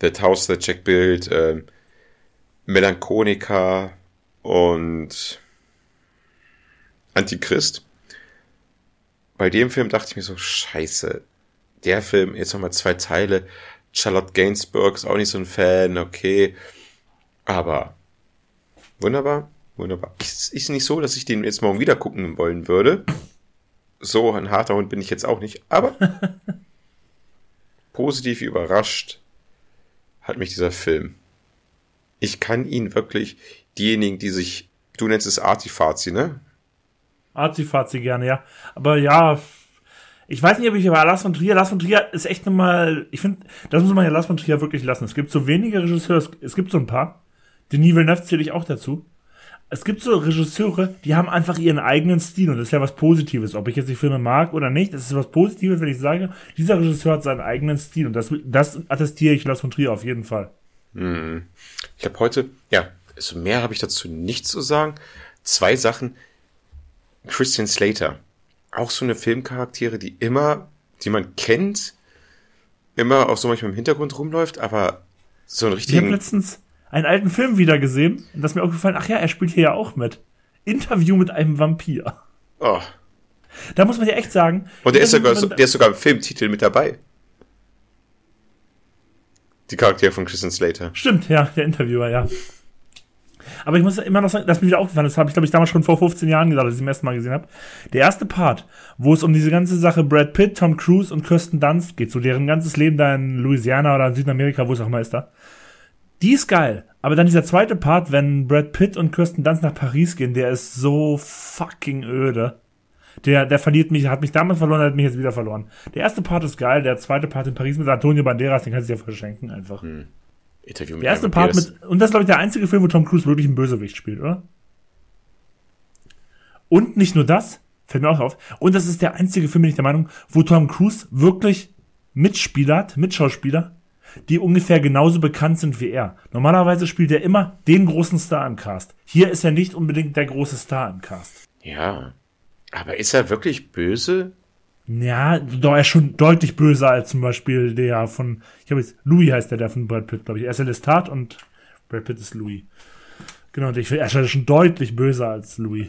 That House That Jack Built, ähm, Melanchonica und Antichrist. Bei dem Film dachte ich mir so, scheiße, der Film, jetzt nochmal zwei Teile. Charlotte Gainsbourg ist auch nicht so ein Fan, okay. Aber wunderbar, wunderbar. Ist, ist nicht so, dass ich den jetzt morgen wieder gucken wollen würde. So ein harter Hund bin ich jetzt auch nicht. Aber positiv überrascht hat mich dieser Film. Ich kann ihn wirklich, diejenigen, die sich, du nennst es Artifazi, ne? Artifazi gerne, ja. Aber ja, ich weiß nicht, ob ich über Lars von Trier, Lars von Trier ist echt nochmal, ich finde, das muss man ja Lars von Trier wirklich lassen. Es gibt so wenige Regisseure, es gibt so ein paar. Denis Villeneuve zähle ich auch dazu. Es gibt so Regisseure, die haben einfach ihren eigenen Stil und das ist ja was Positives. Ob ich jetzt die Filme mag oder nicht, das ist was Positives, wenn ich sage, dieser Regisseur hat seinen eigenen Stil und das, das attestiere ich Lars von Trier auf jeden Fall. Hm. Ich habe heute, ja, also mehr habe ich dazu nicht zu sagen. Zwei Sachen. Christian Slater. Auch so eine Filmcharaktere, die immer, die man kennt, immer auch so manchmal im Hintergrund rumläuft, aber so einen richtigen. Ich habe letztens einen alten Film wieder gesehen und das ist mir aufgefallen, ach ja, er spielt hier ja auch mit. Interview mit einem Vampir. Oh. Da muss man ja echt sagen. Und der ist, sogar, der ist sogar im Filmtitel mit dabei. Die Charaktere von Christian Slater. Stimmt, ja, der Interviewer, ja. Aber ich muss immer noch sagen, das mir wieder aufgefallen, das habe ich, glaube ich, damals schon vor 15 Jahren gesagt, als ich es zum ersten Mal gesehen habe. Der erste Part, wo es um diese ganze Sache Brad Pitt, Tom Cruise und Kirsten Dunst geht, so deren ganzes Leben da in Louisiana oder in Südamerika, wo es auch immer ist da. Die ist geil. Aber dann dieser zweite Part, wenn Brad Pitt und Kirsten Dunst nach Paris gehen, der ist so fucking öde. Der, der verliert mich, hat mich damals verloren, hat mich jetzt wieder verloren. Der erste Part ist geil, der zweite Part in Paris mit Antonio Banderas, den kannst du dir verschenken einfach. Hm. Interview mit der erste Part mit, und das ist glaube ich der einzige Film, wo Tom Cruise wirklich einen Bösewicht spielt, oder? Und nicht nur das, fällt mir auch auf, und das ist der einzige Film, bin ich der Meinung, wo Tom Cruise wirklich Mitspieler hat, Mitschauspieler, die ungefähr genauso bekannt sind wie er. Normalerweise spielt er immer den großen Star im Cast. Hier ist er nicht unbedingt der große Star im Cast. Ja. Aber ist er wirklich böse? Ja, doch, er ist schon deutlich böser als zum Beispiel der von, ich habe jetzt, Louis heißt der, der von Brad Pitt, glaube ich. Er ist Lestat und Brad Pitt ist Louis. Genau, und ich finde, er ist schon deutlich böser als Louis.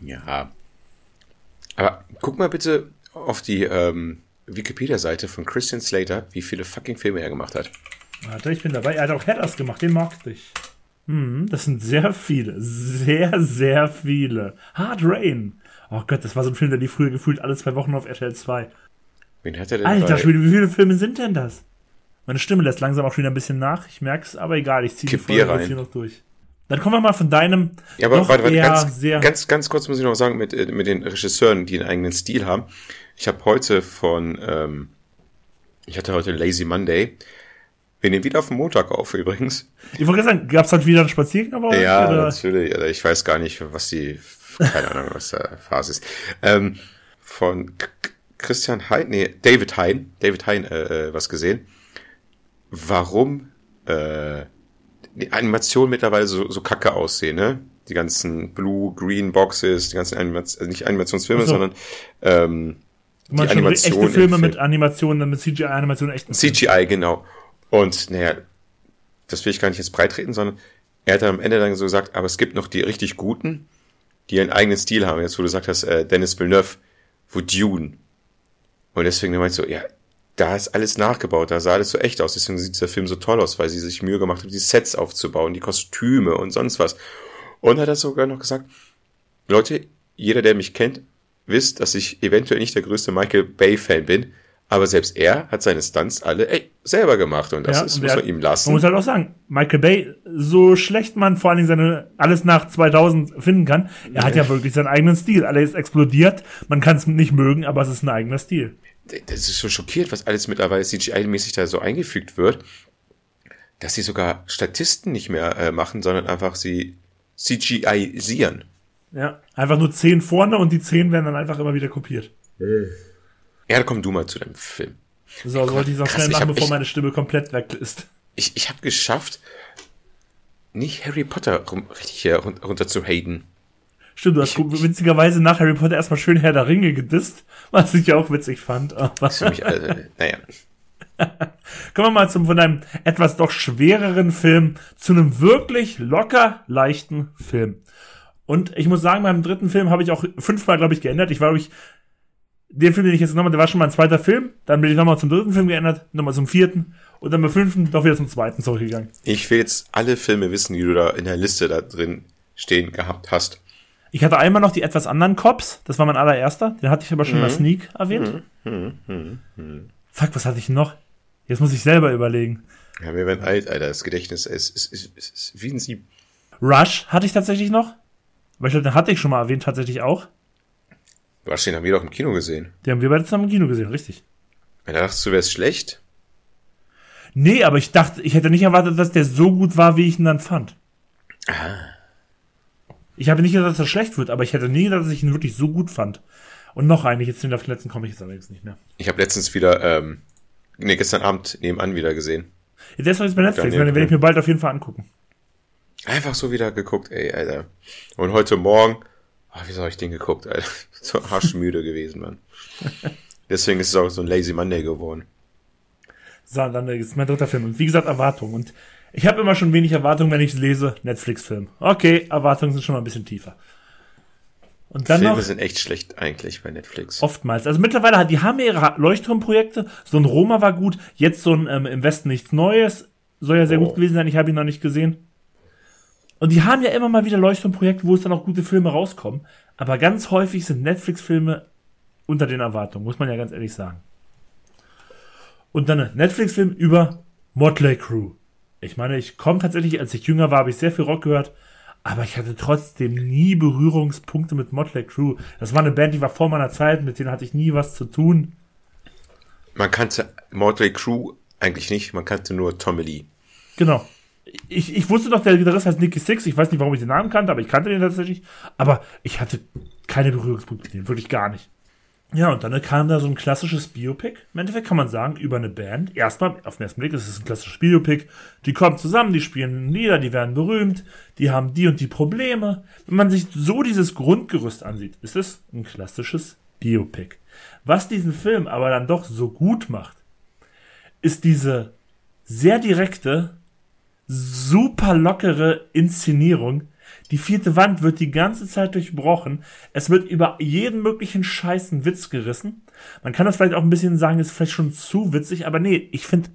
Ja. Aber guck mal bitte auf die ähm, Wikipedia-Seite von Christian Slater, wie viele fucking Filme er gemacht hat. Warte, ich bin dabei. Er hat auch Headers gemacht, den mag ich. Hm, das sind sehr viele. Sehr, sehr viele. Hard Rain. Oh Gott, das war so ein Film, der lief früher gefühlt alle zwei Wochen auf RTL 2. Wen hat er denn Alter, bei... wie viele Filme sind denn das? Meine Stimme lässt langsam auch schon wieder ein bisschen nach. Ich merk's, aber egal, ich ziehe die Folge hier noch durch. Dann kommen wir mal von deinem. Ja, aber warte, warte, ganz, ganz, ganz kurz muss ich noch sagen, mit, äh, mit den Regisseuren, die einen eigenen Stil haben. Ich habe heute von, ähm, ich hatte heute Lazy Monday. Wir nehmen wieder auf den Montag auf übrigens. Ich wollte sagen, gab es heute wieder einen Spaziergang? Ja, oder? natürlich. Ich weiß gar nicht, was die keine Ahnung, was der Phase ist. Ähm, von Christian Hein, nee, David Hein, David Hein, äh, äh, was gesehen. Warum äh, die Animationen mittlerweile so, so kacke aussehen, ne? Die ganzen Blue, Green Boxes, die ganzen Animations, äh, nicht Animationsfilme, so. sondern ähm, die Animationen. Echte Filme mit Animationen, mit CGI-Animationen, echten CGI, Film. genau. Und naja, das will ich gar nicht jetzt breitreten, sondern er hat am Ende dann so gesagt, aber es gibt noch die richtig guten die einen eigenen Stil haben. Jetzt, wo du gesagt hast, äh, Dennis Villeneuve, wo Dune. Und deswegen meinte ich so, ja, da ist alles nachgebaut, da sah alles so echt aus. Deswegen sieht dieser Film so toll aus, weil sie sich Mühe gemacht haben, die Sets aufzubauen, die Kostüme und sonst was. Und hat er sogar noch gesagt, Leute, jeder, der mich kennt, wisst, dass ich eventuell nicht der größte Michael Bay-Fan bin, aber selbst er hat seine Stunts alle ey, selber gemacht und das Ja, ist, und muss man ihm lassen. Man muss halt auch sagen, Michael Bay, so schlecht man vor allen Dingen seine alles nach 2000 finden kann, er hat ja wirklich seinen eigenen Stil. Alles explodiert, man kann es nicht mögen, aber es ist ein eigener Stil. das ist so schockiert, was alles mittlerweile CGI-mäßig da so eingefügt wird, dass sie sogar Statisten nicht mehr äh, machen, sondern einfach sie CGI-sieren. Ja, einfach nur 10 vorne und die 10 werden dann einfach immer wieder kopiert. Ja, komm du mal zu deinem Film. So, sollte ich krass, schnell ich machen, bevor echt- meine Stimme komplett weg ist. Ich, ich habe geschafft, nicht Harry Potter rum, richtig hier run- runter zu haten. Stimmt, du hast witzigerweise nach Harry Potter erstmal schön Herr der Ringe gedisst, was ich auch witzig fand. Aber Das ist für mich, also, naja. kommen wir mal zum, von einem etwas doch schwereren Film zu einem wirklich locker leichten Film. Und ich muss sagen, beim dritten Film habe ich auch fünfmal, glaube ich, geändert. Ich war, glaube ich, den Film, den ich jetzt genommen habe, der war schon mal ein zweiter Film. Dann bin ich nochmal zum dritten Film geändert, nochmal zum vierten und dann beim fünften doch wieder zum zweiten zurückgegangen. Ich will jetzt alle Filme wissen, die du da in der Liste da drin stehen gehabt hast. Ich hatte einmal noch die etwas anderen Cops. Das war mein allererster. Den hatte ich aber schon in der Sneak erwähnt. Fuck, was hatte ich noch? Jetzt muss ich selber überlegen. Ja, wir werden alt, Alter. Das Gedächtnis ist, ist, ist, ist, ist wie ein Sieb. Rush hatte ich tatsächlich noch. Aber ich glaube, den hatte ich schon mal erwähnt, tatsächlich auch. Was den haben wir doch im Kino gesehen. Den haben wir beide zusammen im Kino gesehen, richtig. Da dachtest du, wär's schlecht. Nee, aber ich dachte, ich hätte nicht erwartet, dass der so gut war, wie ich ihn dann fand. Ich habe nicht gesagt, dass er schlecht wird, aber ich hätte nie gedacht, dass ich ihn wirklich so gut fand. Und noch eine, jetzt den auf den letzten komme ich jetzt allerdings nicht mehr. Ich habe letztens wieder, ähm, nee, gestern Abend nebenan wieder gesehen. Ja, der ist jetzt bei Netflix, den werde ich mir bald auf jeden Fall angucken. Einfach so wieder geguckt, ey, Alter. Und heute Morgen, ach, wieso habe ich den geguckt, Alter? So arschmüde gewesen, Mann. Deswegen ist es auch so ein Lazy Monday geworden. So, dann ist mein dritter Film. Und wie gesagt, Erwartungen. Und ich habe immer schon wenig Erwartungen, wenn ich lese, Netflix-Film. Okay, Erwartungen sind schon mal ein bisschen tiefer. Und dann Filme noch sind echt schlecht eigentlich bei Netflix. oftmals. Also mittlerweile hat die haben ja ihre Leuchtturmprojekte. So ein Roma war gut. Jetzt so ein ähm, im Westen nichts Neues. Soll ja sehr Oh. gut gewesen sein. Ich habe ihn noch nicht gesehen. Und die haben ja immer mal wieder Leuchtturmprojekte, wo es dann auch gute Filme rauskommen. Aber ganz häufig sind Netflix-Filme unter den Erwartungen, muss man ja ganz ehrlich sagen. Und dann ein Netflix-Film über Motley Crue. Ich meine, ich komme tatsächlich, als ich jünger war, habe ich sehr viel Rock gehört, aber ich hatte trotzdem nie Berührungspunkte mit Motley Crue. Das war eine Band, die war vor meiner Zeit, mit denen hatte ich nie was zu tun. Man kannte Motley Crue eigentlich nicht, man kannte nur Tommy Lee. Genau. Ich, ich wusste doch, der Gitarrist heißt Nicky Six. Ich weiß nicht, warum ich den Namen kannte, aber ich kannte den tatsächlich. Aber ich hatte keine Berührungspunkte mit dem, wirklich gar nicht. Ja, und dann kam da so ein klassisches Biopic. Im Endeffekt kann man sagen, über eine Band. Erstmal, auf den ersten Blick, ist es ein klassisches Biopic. Die kommen zusammen, die spielen Lieder, die werden berühmt, die haben die und die Probleme. Wenn man sich so dieses Grundgerüst ansieht, ist es ein klassisches Biopic. Was diesen Film aber dann doch so gut macht, ist diese sehr direkte, super lockere Inszenierung. Die vierte Wand wird die ganze Zeit durchbrochen. Es wird über jeden möglichen scheißen Witz gerissen. Man kann das vielleicht auch ein bisschen sagen, ist vielleicht schon zu witzig, aber nee, ich finde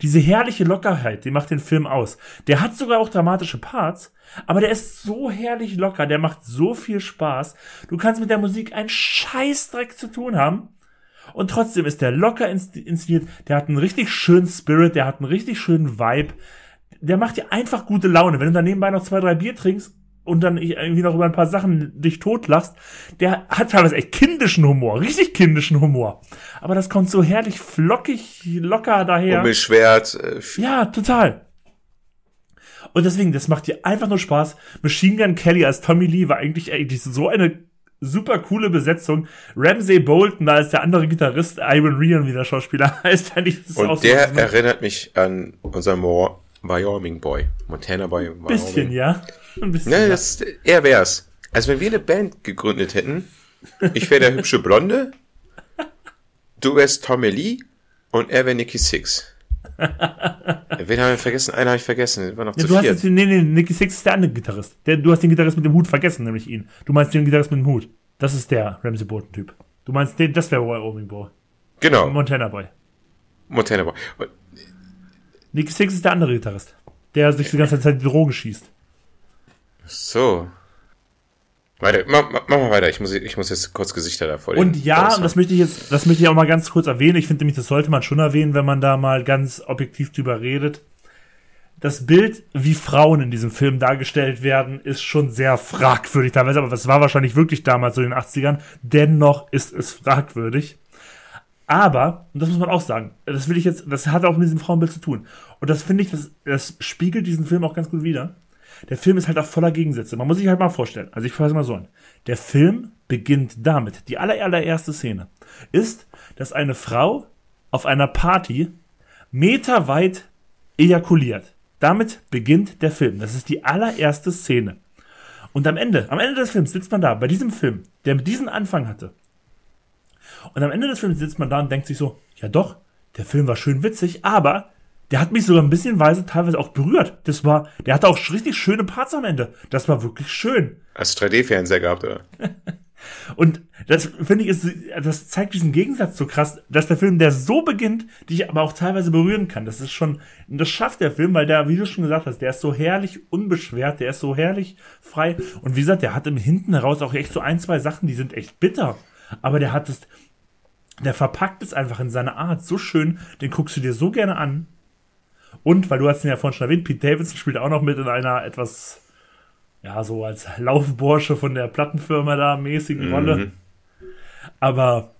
diese herrliche Lockerheit, die macht den Film aus. Der hat sogar auch dramatische Parts, aber der ist so herrlich locker, der macht so viel Spaß. Du kannst mit der Musik einen Scheißdreck zu tun haben. Und trotzdem ist der locker ins- inszeniert. Der hat einen richtig schönen Spirit, der hat einen richtig schönen Vibe. Der macht dir einfach gute Laune. Wenn du dann nebenbei noch zwei, drei Bier trinkst und dann irgendwie noch über ein paar Sachen dich totlachst, der hat teilweise echt kindischen Humor, richtig kindischen Humor. Aber das kommt so herrlich flockig, locker daher. Unbeschwert, äh, Ja, total. Und deswegen, das macht dir einfach nur Spaß. Machine Gun Kelly als Tommy Lee war eigentlich, eigentlich so eine super coole Besetzung. Ramsey Bolton da als der andere Gitarrist, Iron Rian, wie der Schauspieler heißt. Und so der ein erinnert mich an unseren Mo Wyoming Boy. Montana Boy. Wyoming. bisschen, ja. Ein bisschen. Ja. das, er wär's. Also wenn wir eine Band gegründet hätten, ich wäre der hübsche Blonde, du wärst Tommy Lee und er wäre Nicky Six. Wen haben wir vergessen? Einen habe ich vergessen, war noch Ja, zu du hast viert. jetzt, nee, nee, Nicky Six ist der andere Gitarrist. Der, du hast den Gitarrist mit dem Hut vergessen, nämlich ihn. Du meinst den Gitarrist mit dem Hut. Das ist der Ramsey Bolton-Typ. Du meinst den, das wäre Wyoming Boy. Genau. Montana Boy. Montana Black. Nicky Six ist der andere Gitarrist, der sich die ganze Zeit die Drogen schießt. So. Weiter, mach, mach mal weiter. Ich muss, ich muss jetzt kurz Gesichter da vor Und ja, und das möchte ich jetzt, das möchte ich auch mal ganz kurz erwähnen. Ich finde nämlich, das sollte man schon erwähnen, wenn man da mal ganz objektiv drüber redet. Das Bild, wie Frauen in diesem Film dargestellt werden, ist schon sehr fragwürdig teilweise, aber es war wahrscheinlich wirklich damals so in den 80ern. Dennoch ist es fragwürdig. Aber, und das muss man auch sagen, das will ich jetzt, das hat auch mit diesem Frauenbild zu tun. Und das finde ich, das, das spiegelt diesen Film auch ganz gut wider der Film ist halt auch voller Gegensätze. Man muss sich halt mal vorstellen. Also ich fasse mal so an. Der Film beginnt damit. Die allererste Szene ist, dass eine Frau auf einer Party meterweit ejakuliert. Damit beginnt der Film. Das ist die allererste Szene. Und am Ende, am Ende des Films sitzt man da, bei diesem Film, der mit diesem Anfang hatte. Und am Ende des Films sitzt man da und denkt sich so, ja doch, der Film war schön witzig, aber der hat mich sogar ein bisschen weise teilweise auch berührt. Das war, der hatte auch richtig schöne Parts am Ende. Das war wirklich schön. Hast du 3D-Fernseher gehabt, oder? Und das finde ich, ist, das zeigt diesen Gegensatz so krass, dass der Film, der so beginnt, dich aber auch teilweise berühren kann. Das ist schon, das schafft der Film, weil der, wie du schon gesagt hast, der ist so herrlich unbeschwert, der ist so herrlich frei. Und wie gesagt, der hat im Hinten heraus auch echt so ein, zwei Sachen, die sind echt bitter. Aber der hat es, der verpackt es einfach in seiner Art so schön, den guckst du dir so gerne an. Und, weil du hast ihn ja vorhin schon erwähnt, Pete Davidson spielt auch noch mit in einer etwas, ja, so als Laufbursche von der Plattenfirma da mäßigen mhm. Rolle. Aber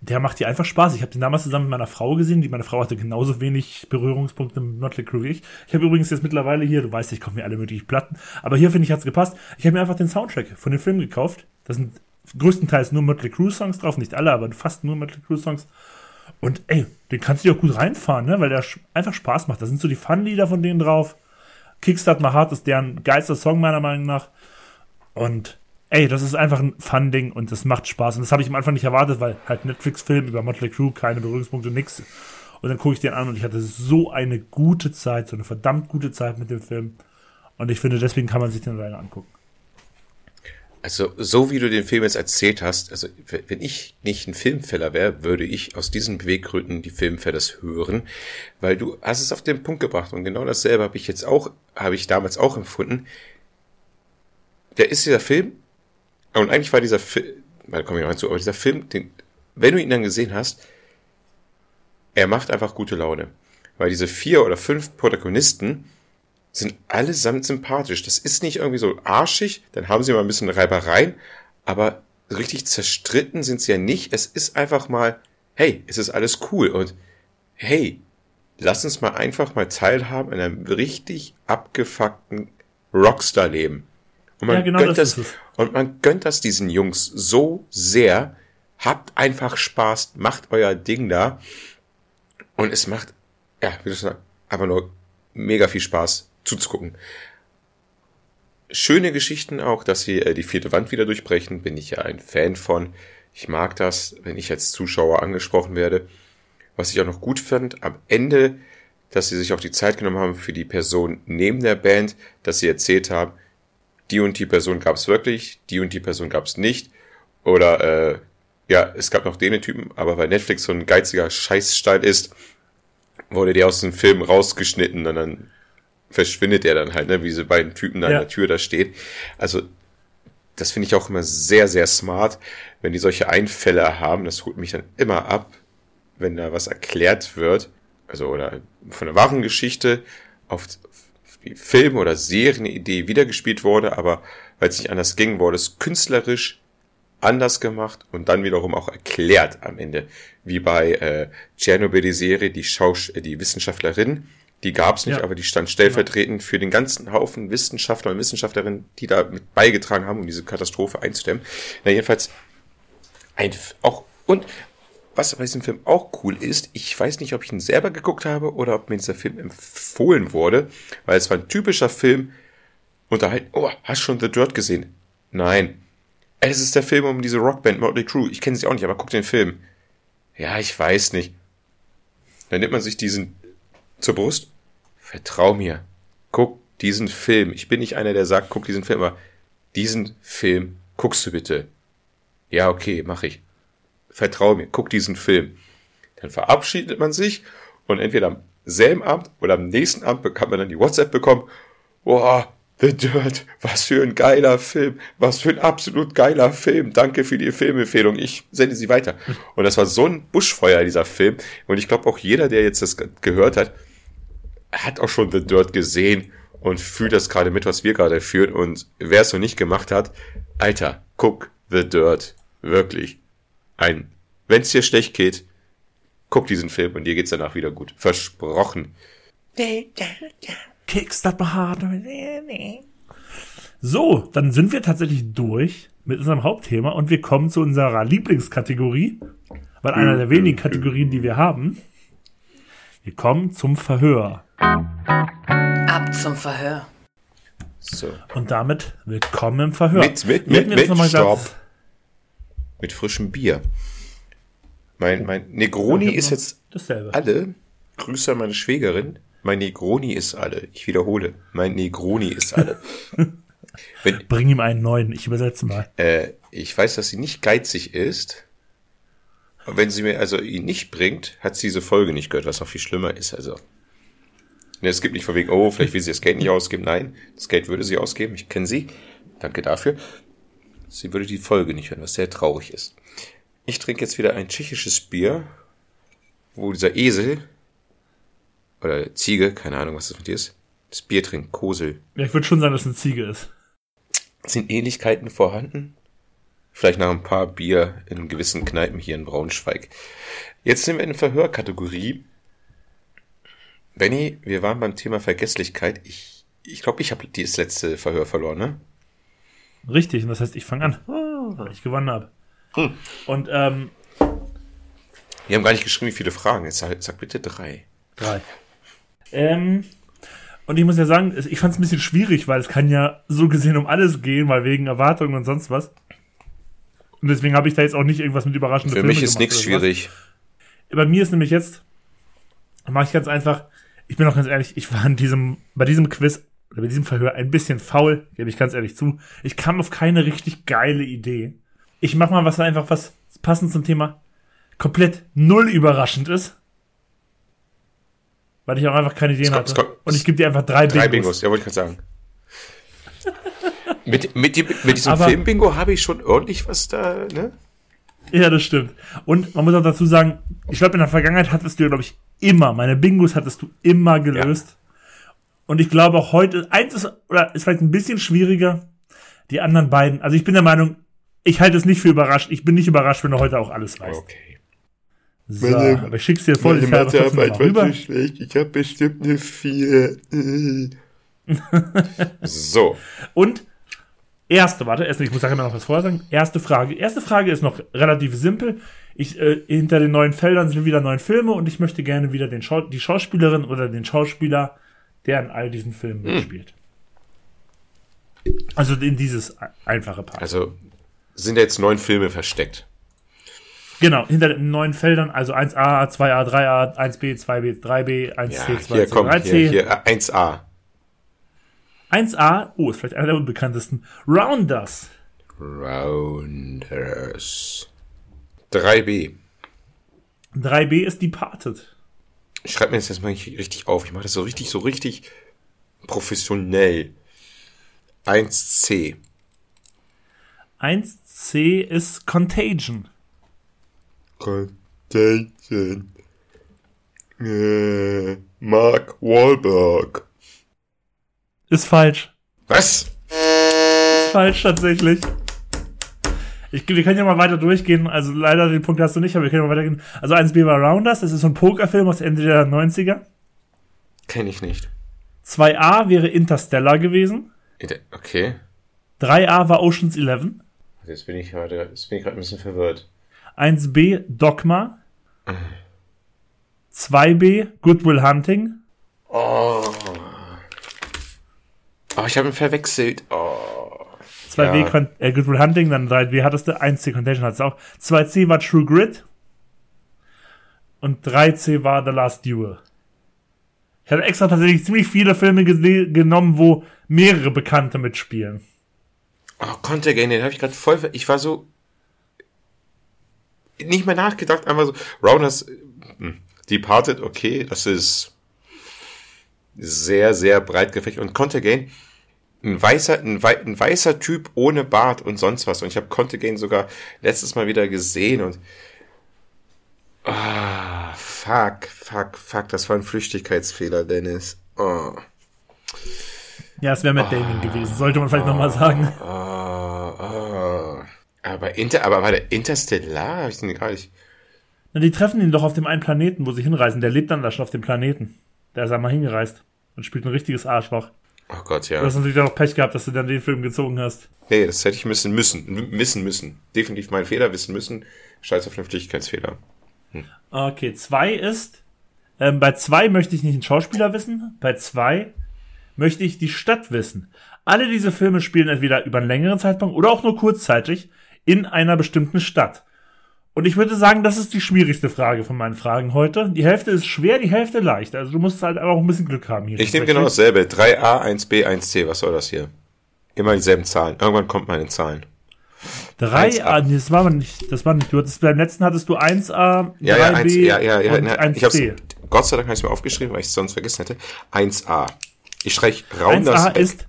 der macht dir einfach Spaß. Ich habe den damals zusammen mit meiner Frau gesehen. Die meine Frau hatte genauso wenig Berührungspunkte mit Motley Crue wie ich. Ich habe übrigens jetzt mittlerweile hier, du weißt, ich kaufe mir alle möglichen Platten, aber hier finde ich hat's gepasst. Ich habe mir einfach den Soundtrack von dem Film gekauft. Das sind größtenteils nur Motley Crue Songs drauf, nicht alle, aber fast nur Motley Crue Songs. Und ey, den kannst du dir auch gut reinfahren, ne? weil der einfach Spaß macht. Da sind so die Fun-Lieder von denen drauf. Kickstart My Heart ist deren geilster Song meiner Meinung nach. Und ey, das ist einfach ein Fun-Ding und das macht Spaß. Und das habe ich am Anfang nicht erwartet, weil halt Netflix-Film über Motley Crue, keine Berührungspunkte, nix. Und dann gucke ich den an und ich hatte so eine gute Zeit, so eine verdammt gute Zeit mit dem Film. Und ich finde, deswegen kann man sich den leider angucken. Also, so wie du den Film jetzt erzählt hast, also wenn ich nicht ein Filmfeller wäre, würde ich aus diesen Beweggründen die Filmfellers hören, weil du hast es auf den Punkt gebracht und genau dasselbe habe ich jetzt auch, habe ich damals auch empfunden. Der ist dieser Film, und eigentlich war dieser Film, da komme ich noch hinzu, aber dieser Film, den, wenn du ihn dann gesehen hast, er macht einfach gute Laune. Weil diese vier oder fünf Protagonisten, sind allesamt sympathisch. Das ist nicht irgendwie so arschig, dann haben sie mal ein bisschen Reibereien, aber richtig zerstritten sind sie ja nicht. Es ist einfach mal, hey, es ist alles cool und hey, lass uns mal einfach mal teilhaben an einem richtig abgefuckten Rockstar-Leben. Und man, ja, genau gönnt das, das und man gönnt das diesen Jungs so sehr. Habt einfach Spaß, macht euer Ding da. Und es macht, ja, wie du sagst, aber nur mega viel Spaß zuzugucken. Schöne Geschichten auch, dass sie äh, die vierte Wand wieder durchbrechen, bin ich ja ein Fan von. Ich mag das, wenn ich als Zuschauer angesprochen werde. Was ich auch noch gut fand, am Ende, dass sie sich auch die Zeit genommen haben für die Person neben der Band, dass sie erzählt haben, die und die Person gab es wirklich, die und die Person gab es nicht. Oder äh, ja, es gab noch den Typen, aber weil Netflix so ein geiziger Scheißstall ist, wurde der aus dem Film rausgeschnitten und dann verschwindet er dann halt, ne, wie diese beiden Typen da ja. an der Tür da steht. Also, das finde ich auch immer sehr, sehr smart, wenn die solche Einfälle haben. Das holt mich dann immer ab, wenn da was erklärt wird. Also, oder von der wahren Geschichte auf die Film- oder Serienidee wiedergespielt wurde, aber weil es nicht anders ging, wurde es künstlerisch anders gemacht und dann wiederum auch erklärt am Ende. Wie bei äh, Tschernobyl die Serie, die Schausch äh, die Wissenschaftlerin, die gab es nicht, ja. aber die stand stellvertretend für den ganzen Haufen Wissenschaftler und Wissenschaftlerinnen, die da mit beigetragen haben, um diese Katastrophe einzudämmen. Na, jedenfalls ein, auch, und was bei diesem Film auch cool ist, ich weiß nicht, ob ich ihn selber geguckt habe oder ob mir dieser Film empfohlen wurde, weil es war ein typischer Film, unterhalten, oh, hast schon The Dirt gesehen? Nein. Es ist der Film um diese Rockband Motley Crue. Ich kenne sie auch nicht, aber guck den Film. Ja, ich weiß nicht. Dann nimmt man sich diesen zur Brust. Vertrau mir. Guck diesen Film. Ich bin nicht einer, der sagt, guck diesen Film, aber diesen Film guckst du bitte. Ja, okay, mach ich. Vertrau mir, guck diesen Film. Dann verabschiedet man sich und entweder am selben Abend oder am nächsten Abend kann man dann die WhatsApp bekommen. Boah, The Dirt, was für ein geiler Film, was für ein absolut geiler Film. Danke für die Filmempfehlung, ich sende sie weiter. Und das war so ein Buschfeuer, dieser Film. Und ich glaube auch jeder, der jetzt das gehört hat, hat auch schon The Dirt gesehen und fühlt das gerade mit, was wir gerade führen. Und wer es noch nicht gemacht hat, Alter, guck The Dirt. Wirklich. Ein, wenn es dir schlecht geht, guck diesen Film und dir geht's danach wieder gut. Versprochen. Kickstart my heart. So, dann sind wir tatsächlich durch mit unserem Hauptthema und wir kommen zu unserer Lieblingskategorie, weil einer der wenigen Kategorien, die wir haben. Wir kommen zum Verhör. Ab zum Verhör. So. Und damit willkommen im Verhör. Mit, mit, mit, mit, mit Stopp. Mit frischem Bier. Mein, mein Negroni ist jetzt dasselbe. alle. Grüße an meine Schwägerin. Mein Negroni ist alle. Ich wiederhole. Mein Negroni ist alle. Wenn, Bring ihm einen neuen. Ich übersetze mal. Äh, ich weiß, dass sie nicht geizig ist. Und wenn sie mir also ihn nicht bringt, hat sie diese Folge nicht gehört, was noch viel schlimmer ist. Also. Ne, es gibt nicht von wegen, oh, vielleicht will sie das Geld nicht ausgeben. Nein, das Geld würde sie ausgeben. Ich kenne sie. Danke dafür. Sie würde die Folge nicht hören, was sehr traurig ist. Ich trinke jetzt wieder ein tschechisches Bier, wo dieser Esel oder Ziege, keine Ahnung, was das mit dir ist, das Bier trinkt, Kosel. Ja, ich würde schon sagen, dass es eine Ziege ist. Sind Ähnlichkeiten vorhanden? Vielleicht nach ein paar Bier in gewissen Kneipen hier in Braunschweig. Jetzt sind wir in Verhörkategorie. Benny, wir waren beim Thema Vergesslichkeit. Ich ich, glaube, ich habe das letzte Verhör verloren, ne? Richtig, und das heißt, ich fange an, weil ich gewonnen habe. Hm. Und ähm, wir haben gar nicht geschrieben, wie viele Fragen. Jetzt sag, sag bitte drei. Drei. Ähm, und ich muss ja sagen, ich fand es ein bisschen schwierig, weil es kann ja so gesehen um alles gehen, weil wegen Erwartungen und sonst was. Und deswegen habe ich da jetzt auch nicht irgendwas mit überraschenden Für Filme mich ist nichts schwierig. Bei mir ist nämlich jetzt, mache ich ganz einfach, ich bin auch ganz ehrlich, ich war in diesem, bei diesem Quiz oder bei diesem Verhör ein bisschen faul, gebe ich ganz ehrlich zu. Ich kam auf keine richtig geile Idee. Ich mach mal was einfach, was passend zum Thema komplett null überraschend ist. Weil ich auch einfach keine Ideen hatte. Und ich gebe dir einfach drei Bingos. Drei Bingos, ja, wollte ich gerade sagen. Mit, mit, mit diesem Film-Bingo habe ich schon ordentlich was da, ne? Ja, das stimmt. Und man muss auch dazu sagen, ich glaube, in der Vergangenheit hattest du, glaube ich, immer, meine Bingos hattest du immer gelöst. Ja. Und ich glaube auch heute, eins ist, oder ist vielleicht ein bisschen schwieriger, die anderen beiden. Also ich bin der Meinung, ich halte es nicht für überrascht. Ich bin nicht überrascht, wenn du heute auch alles weißt. Okay. So, meine, aber ich schick's dir voll. Meine Mathearbeit war zu schlecht. Ich habe bestimmt eine 4. so. Und erste, warte, erst, ich muss sagen, noch was vorher sagen. Erste Frage. Erste Frage ist noch relativ simpel. Ich, äh, hinter den neuen Feldern sind wieder neue Filme und ich möchte gerne wieder den Schau die Schauspielerin oder den Schauspieler, der in all diesen Filmen hm. mitspielt. Also in dieses einfache Part. Also sind da jetzt neun Filme versteckt. Genau, hinter den neuen Feldern, also 1a, 2a, 3a, 1b, 2b, 3b, 1c, ja, 2c, hier, komm, 3c. Hier, hier, 1a. 1a, oh, ist vielleicht einer der unbekanntesten. Rounders. Rounders. 3b. 3b ist Departed. Ich schreibe mir das jetzt mal richtig auf. Ich mache das so richtig, so richtig professionell. 1c. 1c ist Contagion. Contagion. Äh, Mark Wahlberg. Ist falsch. Was? Ist falsch tatsächlich. Ich, wir können ja mal weiter durchgehen. Also leider den Punkt hast du nicht, aber wir können mal weitergehen. Also 1B war Rounders, das ist so ein Pokerfilm aus Ende der 90er. Kenne ich nicht. 2A wäre Interstellar gewesen. Okay. 3A war Oceans 11. Jetzt bin ich gerade, jetzt bin ich gerade ein bisschen verwirrt. 1b Dogma. 2b Goodwill Hunting. Oh. Oh, ich habe ihn verwechselt. Oh. 2b ja. äh, Goodwill Hunting, dann 3b hattest du, 1c Contagion hattest du auch. 2c war True Grit. Und 3c war The Last Duel. Ich hatte extra tatsächlich ziemlich viele Filme genommen, wo mehrere Bekannte mitspielen. Oh, Contagion, den habe ich gerade voll. Ich war so nicht mehr nachgedacht, einfach so. Rounders hm. Departed, okay, das ist sehr, sehr breit gefächert. Und Contegane, ein weißer, ein, wei ein weißer Typ ohne Bart und sonst was. Und ich habe Contegane sogar letztes Mal wieder gesehen und ah, fuck, fuck, fuck, das war ein Flüchtigkeitsfehler, Dennis. Oh. Ja, es wäre Matt Damon gewesen, sollte man vielleicht oh, nochmal sagen. Oh, oh. Aber, Inter, aber war der Interstellar? Hab ich den gar nicht. Na, die treffen ihn doch auf dem einen Planeten, wo sie hinreisen. Der lebt dann da schon auf dem Planeten. Der ist einmal hingereist und spielt ein richtiges Arschloch. Oh Gott, ja. Du hast natürlich auch Pech gehabt, dass du dann den Film gezogen hast. Nee, das hätte ich müssen, müssen, wissen müssen. Definitiv mein Fehler wissen müssen. Scheiß auf den Flüchtigkeitsfehler. Hm. Okay, zwei ist, ähm, bei zwei möchte ich nicht einen Schauspieler wissen, bei zwei möchte ich die Stadt wissen. Alle diese Filme spielen entweder über einen längeren Zeitpunkt oder auch nur kurzzeitig in einer bestimmten Stadt. Und ich würde sagen, das ist die schwierigste Frage von meinen Fragen heute. Die Hälfte ist schwer, die Hälfte leicht. Also du musst halt einfach auch ein bisschen Glück haben hier. Ich nehme genau dasselbe. 3a, 1b, 1c. Was soll das hier? Immer dieselben Zahlen. Irgendwann kommt man in Zahlen. 3a, nee, das war nicht, das war nicht. Du hattest, beim letzten hattest du 1a, ja, 3b ja, 1, ja, ja, ja, na, 1c. Ich hab's, Gott sei Dank habe ich es mir aufgeschrieben, weil ich es sonst vergessen hätte. 1a. Ich streiche Raum 1a das. 1a ist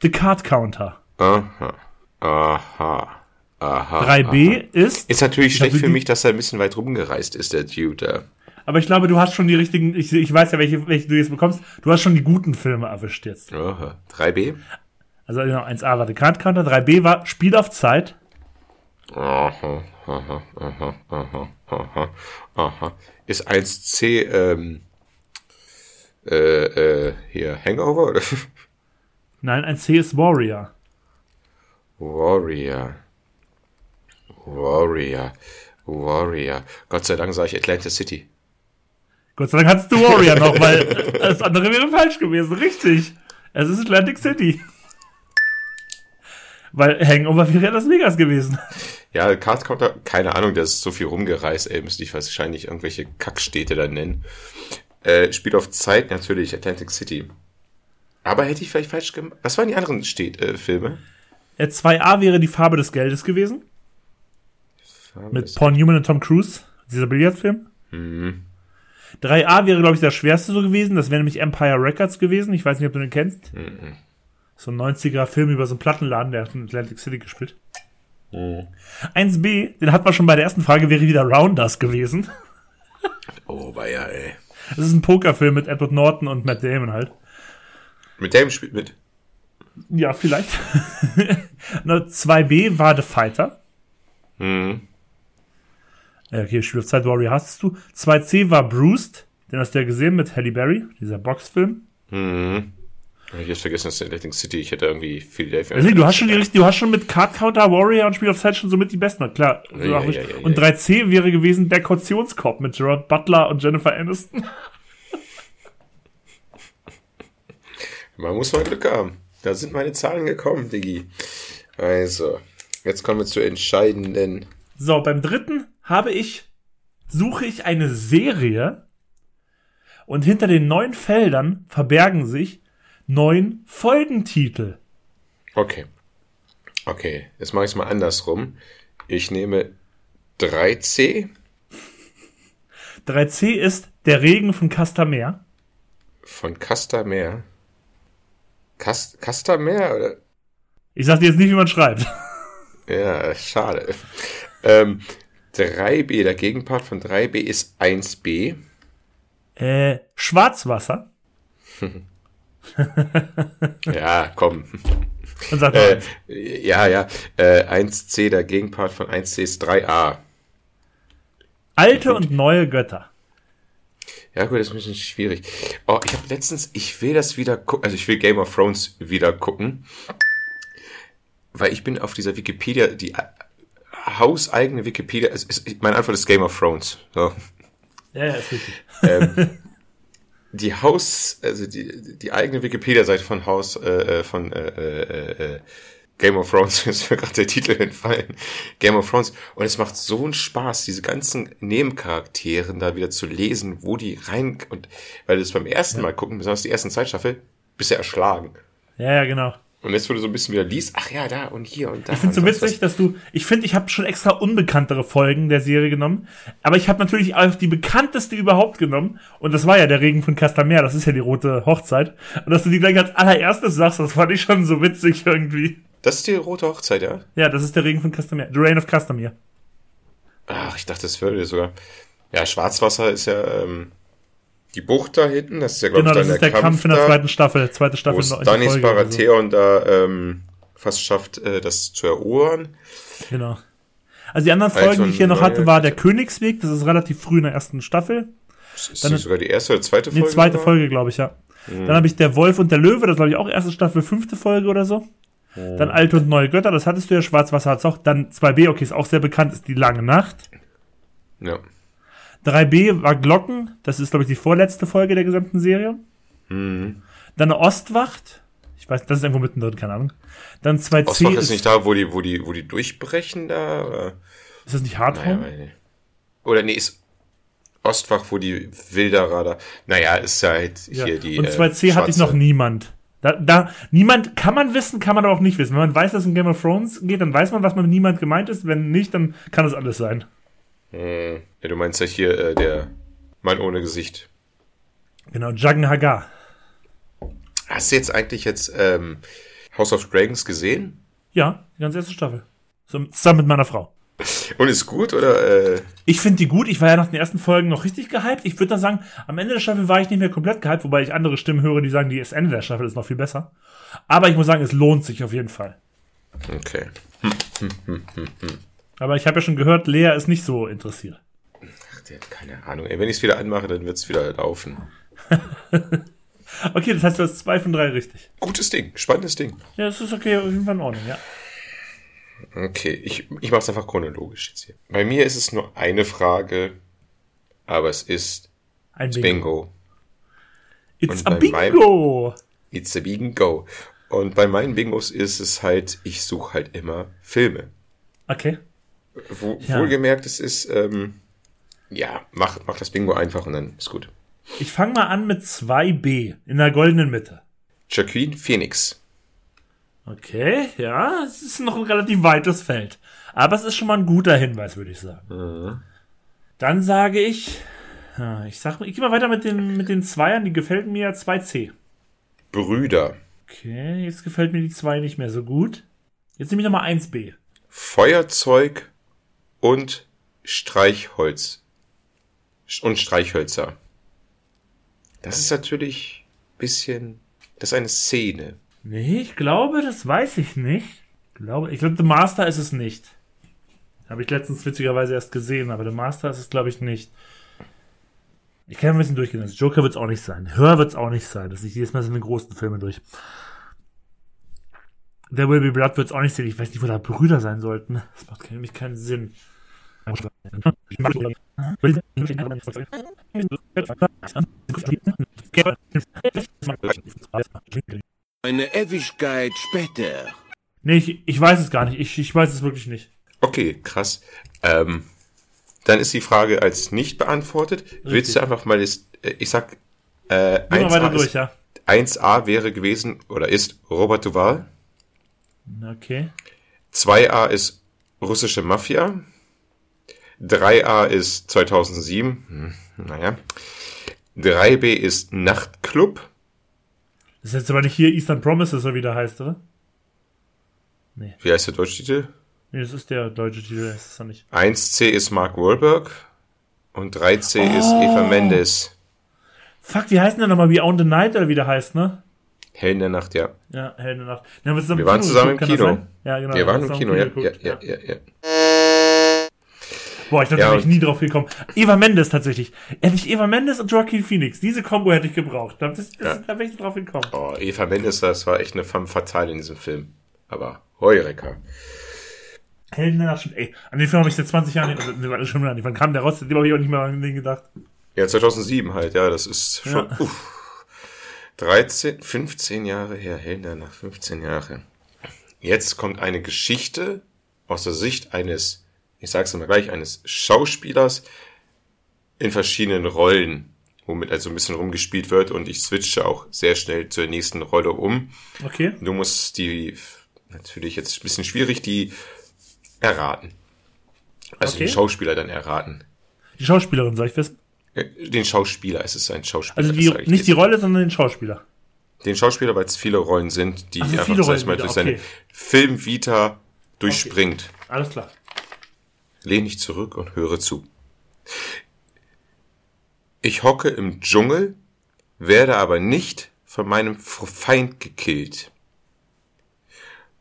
The Card Counter. Aha. Aha. Aha. 3b aha. ist. Ist natürlich schlecht für mich, dass er ein bisschen weit rumgereist ist, der Dude. Aber ich glaube, du hast schon die richtigen, ich, ich weiß ja, welche, welche du jetzt bekommst. Du hast schon die guten Filme erwischt jetzt. Aha. 3b? Also genau, 1a war The Card Counter, 3b war Spiel auf Zeit. Aha, aha, aha, aha, aha, aha. Ist 1c, ähm, äh, äh, hier, Hangover, oder? Nein, 1c ist Warrior. Warrior. Warrior. Warrior. Gott sei Dank sage ich Atlanta City. Gott sei Dank hattest du Warrior noch, weil das andere wäre falsch gewesen. Richtig. Es ist Atlantic City. Weil Hangover wäre ja das Vegas gewesen. Ja, Card Counter, keine Ahnung, der ist so viel rumgereist, ey, müsste ich wahrscheinlich irgendwelche Kackstädte da nennen. Äh, spielt auf Zeit natürlich Atlantic City. Aber hätte ich vielleicht falsch gemacht. Was waren die anderen Städte, äh, Filme? Ja, 2a wäre die Farbe des Geldes gewesen. Mit Paul Newman und Tom Cruise, dieser Billardfilm. Mhm. 3A wäre, glaube ich, das schwerste so gewesen. Das wäre nämlich Empire Records gewesen. Ich weiß nicht, ob du den kennst. Mhm. So ein 90er Film über so einen Plattenladen, der hat in Atlantic City gespielt. Mhm. 1B, den hat man schon bei der ersten Frage, wäre wieder Rounders gewesen. Oh, war ja, ey. Das ist ein Pokerfilm mit Edward Norton und Matt Damon halt. Mit Damon spielt mit? Ja, vielleicht. 2B war The Fighter. Mhm. Okay, Spiel of Zeit Warrior hast du. 2C war Bruce, den hast du ja gesehen mit Halle Berry, dieser Boxfilm. Mhm. Ich hab's vergessen, das ist Atlantic City. Ich hätte irgendwie Philadelphia. Also, du hast schon die richtig, du hast schon mit Card Counter Warrior und Spiel of Zeit schon so mit die besten. Klar. Ja, ja, ja, und 3C wäre gewesen der Kautionskorb mit Gerard Butler und Jennifer Aniston. Man muss mal Glück haben. Da sind meine Zahlen gekommen, Diggi. Also, jetzt kommen wir zur entscheidenden. So, beim dritten habe ich, suche ich eine Serie und hinter den neun Feldern verbergen sich neun Folgentitel. Okay. Okay, jetzt mache ich es mal andersrum. Ich nehme 3C. 3C ist der Regen von Castamer. Von Castamer? Cast Castamer? Oder? Ich sag dir jetzt nicht, wie man schreibt. Ja, schade. Ähm, 3b, der Gegenpart von 3b ist 1b. Äh, Schwarzwasser. ja, komm. Äh, ja, ja. Äh, 1c, der Gegenpart von 1c ist 3a. Alte und neue Götter. Ja, gut, das ist ein bisschen schwierig. Oh, ich habe letztens, ich will das wieder gucken, also ich will Game of Thrones wieder gucken. Weil ich bin auf dieser Wikipedia, die hauseigene Wikipedia, es ist, meine Antwort ist Game of Thrones. So. Ja, ja, ist richtig. Ähm, die Haus, also die, die eigene Wikipedia-Seite von Haus, äh, äh von äh, äh, äh, Game of Thrones, ist mir gerade der Titel entfallen. Game of Thrones. Und es macht so einen Spaß, diese ganzen Nebencharakteren da wieder zu lesen, wo die rein, und weil du es beim ersten ja. Mal gucken, besonders die ersten Zeitstaffel, bist du erschlagen. Ja, ja, genau. Und jetzt, wo du so ein bisschen wieder liest, ach ja, da und hier und da. Ich finde so und das, witzig, dass du, ich finde, ich habe schon extra unbekanntere Folgen der Serie genommen, aber ich habe natürlich auch die bekannteste überhaupt genommen und das war ja der Regen von Castamer, das ist ja die rote Hochzeit und dass du die gleich als allererstes sagst, das fand ich schon so witzig irgendwie. Das ist die rote Hochzeit, ja? Ja, das ist der Regen von Castamer, The Reign of Castamere. Ach, ich dachte, das würde sogar. Ja, Schwarzwasser ist ja ähm, die Bucht da hinten, das ist ja, glaube Genau, ich, das dann ist der Kampf in der zweiten Staffel, zweite Staffel. wo Folge oder so. Baratheon da ähm, fast schafft, äh, das zu erobern. Genau. Also die anderen Also Folgen, die ich hier noch hatte, war der Königsweg, das ist relativ früh in der ersten Staffel. Das ist Dann- das sogar die erste oder zweite Nee, Folge. zweite sogar? Folge, glaube ich, ja. Dann habe ich Der Wolf und der Löwe, das glaube ich auch erste Staffel, fünfte Folge oder so. Dann Alte und Neue Götter, das hattest du ja, Schwarzwasser hat's auch. Dann 2b, okay, ist auch sehr bekannt, ist Die Lange Nacht. Ja. 3b war Glocken, das ist, glaube ich, die vorletzte Folge der gesamten Serie. Mhm. Dann Ostwacht, ich weiß, das ist irgendwo mittendrin, keine Ahnung. Dann 2c Ostbach ist, ist nicht da, wo die, wo die, wo die durchbrechen da? Oder, ist das nicht naja, Hardhome? weiß nicht. oder nee, ist Ostfach, wo die Wilderer da. Naja, ist ja halt Ja. hier die. und äh, 2c hatte ich noch niemand. Da, da, niemand kann man wissen, kann man aber auch nicht wissen. Wenn man weiß, dass es in Game of Thrones geht, dann weiß man, was mit niemand gemeint ist. Wenn nicht, dann kann es alles sein. Hm. Ja, du meinst ja hier äh, der Mann ohne Gesicht. Genau, Juggen Hagar. Hast du jetzt eigentlich jetzt ähm, House of Dragons gesehen? Ja, die ganze erste Staffel. So, zusammen mit meiner Frau. Und ist gut oder? Äh, Ich finde die gut. Ich war ja nach den ersten Folgen noch richtig gehypt. Ich würde dann sagen, am Ende der Staffel war ich nicht mehr komplett gehypt, wobei ich andere Stimmen höre, die sagen, die das Ende der Staffel ist noch viel besser. Aber ich muss sagen, es lohnt sich auf jeden Fall. okay. Aber ich habe ja schon gehört, Lea ist nicht so interessiert. Ach, der, keine Ahnung. Ey, wenn ich es wieder anmache, dann wird's wieder laufen. Okay, das heißt, du hast zwei von drei richtig. Gutes Ding, spannendes Ding. Ja, das ist okay, auf jeden Fall in Ordnung, ja. Okay, ich, ich mache es einfach chronologisch jetzt hier. Bei mir ist es nur eine Frage, aber es ist Ein Bingo. Bingo. It's Und a bei meinem- Bingo! It's a Bingo. Und bei meinen Bingos ist es halt, ich suche halt immer Filme. Okay. Wo, Ja. Wohlgemerkt, es ist, ähm, ja, mach, mach das Bingo einfach und dann ist gut. Ich fange mal an mit 2b in der goldenen Mitte. Joaquin Phoenix. Okay, ja, es ist noch ein relativ weites Feld. Aber es ist schon mal ein guter Hinweis, würde ich sagen. Dann sage ich, ja, ich sag, ich gehe mal weiter mit den, mit den Zweiern, die gefällt mir ja 2c. Brüder. Okay, jetzt gefällt mir die 2 nicht mehr so gut. Jetzt nehme ich nochmal 1b. Feuerzeug und Streichholz. Und Streichhölzer. Das ist natürlich ein bisschen, das ist eine Szene. Nee, ich glaube, das weiß ich nicht. Ich glaube, ich glaube, The Master ist es nicht. Habe ich letztens witzigerweise erst gesehen, aber The Master ist es, glaube ich, nicht. Ich kann ein bisschen durchgehen. Also Joker wird es auch nicht sein. Hör wird es auch nicht sein. Das ist jedes Mal so eine großen Filme durch. There Will Be Blood wird es auch nicht sehen. Ich weiß nicht, wo da Brüder sein sollten. Das macht für mich keinen Sinn. Eine Ewigkeit später. Nee, ich, ich weiß es gar nicht. Ich, ich weiß es wirklich nicht. Okay, krass. Ähm, dann ist die Frage als nicht beantwortet. Willst du einfach mal, das, äh, ich sag, äh, Geh mal weiter 1A, durch, ist, ja. 1A wäre gewesen oder ist Robert Duval. Okay. 2A ist russische Mafia. 3A ist 2007. Hm, naja. 3B ist Nachtclub. Das ist jetzt aber nicht hier Eastern Promises, so wie der heißt, oder? Wie heißt der deutsche Titel? Nee, das ist der deutsche Titel, das ist er nicht. 1C ist Mark Wahlberg. Und 3C ist Oh. Eva Mendes. Fuck, wie heißt denn der nochmal? Beyond the Night oder wie der heißt, ne? Hell in der Nacht, ja. Ja, Hell in der Nacht. Ja, wir, Wir waren zusammen im Kino. Ja, genau. Wir waren im zusammen Kino, ja. Ja, ja, ja, ja. Boah, ich glaube, Ja, da wäre ich nie drauf gekommen. Eva Mendes tatsächlich. Hätte ich Eva Mendes und Joaquin Phoenix. Diese Kombo hätte ich gebraucht. Da, das, Ja. da wäre ich drauf gekommen. Oh, Eva Mendes, das war echt eine femme fatale in diesem Film. Aber Heureka. Hell in der Nacht. Ey, an den Film habe ich seit 20 Jahren, also, nee, warte, schon mal, wann kam der raus? Den habe ich auch nicht mehr an den gedacht. Ja, 2007 halt, ja, das ist schon, Ja. uff. 13, 15 Jahre her, Helena nach 15 Jahre. Jetzt kommt eine Geschichte aus der Sicht eines, ich sag's immer gleich, eines Schauspielers in verschiedenen Rollen, womit also ein bisschen rumgespielt wird und ich switche auch sehr schnell zur nächsten Rolle um. Okay. Du musst die, natürlich jetzt ein bisschen schwierig, die erraten. Also Okay. den Schauspieler dann erraten. Die Schauspielerin, soll ich wissen? Äh, Den Schauspieler, es ist ein Schauspieler. Also die, sag ich nicht die jetzt. Rolle, sondern den Schauspieler. Den Schauspieler, weil es viele Rollen sind, die Ach so, einfach, sag ich mal, durch seine okay. Filmvita durchspringt. Alles klar. Lehn dich zurück und höre zu. Ich hocke im Dschungel, werde aber nicht von meinem Feind gekillt.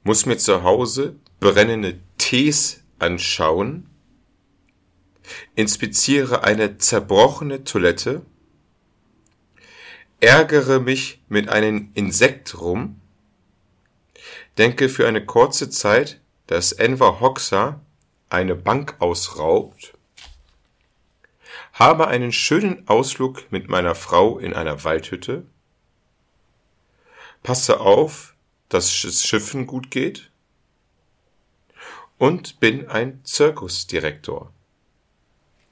Muss mir zu Hause brennende Tees anschauen, inspiziere eine zerbrochene Toilette, ärgere mich mit einem Insekt rum, denke für eine kurze Zeit, dass Enver Hoxha eine Bank ausraubt, habe einen schönen Ausflug mit meiner Frau in einer Waldhütte, passe auf, dass es Schiffen gut geht und bin ein Zirkusdirektor.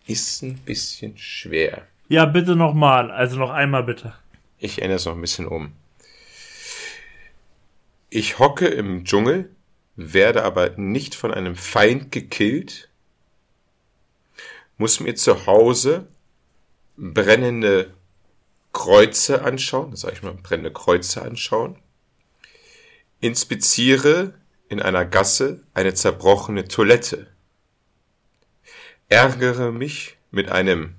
Ist ein bisschen schwer. Ja, bitte nochmal. Also noch einmal bitte. Ich ändere es noch ein bisschen um. Ich hocke im Dschungel, werde aber nicht von einem Feind gekillt, muss mir zu Hause brennende Kreuze anschauen, das sage ich mal, brennende Kreuze anschauen, inspiziere in einer Gasse eine zerbrochene Toilette, ärgere mich mit einem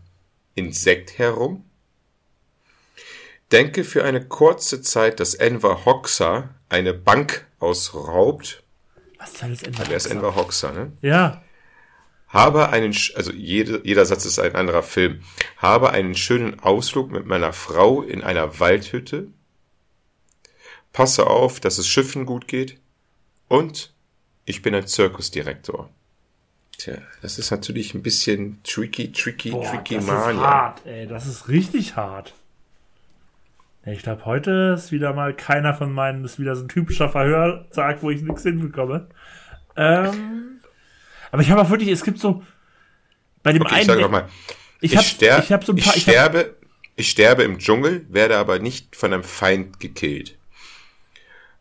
Insekt herum, denke für eine kurze Zeit, dass Enver Hoxha eine Bank ausraubt. Was soll das Ende? Wer ist Enver Hoxha, ne? Ja. Habe einen, also jede, jeder Satz ist ein anderer Film. Habe einen schönen Ausflug mit meiner Frau in einer Waldhütte. Passe auf, dass es Schiffen gut geht. Und ich bin ein Zirkusdirektor. Tja, das ist natürlich ein bisschen tricky, tricky, Boah, tricky das ist Mania. hart, ey. Das ist richtig hart. Ich glaube, heute ist wieder mal keiner von meinen, ist wieder so ein typischer Verhörtag, wo ich nichts hinbekomme. Ähm, aber ich habe auch wirklich, es gibt so, bei dem Okay, einen, ich sage nochmal. ich Ich, hab- ster ich hab so ein paar- ich ich hab- sterbe, ich sterbe im Dschungel, werde aber nicht von einem Feind gekillt.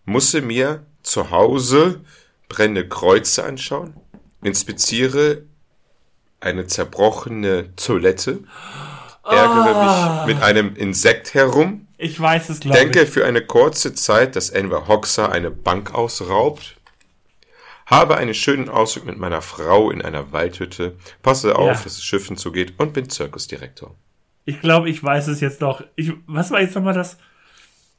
Musste mir zu Hause brennende Kreuze anschauen, inspiziere eine zerbrochene Toilette, ärgere Ah. mich mit einem Insekt herum, ich weiß es, glaube denke ich. für eine kurze Zeit, dass Enver Hoxha eine Bank ausraubt, habe einen schönen Ausflug mit meiner Frau in einer Waldhütte, passe auf, Ja. dass es Schiffen zugeht und bin Zirkusdirektor. Ich glaube, ich weiß es jetzt noch. Ich, was war jetzt nochmal das?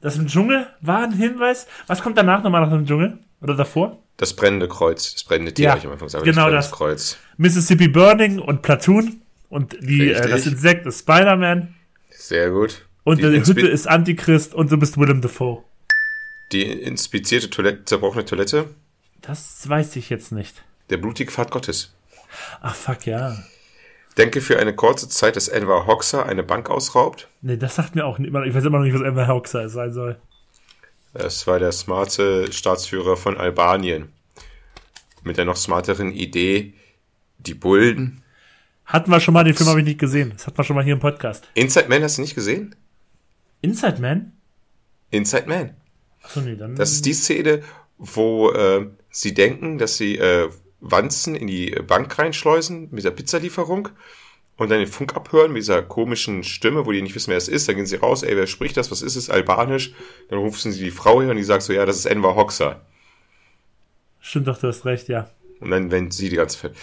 Das im Dschungel war ein Hinweis. Was kommt danach nochmal nach dem Dschungel? Oder davor? Das brennende Kreuz, das brennende Tier, Ja, ich am Anfang gesagt, genau das das. Kreuz. Mississippi Burning und Platoon. Und die, äh, das Insekt ist Spider-Man. Sehr gut. Und die, die, Hütte ist Antichrist und du bist Willem Dafoe. die inspizierte Toilette, zerbrochene Toilette, Das weiß ich jetzt nicht. der blutige Pfad Gottes. Ach, fuck, ja. Denke für eine kurze Zeit, dass Enver Hoxha eine Bank ausraubt. Nee, das sagt mir auch nicht, ich weiß immer noch nicht, was Emma Hoxha sein soll. Das war der smarte Staatsführer von Albanien. Mit der noch smarteren Idee, die Bullen. Hatten wir schon mal, den Film habe ich nicht gesehen. Das hatten wir schon mal hier im Podcast. Inside Man hast du nicht gesehen? Inside Man? Inside Man. Achso, nee, dann. Das ist die Szene, wo äh, sie denken, dass sie äh, Wanzen in die Bank reinschleusen mit der Pizzalieferung und dann den Funk abhören mit dieser komischen Stimme, wo die nicht wissen, wer es ist. Dann gehen sie raus, ey, wer spricht das? Was ist es? Albanisch. Dann rufen sie die Frau her und die sagt so, ja, das ist Enver Hoxha. Stimmt doch, du hast recht, ja. Und dann, wenn sie die ganze Zeit.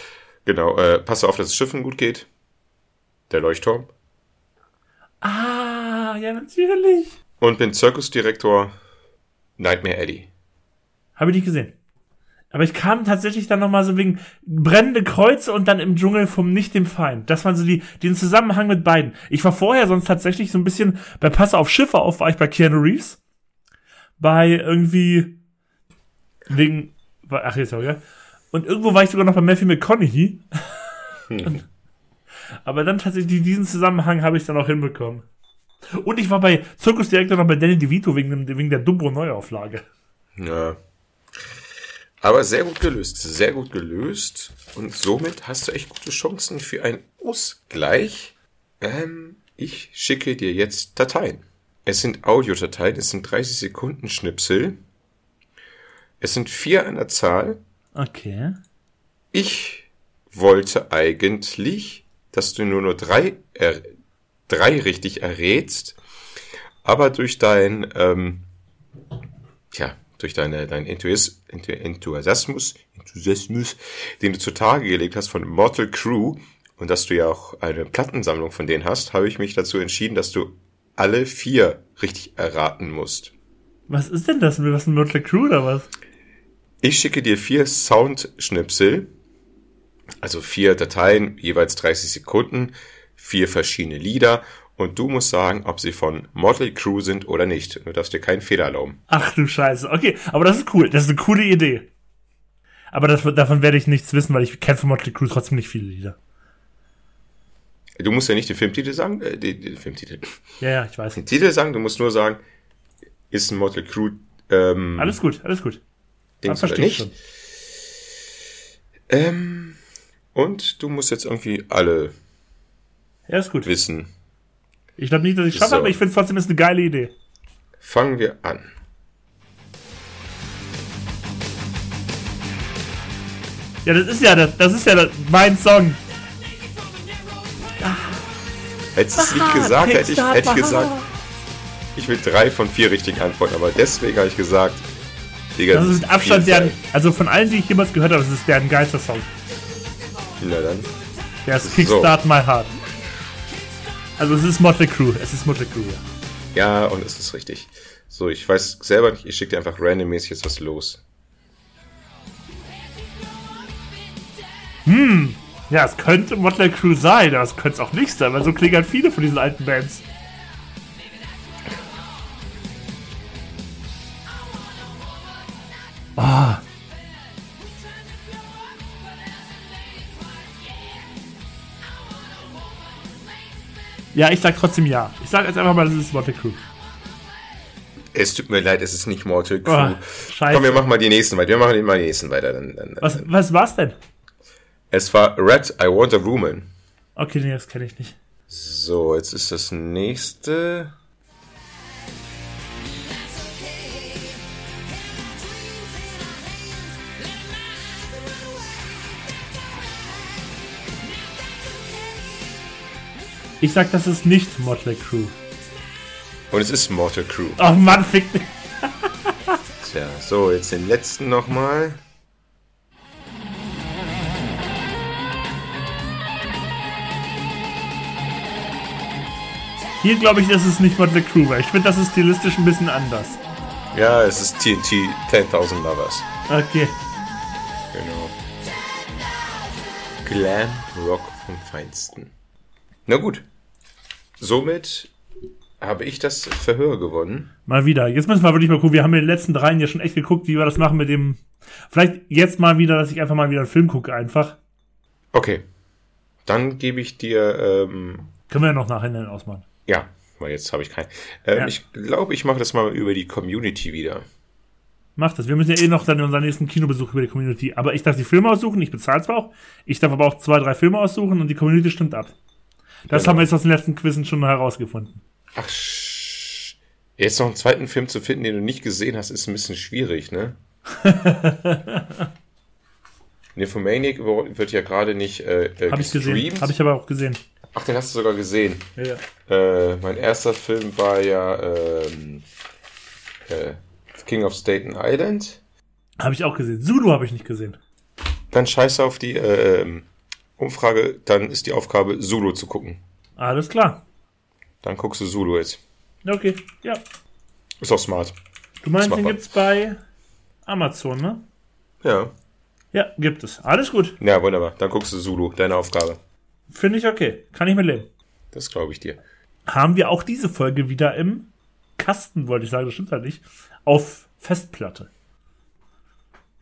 Genau, äh, passe auf, dass es Schiffen gut geht. Der Leuchtturm. Ja, natürlich. Und bin Zirkusdirektor Nightmare Eddie. Habe ich nicht gesehen. Aber ich kam tatsächlich dann nochmal so wegen brennende Kreuze und dann im Dschungel vom Nicht dem Feind. Das waren so die, den Zusammenhang mit beiden. Ich war vorher sonst tatsächlich so ein bisschen bei Passe auf Schiffe auf, war ich bei Keanu Reeves. Bei irgendwie, wegen, ach jetzt auch, ja. Und irgendwo war ich sogar noch bei Matthew McConaughey. Aber dann tatsächlich diesen Zusammenhang habe ich dann auch hinbekommen. Und ich war bei Zirkusdirektor noch bei Danny DeVito wegen, dem, wegen der Dumbo Neuauflage. Ja. Aber sehr gut gelöst. Sehr gut gelöst. Und somit hast du echt gute Chancen für einen Ausgleich. Ähm, Ich schicke dir jetzt Dateien. Es sind Audiodateien, es sind 30 Sekunden Schnipsel. Es sind vier an der Zahl. Okay. Ich wollte eigentlich, dass du nur nur drei, er, drei richtig errätst, aber durch dein, ähm, tja, durch deine, dein Enthusias- Enthu- Enthusiasmus, Enthusiasmus, den du zutage gelegt hast von Mortal Crew und dass du ja auch eine Plattensammlung von denen hast, habe ich mich dazu entschieden, dass du alle vier richtig erraten musst. Was ist denn das? Was ein Motley Crew oder was? Ich schicke dir vier Soundschnipsel, also vier Dateien, jeweils 30 Sekunden, vier verschiedene Lieder und du musst sagen, ob sie von Motley Crew sind oder nicht. Du darfst dir keinen Fehler erlauben. Ach du Scheiße. Okay, aber das ist cool. Das ist eine coole Idee. Aber das, davon werde ich nichts wissen, weil ich kenne von Motley Crue trotzdem nicht viele Lieder. Du musst ja nicht den Filmtitel sagen, äh, den, den Filmtitel, Ja, ja, ich weiß. den Titel sagen, du musst nur sagen, ist ein Motley Crew ähm, Alles gut, alles gut. Dings oder verstehe ich nicht. schon. Ähm, und du musst jetzt irgendwie alle Ja, ist gut. wissen. Ich glaube nicht, dass ich schaffe, So. aber ich finde trotzdem ist eine geile Idee. Fangen wir an. Ja, das ist ja das, das ist ja das, mein Song. Hättest du es nicht gesagt, hätte ich, hätte ich gesagt, ich will drei von vier richtigen Antworten, aber deswegen habe ich gesagt, Digga, Das ist mit Abstand deren, Zeit. also von allen, die ich jemals gehört habe, das ist deren geilster Song. Na dann. Der ist Kickstart My Heart. Also es ist Motley Crue, es ist Motley Crue, ja. Ja, und es ist richtig. So, ich weiß selber nicht, ich schicke dir einfach randommäßig jetzt was los. Ja, es könnte Motley Crue sein, aber es könnte es auch nicht sein, weil so klingen halt viele von diesen alten Bands. Ah. Ja, ich sag trotzdem ja. Ich sag jetzt einfach mal, das ist Motley Crue. Es tut mir leid, es ist nicht Mortal Oh, Crew. scheiße. Komm, wir machen mal die nächsten weiter. Wir machen mal die nächsten weiter. Dann, dann, dann. Was, was war's denn? Es war Red, I Want a Woman. Okay, nee, das kenne ich nicht. So, jetzt ist das nächste. Ich sag, das ist nicht Motley Crue. Und es ist Mortal Crew. Oh Mann, fick mich. Tja, so, jetzt den letzten nochmal. Hier glaube ich, das ist nicht Motley Crue, weil ich finde, das ist stilistisch ein bisschen anders. Ja, es ist TNT 10.000 Lovers. Okay. Genau. Glam Rock vom Feinsten. Na gut. Somit habe ich das Verhör gewonnen. Mal wieder. Jetzt müssen wir wirklich mal gucken. Wir haben in den letzten dreien ja schon echt geguckt, wie wir das machen mit dem. Vielleicht jetzt mal wieder, dass ich einfach mal wieder einen Film gucke, einfach. Okay. Dann gebe ich dir, ähm, Können wir ja noch nachher ausmachen. ja, weil jetzt habe ich keinen. Ähm, Ja. Ich glaube, ich mache das mal über die Community wieder. Macht das. Wir müssen ja eh noch dann unseren nächsten Kinobesuch über die Community. Aber ich darf die Filme aussuchen, ich bezahle zwar auch. Ich darf aber auch zwei, drei Filme aussuchen und die Community stimmt ab. Das Genau. haben wir jetzt aus den letzten Quizzen schon herausgefunden. Ach, sch- jetzt noch einen zweiten Film zu finden, den du nicht gesehen hast, ist ein bisschen schwierig, ne? Nymphomaniac wird ja gerade nicht äh, äh, Habe ich gesehen. Habe ich aber auch gesehen. Ach, den hast du sogar gesehen. Ja, ja. Äh, mein erster Film war ja ähm, äh, King of Staten Island. Habe ich auch gesehen. Zulu habe ich nicht gesehen. Dann scheiße auf die ähm, Umfrage, dann ist die Aufgabe, Zulu zu gucken. Alles klar. Dann guckst du Zulu jetzt. Okay, ja. Ist auch smart. Du meinst, den gibt's bei Amazon, ne? Ja. Ja, gibt es. Alles gut. Ja, wunderbar. Dann guckst du Zulu, deine Aufgabe. Finde ich okay. Kann ich mitleben. Das glaube ich dir. Haben wir auch diese Folge wieder im Kasten, wollte ich sagen, das stimmt halt nicht, auf Festplatte.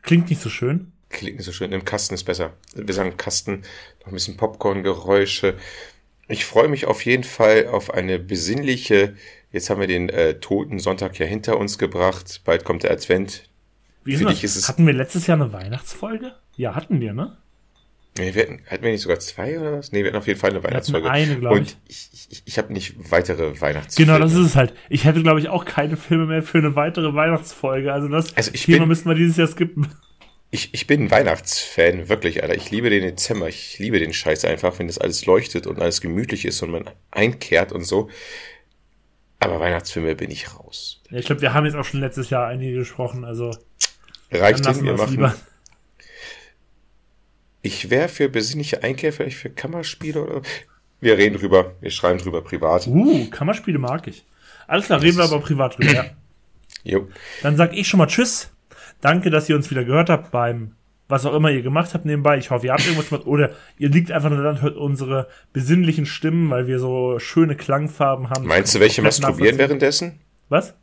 Klingt nicht so schön. Klingt nicht so schön. Im Kasten ist besser. Wir sagen Kasten, noch ein bisschen Popcorn-Geräusche. Ich freue mich auf jeden Fall auf eine besinnliche. Jetzt haben wir den äh, toten Sonntag ja hinter uns gebracht. Bald kommt der Advent. Wie Für dich ist es- Hatten wir letztes Jahr eine Weihnachtsfolge? Ja, hatten wir, ne? Nee, wir hatten, hatten wir nicht sogar zwei oder was? Nee, wir hatten auf jeden Fall eine Weihnachtsfolge. eine, glaub Und ich, ich, ich habe nicht weitere Weihnachtsfilme. Genau, das ist es halt. Ich hätte, glaube ich, auch keine Filme mehr für eine weitere Weihnachtsfolge. Also das Also ich Thema bin- müssten wir dieses Jahr skippen. Ich, ich bin ein Weihnachtsfan, wirklich, Alter. Ich liebe den Dezember. Ich liebe den Scheiß einfach, wenn das alles leuchtet und alles gemütlich ist und man einkehrt und so. Aber Weihnachtsfilme bin ich raus. Ja, ich glaube, wir haben jetzt auch schon letztes Jahr einige gesprochen. Also Reicht hin, wir machen. lieber. Ich wäre für besinnliche Einkehr, vielleicht für Kammerspiele oder. Wir reden drüber, wir schreiben drüber privat. Uh, Kammerspiele mag ich. Alles klar, reden wir aber privat drüber. Ja. Jo. Dann sag ich schon mal Tschüss. Danke, dass ihr uns wieder gehört habt beim, was auch immer ihr gemacht habt nebenbei. Ich hoffe, ihr habt irgendwas gemacht. Oder ihr liegt einfach nur da und hört unsere besinnlichen Stimmen, weil wir so schöne Klangfarben haben. Meinst du, welche masturbieren währenddessen? Was?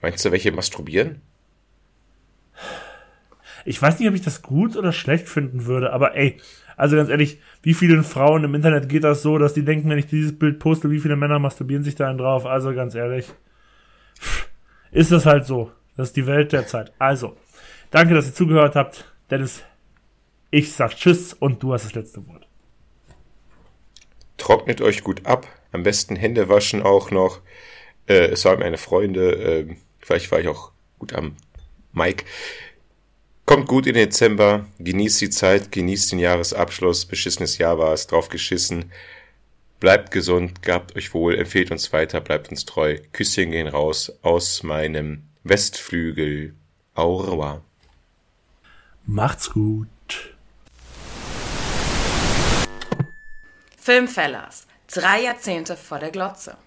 Meinst du, welche masturbieren? Ich weiß nicht, ob ich das gut oder schlecht finden würde, aber ey, also ganz ehrlich, wie vielen Frauen im Internet geht das so, dass die denken, wenn ich dieses Bild poste, wie viele Männer masturbieren sich da drauf? Also ganz ehrlich, ist das halt so. Das ist die Welt der Zeit. Also, danke, dass ihr zugehört habt. Dennis, ich sag Tschüss und du hast das letzte Wort. Trocknet euch gut ab. Am besten Hände waschen auch noch. Äh, es waren meine Freunde. Äh, vielleicht war ich auch gut am Mike. Kommt gut in den Dezember. Genießt die Zeit. Genießt den Jahresabschluss. Beschissenes Jahr war es. Drauf geschissen. Bleibt gesund. Gabt euch wohl. Empfehlt uns weiter. Bleibt uns treu. Küsschen gehen raus aus meinem Westflügel. Au revoir. Macht's gut. Filmfellas. Drei Jahrzehnte vor der Glotze.